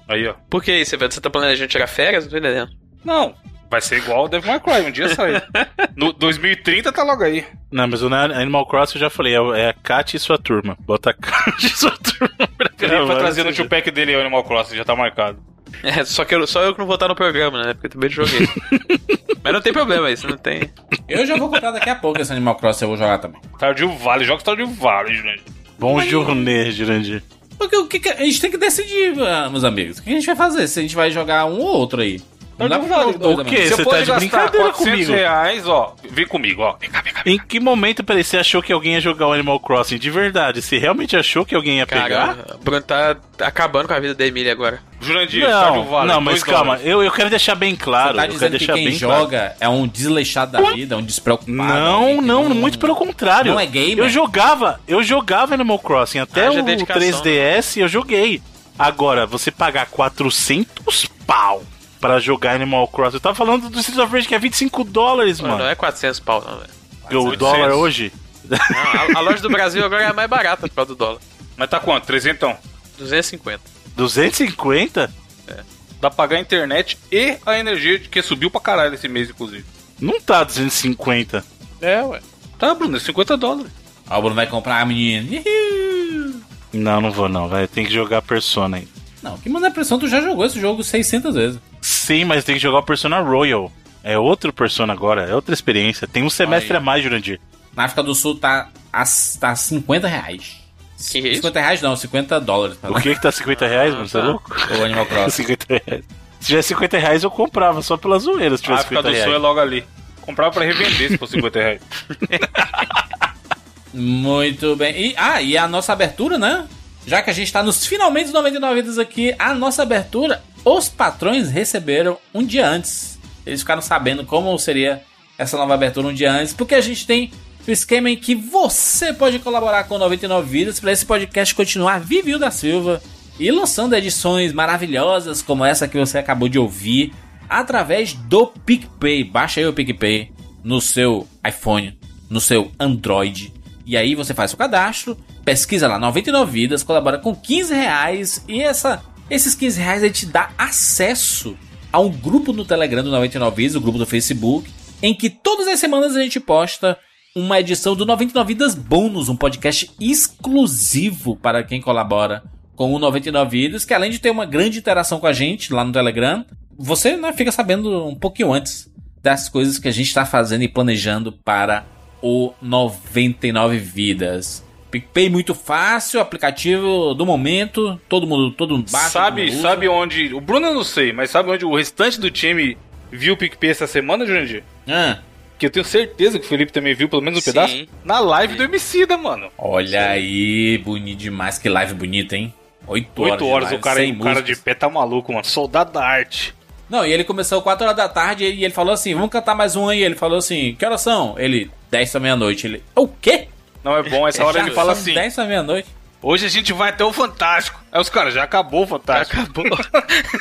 Aí, ó. Por que isso? Você tá planejando tirar férias? Não tô entendendo. Não, vai ser igual o Devil May Cry, um dia sai. No 2030 tá logo aí. Não, mas o Animal Crossing eu já falei, é, é a Kat e sua turma. Bota a Kat e sua turma pra Ele vai trazer no pack dele o Animal Crossing, já tá marcado. É, só que eu, só eu que não vou estar no programa, né? Porque eu também joguei. Mas não tem problema isso, não tem. Eu já vou contar daqui a pouco esse Animal Crossing, eu vou jogar também. Stardew Valley, joga Stardew Valley, gente. Bom jornê, Jurandir. Porque o que, que- a gente tem que decidir, ah, meus amigos. O que a gente vai fazer? Se a gente vai jogar um ou outro aí. Não dá pra dois O quê? Você tá pode de gastar brincadeira 400 comigo. reais, ó. Vem comigo, ó. Vem cá, vem cá. Em que momento peraí, você achou que alguém ia jogar o Animal Crossing? De verdade, você realmente achou que alguém ia pegar? Cara, o Bruno tá acabando com a vida da Emília agora. Jurandir, Não, Valley. não, mas calma, eu, eu quero deixar bem claro. Você tá eu quero dizendo que quem bem claro. joga é um desleixado da vida, um despreocupado. Não, não, muito pelo contrário. Não é gamer? Eu jogava, eu jogava Animal Crossing até Haja o dedicação, 3DS eu joguei. Agora, você pagar 400 pau pra jogar Animal Crossing. Eu tava falando do Streets of Rage que é 25 dólares, Mano, não é 400 pau, não, velho. o 800. dólar hoje. Não, a, a loja do Brasil agora é mais barata por causa do dólar. Mas tá quanto? 300? 250. 250? Dá pra pagar a internet e a energia que subiu pra caralho esse mês, inclusive. Não tá 250. É, ué. Tá, Bruno, é 50 dólares. Ó, o Bruno vai comprar a menina. Não, não vou não, vai. Tem que jogar Persona ainda. Não, que manda pressão, tu já jogou esse jogo 600 vezes. Sim, mas tem que jogar o Persona Royal. É outro Persona agora, é outra experiência. Tem um semestre a mais, Jurandir. Na África do Sul tá a, tá 50 reais. Que isso? 50 reais não, 50 dólares. O que que tá 50 reais, mano? Você é tá. louco? O Animal Crossing. 50 reais. Se tivesse 50 reais, eu comprava só pela zoeira se A tivesse África 50 do Sul é logo ali. Comprava pra revender se fosse 50 reais. Muito bem. E, ah, e a nossa abertura, né? Já que a gente tá nos finalmente dos 99 vidas aqui, a nossa abertura, os patrões receberam um dia antes. Eles ficaram sabendo como seria essa nova abertura um dia antes, porque a gente tem o esquema em que você pode colaborar com 99 vidas para esse podcast continuar vivinho da Silva e lançando edições maravilhosas como essa que você acabou de ouvir através do PicPay. Baixa aí o PicPay no seu iPhone, no seu Android. E aí você faz o cadastro, pesquisa lá 99 vidas, colabora com 15 reais e essa, esses 15 reais aí te dá acesso a um grupo no Telegram do 99 vidas, o grupo do Facebook, em que todas as semanas a gente posta uma edição do 99 Vidas Bônus, um podcast exclusivo para quem colabora com o 99 Vidas, que além de ter uma grande interação com a gente lá no Telegram, você né, fica sabendo um pouquinho antes das coisas que a gente está fazendo e planejando para o 99 Vidas. PicPay muito fácil, aplicativo do momento, todo mundo, todo mundo baixa. sabe, mundo sabe onde. O Bruno eu não sei, mas sabe onde o restante do time viu o PicPay essa semana, Jurandir? Ah, Que eu tenho certeza que o Felipe também viu, pelo menos um Sim. pedaço. Na live do Emicida, mano. olha aí, bonito demais, que live bonita, hein? 8 horas. Oito de horas, live, o cara, sem o cara de pé tá maluco, mano. Soldado da arte. Não, e ele começou 4 horas da tarde e ele falou assim: vamos cantar mais um aí. Ele falou assim: que horas são? Ele, 10 da meia-noite. Ele, o quê? Não é bom, essa hora Já ele fala assim: 10 da meia-noite. hoje a gente vai até o Fantástico. Aí os caras, já acabou o Fantástico. Acabou.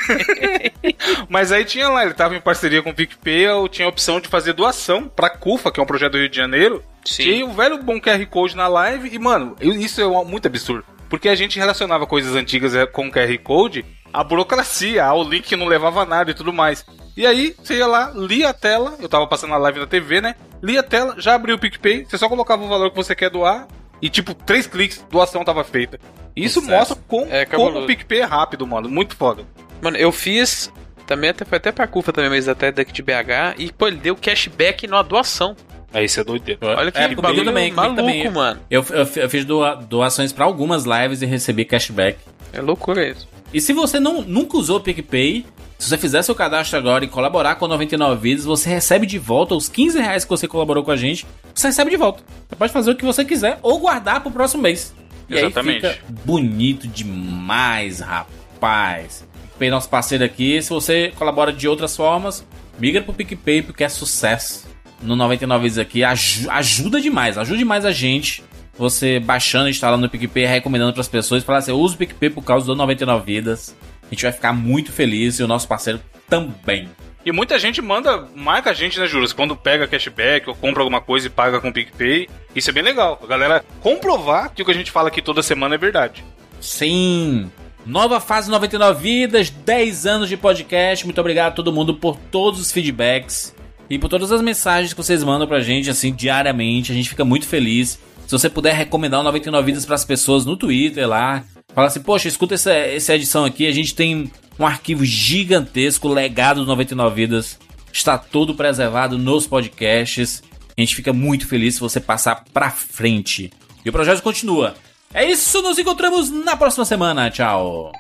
Mas aí tinha lá, ele tava em parceria com o PicPay, eu tinha a opção de fazer doação pra CUFA, que é um projeto do Rio de Janeiro. Sim. Tinha o velho bom QR Code na live e, mano, isso é muito absurdo. Porque a gente relacionava coisas antigas eh, com QR Code, a burocracia, o link não levava nada e tudo mais. E aí, você ia lá, lia a tela, eu tava passando a live na TV, né? Lia a tela, já abriu o PicPay, você só colocava o valor que você quer doar e, tipo, três cliques, doação tava feita. Isso mostra com, É, como o PicPay é rápido, mano. Muito foda. Mano, eu fiz. Também até, foi até pra CUFA também, mas até daqui de BH. E, pô, ele deu cashback na doação. Aí isso é doideira. Olha que É, bagulho também, maluco, também. mano. Eu, eu, eu fiz doa- doações pra algumas lives e recebi cashback. É loucura isso. E se você não, nunca usou o PicPay, se você fizer seu cadastro agora e colaborar com 99 vídeos, você recebe de volta os 15 reais que você colaborou com a gente. Você recebe de volta. Você pode fazer o que você quiser ou guardar pro próximo mês. E Exatamente. aí fica bonito demais, rapaz. PicPay, nosso parceiro aqui. Se você colabora de outras formas, migra pro PicPay porque é sucesso. No 99 vídeos aqui aju- ajuda demais, ajuda demais a gente. Você baixando, instalando o PicPay, recomendando pras pessoas, falar assim, uso o PicPay por causa do 99 vidas. A gente vai ficar muito feliz e o nosso parceiro também. E muita gente manda, marca a gente, né, Juras? Quando pega cashback ou compra alguma coisa e paga com o PicPay. Isso é bem legal. A galera comprovar que o que a gente fala aqui toda semana é verdade. Sim! Nova fase 99 vidas, 10 anos de podcast. Muito obrigado a todo mundo por todos os feedbacks e por todas as mensagens que vocês mandam pra gente assim diariamente. A gente fica muito feliz. Se você puder recomendar o 99 vidas pras pessoas no Twitter lá, fala assim: "Poxa, escuta essa, essa edição aqui, a gente tem um arquivo gigantesco, legado do 99 vidas. Está todo preservado nos podcasts. A gente fica muito feliz se você passar pra frente. E o projeto continua. É isso, nos encontramos na próxima semana. Tchau.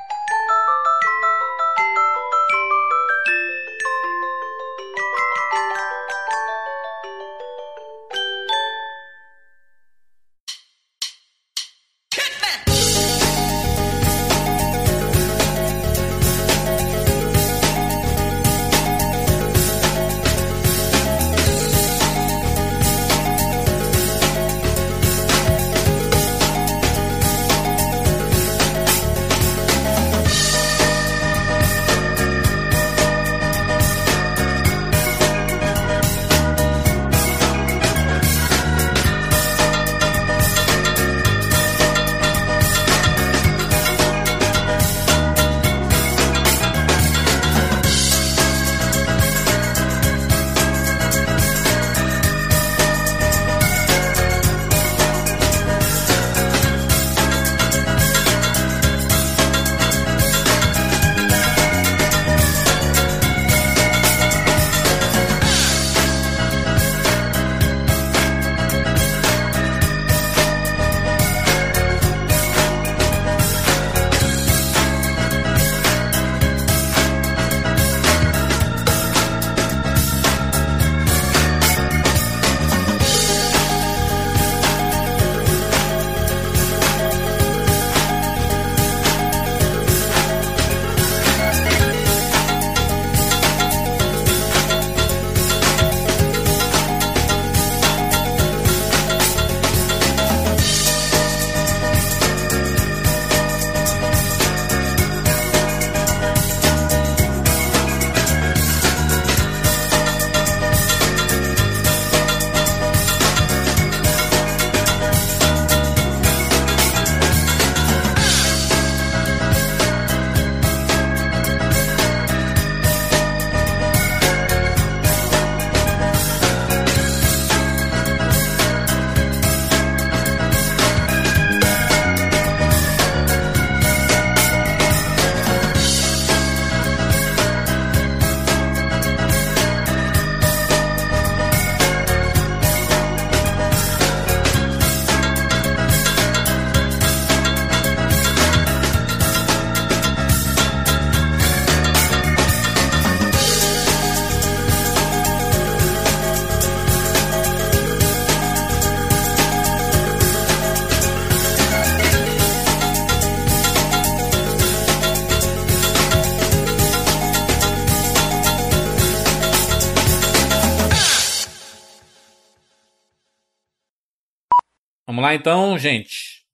Lá então, gente.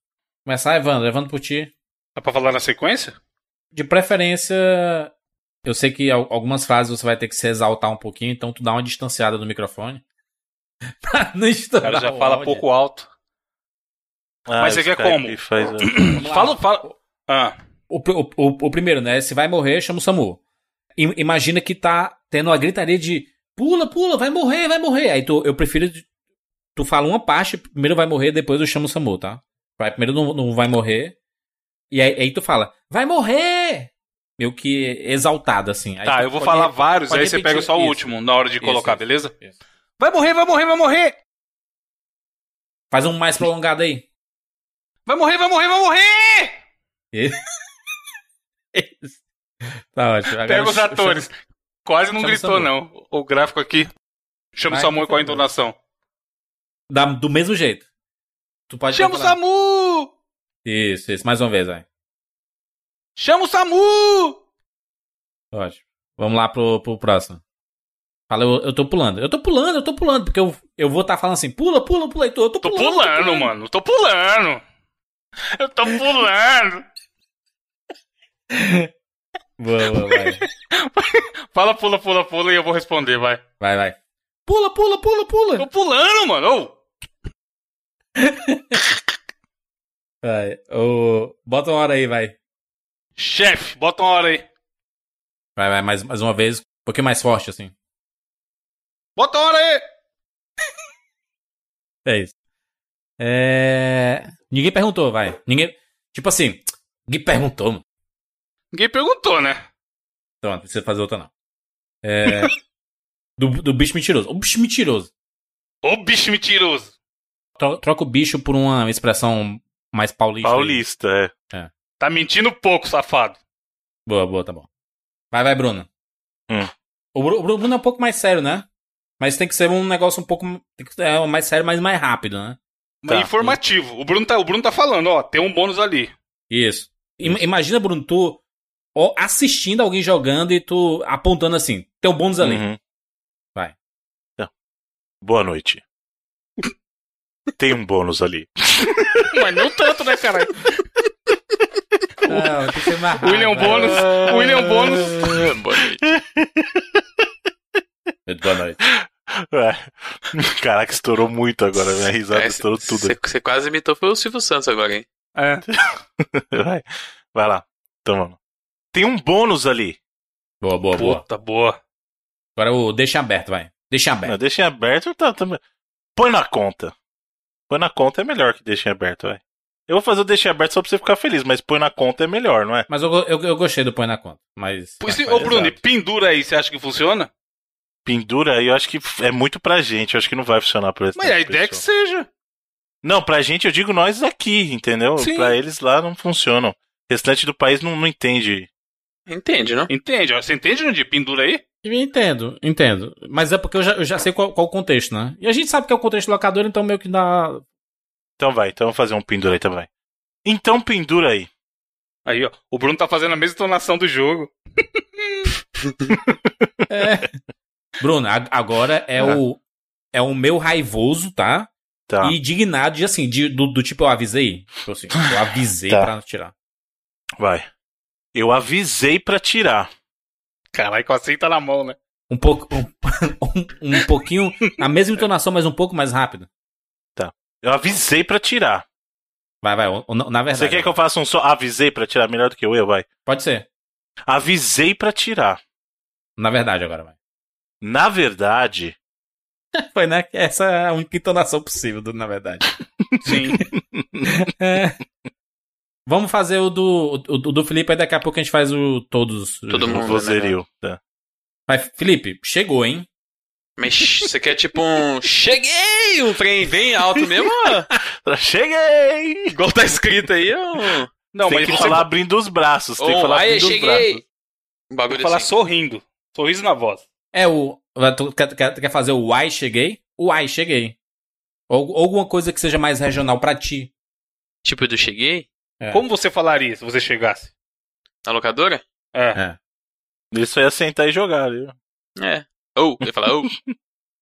Começar, Evandro. Evandro por ti. Dá pra falar na sequência? De preferência, eu sei que al- algumas frases você vai ter que se exaltar um pouquinho, então tu dá uma distanciada do microfone. pra não O estourar cara já o fala áudio. pouco alto. Ah, Mas você o quer Skype como? Faz. Fala, fala. Ah, O, o, o, o primeiro, né? Se vai morrer, chama o SAMU. I- imagina que tá tendo uma gritaria de pula, pula, vai morrer, vai morrer. Aí tu, eu prefiro. Tu fala uma parte, primeiro vai morrer, depois eu chamo o SAMU, tá? Vai, primeiro não, não vai morrer. E aí, aí tu fala, vai morrer! Meio que exaltado, assim. Aí tá, eu vou pode- falar vários, aí você pega só o isso. último na hora de Isso, colocar, isso, beleza? Vai morrer, vai morrer, vai morrer! Faz um mais prolongado aí. Vai morrer, vai morrer, vai morrer! Tá ótimo. Agora Pega os atores. Quase não chama gritou, não. O gráfico aqui. Chama o Vai, Samu por com a entonação. Da- do mesmo jeito. Tu pode Chama o. Samu! Isso, isso. Mais uma vez, vai. Chama o Samu! Ótimo. Vamos lá pro, pro próximo. Fala, eu, eu tô pulando. Eu tô pulando, eu tô pulando, porque eu, eu vou estar falando assim, pula, pula, pula, tu, eu tô Tô pulando. pulando, mano. Tô pulando. Eu tô pulando. Boa, boa, vai. Fala, pula, pula, pula e eu vou responder, vai. Vai, vai. Pula, pula, pula, pula. Tô pulando, mano. Ô, Vai. Ô, bota uma hora aí, vai. chefe, bota uma hora aí. Vai, vai, mais, mais uma vez. Um pouquinho mais forte, assim. Bota uma hora aí. É isso. É... Ninguém perguntou, vai. Ninguém... Tipo assim, ninguém perguntou, mano. Ninguém perguntou, né? Então, não precisa fazer outra, não. É... do, do bicho mentiroso. O bicho mentiroso. Ô, bicho mentiroso. Tro- Troca o bicho por uma expressão mais paulista. aí. Paulista, é. Tá mentindo pouco, safado. Boa, boa, tá bom. Vai, vai, Bruno. Hum. O, Bru- o Bruno é um pouco mais sério, né? Mas tem que ser um negócio um pouco. Tem que ser é, mais sério, mas mais rápido, né? Mas Tá. informativo. O Bruno, tá, o Bruno tá falando, ó. Tem um bônus ali. Isso. Im- Imagina, Bruno, tu ó, assistindo alguém jogando e tu apontando assim. Tem um bônus ali. Uhum. Vai. Tá. Boa noite. Tem um bônus ali. Mas não tanto, né, caralho? Não, tem que ser William Bônus. William Bônus. Boa noite. Boa noite. É. Caraca, estourou muito agora. Minha risada É, estourou tudo. Você quase imitou foi o Silvio Santos agora, hein? É. Vai. Vai lá. Então vamos. Tem um bônus ali. Boa, boa, boa. Puta, boa. Agora o deixa aberto, vai. Deixa Não, aberto. deixa em aberto, tá, tá. Põe na conta. Põe na conta é melhor que deixa em aberto, vai. Eu vou fazer o deixa em aberto só pra você ficar feliz, mas põe na conta é melhor, não é? Mas eu, eu, eu gostei do põe na conta. Mas. Pois, mas- ô, Bruno, exato. pendura aí, você acha que funciona? Pendura aí, eu acho que é muito pra gente. Eu acho que não vai funcionar pra esse Mas a ideia é que seja. Não, pra gente eu digo nós aqui, entendeu? Sim. Pra eles lá não funcionam. O restante do país não, não entende. Entende, não? Entende? ó, Você entende, Nandir? Pendura aí? Eu Entendo, entendo. Mas é porque eu já, eu já sei qual, qual o contexto, né? E a gente sabe que é o contexto locador, então meio que dá. Então vai, então vamos fazer um pendura aí também. Então pendura aí. Aí, ó. O Bruno tá fazendo a mesma entonação do jogo. É. Bruno, agora é o. É o meu raivoso, tá? Tá. E indignado de assim, de, do, do tipo eu avisei. Tipo assim, eu avisei Tá. pra tirar. Vai. Eu avisei pra tirar. Caralho, com a cinta na mão, né? Um pouco. Um, um, um pouquinho. A mesma entonação, mas um pouco mais rápido. Eu avisei pra tirar. Vai, vai. Na verdade. Você quer que eu faça um só avisei pra tirar melhor do que eu, eu vai? Pode ser. Avisei pra tirar. Na verdade, agora vai. Na verdade, Foi, né? Essa é a única entonação possível, do, na verdade. Sim. É. Vamos fazer o do, o, o do Felipe, aí daqui a pouco a gente faz o todos. Todo mundo, vozerio. Tá. Mas, Felipe, chegou, hein? Mas você quer tipo um. Cheguei! Um trem bem alto mesmo? Cheguei! Igual tá escrito aí, ó. Não, tem mas que você falar abrindo os braços. Tem que Ou, falar aí, abrindo os cheguei! braços. Um tem bagulho que falar assim. sorrindo. Sorriso na voz. É o. Tu quer, quer, fazer o Uai cheguei? O Uai cheguei. Ou ou alguma coisa que seja mais regional pra ti. Tipo do cheguei? É. Como você falaria se você chegasse? Na locadora? É. É. Isso aí é sentar e jogar, viu? É. Ou, eu ia falar, ou.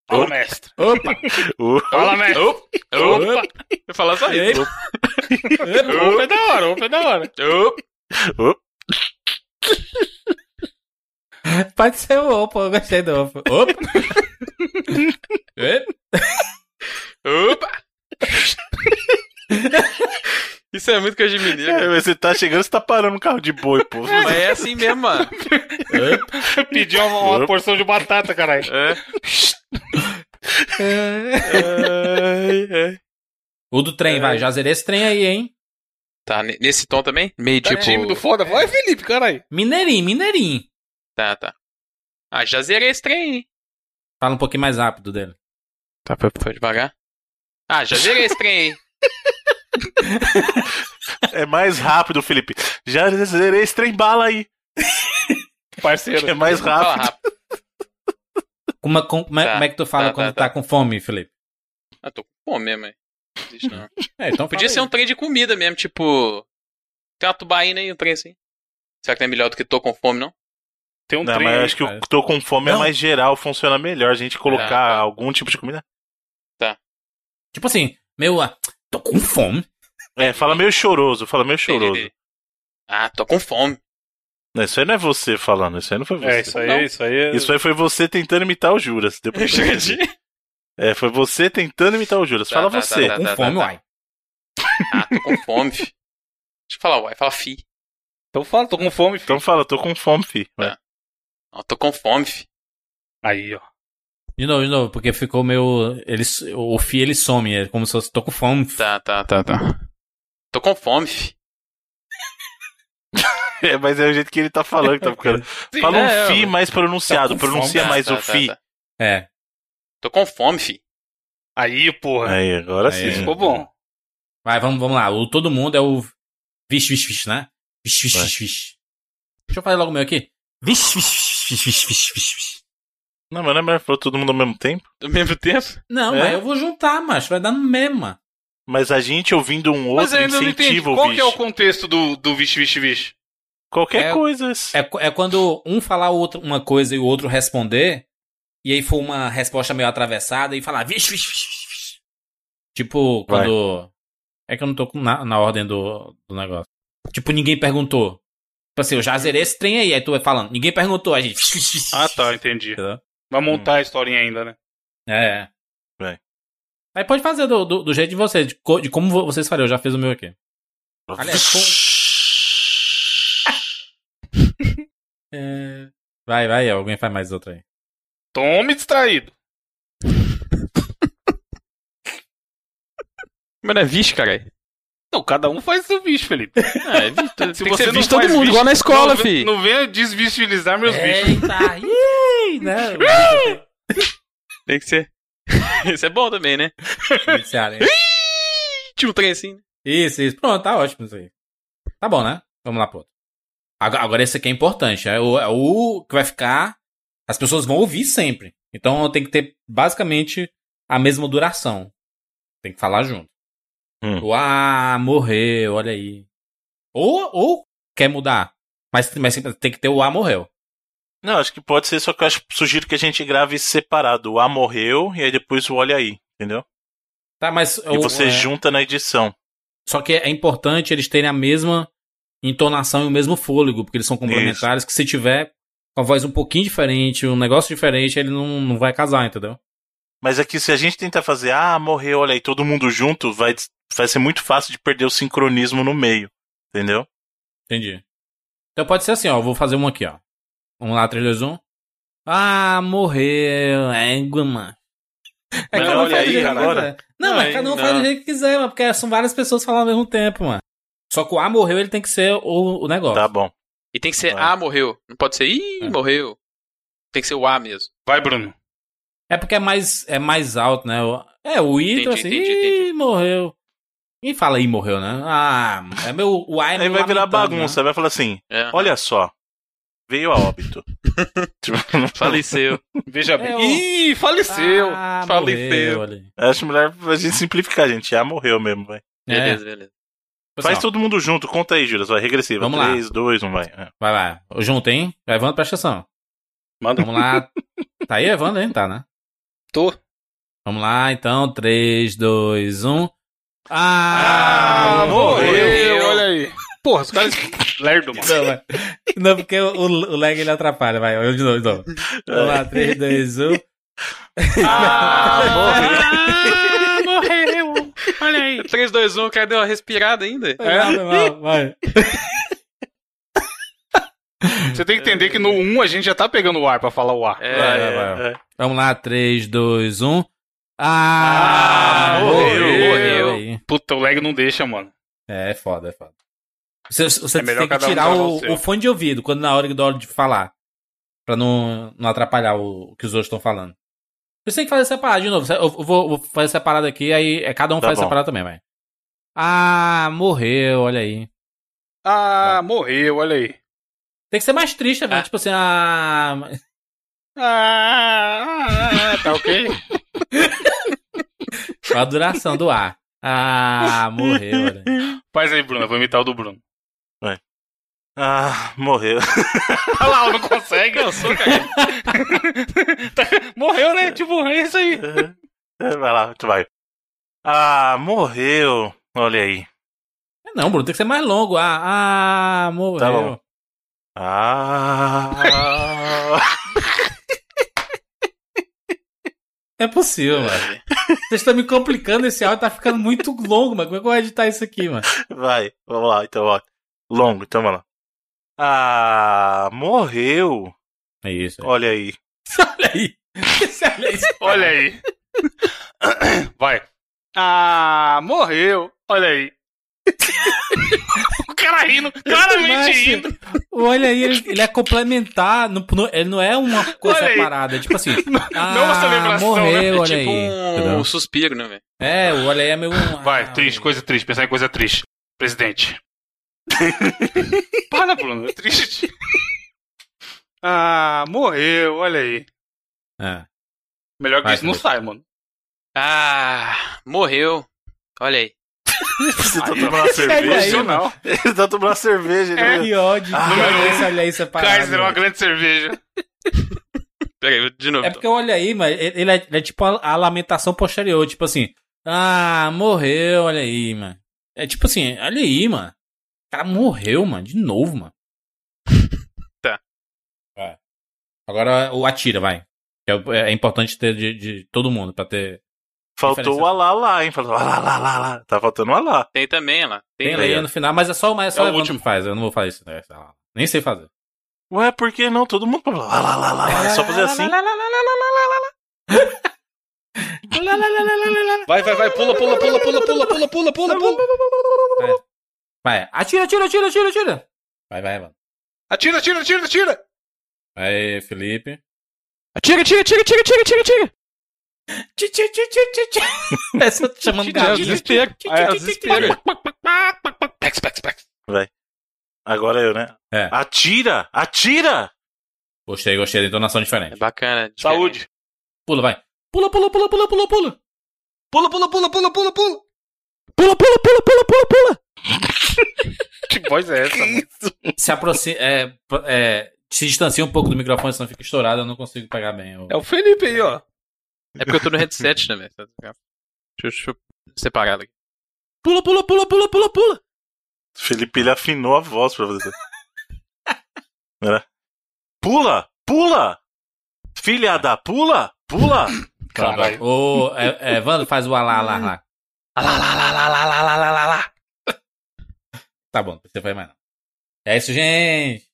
Fala, mestre. Opa! O- Fala, mestre. Opa! Opa! Eu falar só isso. Opa, é da hora, opa, é da hora. Opa! Pode ser o opa, eu gostei do opa. Opa! Opa! Isso é muito coisa de mineiro. É, você tá chegando, você tá parando um carro de boi, pô. Mas é assim mesmo, mano. Pediu uma, uma porção de batata, caralho. É. Ai, ai. O do trem, vai. Já zerei esse trem aí, hein? Tá, ne- nesse tom também? Meio Tá tipo. tímido, foda. Vai, Felipe, caralho. Mineirinho, mineirinho. Tá, tá. Ah, já zerei esse trem, hein? Fala um pouquinho mais rápido dele. Tá, foi, foi devagar. Ah, já zerei esse trem, hein? É mais rápido, Felipe. Já zerei esse trem bala aí. Parceiro. É mais rápido. rápido. Como, é- como, é- Tá, como é que tu fala tá, quando tá, tá, com fome, Felipe? Ah, tô com fome mesmo, hein? Não existe, não. É, então Podia ser um trem de comida mesmo, tipo. Tem uma tubaína e um trem assim. Será que não é melhor do que tô com fome, não? Tem um Não, trem mas eu aí. acho que cara. o tô com fome é Não. mais geral, funciona melhor. A gente colocar Tá, tá. algum tipo de comida. Tipo assim, meu, ah, tô com fome. É, fala meio choroso, fala meio choroso. Ah, tô com fome. Não, isso aí não é você falando, isso aí não foi você. É, isso aí, Não. isso aí. é- Isso aí foi você tentando imitar o Juras. Deu pra. É, foi você tentando imitar o Juras. Tá, Fala tá, você. tá, com tá, fome, tá. uai. Ah, tô com fome, fi. Deixa eu falar, uai. Fala fi. Então fala, tô com fome, filho. Então fala, tô com fome, fi. Tá. Não, tô com fome, fi. Aí, ó. De novo, de novo, porque ficou meio. Ele, o Fi ele some, é como se fosse tô com fome. Tá, tá, tá, tá. Tô com fome, fi. É, mas é o jeito que ele tá falando que tá ficando. Fala um é, fi eu- mais pronunciado. Tá Pronuncia fome. mais Tá, o tá, fi. tá. É. Tô com fome, fi. Aí, porra. Aí, agora Aí. sim. Ficou bom. Vai, vamos, vamos lá. O todo mundo é o. Vixe, vixe, vixe, né? Vixe, vixe, vixe, vixe. Deixa eu fazer logo o meu aqui. Vixe, vixe, vixe, vixe, vixe, vixe, vixe. Não, mas não é melhor falou todo mundo ao mesmo tempo. Ao mesmo tempo? Não, É? mas eu vou juntar, macho. Vai dar no mesmo. mano. Mas a gente ouvindo um outro Mas ainda não incentiva o Qual bicho. que é o contexto do, do vixe, vixe, vixe? Qualquer É- coisa. É, é quando um falar outro uma coisa e o outro responder, e aí for uma resposta meio atravessada e falar vixe, vixe, vixe. Tipo, Vai. quando. É que eu não tô na, na ordem do, do negócio. Tipo, ninguém perguntou. Tipo assim, eu já zerei esse trem aí, aí tu vai falando, ninguém perguntou, a gente. vixe, vixe, vixe, Ah, tá, entendi. Entendeu? Vai montar a historinha ainda, né? É. Aí pode fazer do, do, do jeito de vocês, de, co- de como vo- vocês fariam. Eu já fiz o meu aqui. Aliás, É... Vai, vai, alguém faz mais outro aí. Tome distraído. Mas não é vixe, caralho. Não, cada um faz seu bicho, Felipe. É vixe. Tem Se que você ser não vixe todo mundo, bicho, igual na escola, não, fi. Não venha desvisibilizar meus bichos. Eita! Ih, né? Tem que ser. Isso é bom também, né? Iniciar, hein? Tinha um trem assim. né? Isso, isso. Pronto, tá ótimo isso aí. Tá bom, né? Vamos lá pro outro. Agora, agora esse aqui é importante. É o, é o que vai ficar. As pessoas vão ouvir sempre. Então tem que ter basicamente a mesma duração. Tem que falar junto. Hum. O ah, morreu, olha aí. Ou, ou quer mudar. Mas, mas tem que ter o ah, morreu. Não, acho que pode ser, só que eu acho, sugiro que a gente grave separado. O A morreu e aí depois o Olha aí, entendeu? Tá, mas. E o- você é, junta na edição. Só que é importante eles terem a mesma entonação e o mesmo fôlego, porque eles são complementares, que se tiver com a voz um pouquinho diferente, um negócio diferente, ele não, não vai casar, entendeu? Mas é que se a gente tentar fazer, ah, morreu, olha aí, todo mundo junto, vai, vai ser muito fácil de perder o sincronismo no meio, entendeu? Entendi. Então pode ser assim, ó. Vou fazer um aqui, ó. Vamos lá, 3, 2, 1. Ah, morreu. Égua, mano. É um olha aí, agora. Não, Não, mas aí cada um não. faz do jeito que quiser, mano. Porque são várias pessoas falando ao mesmo tempo, mano. Só que o A morreu, ele tem que ser o, o negócio. Tá bom. E tem que ser Vai. A morreu. Não pode ser Ih, É. morreu. Tem que ser o A mesmo. Vai, Bruno. É porque é mais, é mais alto, né? É, o I, então Entendi, assim, entendi, Ih, entendi. morreu. Quem fala I morreu, né? Ah, é meu, o A é Aí meu vai virar bagunça, vai falar assim, É. olha só, veio a óbito. Tipo, não Faleceu. Veja bem. É o- Ih, faleceu. Ah, Faleceu. morreu. Acho melhor a gente simplificar, gente. Já morreu mesmo, vai. É, Beleza, beleza. Faz pessoal, todo mundo junto, conta aí, Júlio, vai, regressiva. Vamos lá. 3, 2, 1, vai. É. Vai lá. Junto, hein? Evandro, presta atenção. Manda. Vamos lá. Tá aí, Evandro, hein? Tá, né? Tô. Vamos lá, então. 3, 2, 1. Ah, Ah, morreu. morreu. Olha aí. Porra, os caras. Lerdo, mano. Não, vai. Não, porque o, o lag ele atrapalha, vai. Eu de novo, de novo. Vamos lá, 3, 2, 1. Ah, Ah, morreu! Olha aí. 3, 2, 1, o cara deu uma respirada ainda. Foi mal, foi mal, vai. Você tem que entender que no 1 a gente já tá pegando o ar pra falar o ar. É, Vai, É, vai, vai. é. Vamos lá, 3, 2, 1. Ah, Ah, morreu, morreu. Aí. Puta, o lag não deixa, mano. É, é foda, é foda. Você, você É tem que um tirar gravar o, o fone de ouvido quando na hora da hora de falar. Pra não, não atrapalhar o, o que os outros estão falando. Você tem que fazer separado de novo. Eu vou, vou fazer separado aqui, aí é, cada um Tá faz bom. separado também, vai. Ah, morreu, olha aí. Ah, morreu, olha aí. Tem que ser mais triste, velho. Ah. Tipo assim, ah. Ah, tá ok? Qual a duração do ar? Ah, morreu, olha aí. Faz aí, Bruno. Eu vou imitar o do Bruno. Ah, morreu. Olha lá, não consegue. Eu sou, cara. morreu, né? Tipo, é isso aí. É, Vai lá, tu vai. Ah, morreu. Olha aí. Não, Bruno, tem que ser mais longo. Ah, ah morreu. Tá bom. Ah. É possível, mano. Vocês estão me complicando esse áudio, tá ficando muito longo, mano. Como é que eu vou editar isso aqui, mano? Vai, vamos lá, então, ó. Longo, então vamos lá. Ah, morreu. É isso. é. Olha aí. Olha aí. Olha aí. Vai. Ah, morreu. Olha aí. o cara rindo, claramente Mas, rindo. Olha aí, ele, ele é complementar. Não, não- ele não é uma coisa. É tipo assim. Ah, não é uma celebração, morreu, né? olha tipo aí. um Entendeu? suspiro, né, velho? É, o olha aí é meio. um- Vai, ah, triste, coisa triste. Pensar em coisa triste. Presidente. Para, Bruno, é triste. Ah, morreu, olha aí. É. Melhor que Vai, isso não sai, mano. Ah, morreu. Olha aí. Você tá tomando uma olha aí, cerveja? Emocional. Ele tá tomando uma cerveja. ele- É. Que ódio. Ah, que olha aí separado. Kaiser é uma grande cerveja. Pera aí, de novo. É porque olha aí, mas ele ele é, ele é tipo a, a lamentação posterior, tipo assim, ah, morreu, olha aí, mano. É tipo assim, olha aí, mano. O cara morreu, mano, de novo, mano. Tá. Vai. Agora o atira, vai. É, é importante ter de, de todo mundo pra ter. Faltou o alá lá, hein? Faltou alá lá lá lá. Tá faltando o alá. Tem também lá. Tem, Tem no final, mas é só, mas é só É o último. que faz. Eu não vou fazer isso, né? Nem sei fazer. Ué, por que não? Todo mundo. Lá, lá, lá, lá. É só fazer assim. Vai, vai, vai, pula, pula, pula, pula, pula, pula, pula, pula, pula. Vai, atira, atira, atira, atira, atira. Vai, vai, mano. Atira, atira, atira, atira. Vai, Felipe. Tira, tira, tira, tira, tira, tira, tira. Tchi, tchi, tchi, tchi, tchi, tchi. Essa tá chamando gato. desespero. É, desespero. Pex, pex, pex. Agora eu, né? É. Atira! Atira! Gostei, gostei da entonação É diferente. bacana. diferente. Saúde. Pula, vai. Pula, pula, pula, pula, pula, pula. Pula, pula, pula, pula, pula, pula. Pula, pula, pula, pula, pula, pula. Que voz é essa, mano? Se aproxima, é, é, se distancia um pouco do microfone, senão fica estourado, eu não consigo pegar bem. o- É o Felipe aí, ó. É porque eu tô no headset, né, velho? Deixa, eu- deixa eu separar aqui. Pula, pula, pula, pula, pula, pula. Felipe, ele afinou a voz pra você. Era. Pula! Pula! Filha da pula! Pula! Caralho. Ô, é, é, Wanda, faz o alá, lá, lá. Ah lá, lá, lá, lá, lá, lá, lá, lá, lá. Tá bom, precisa fazer mais não. É isso, gente.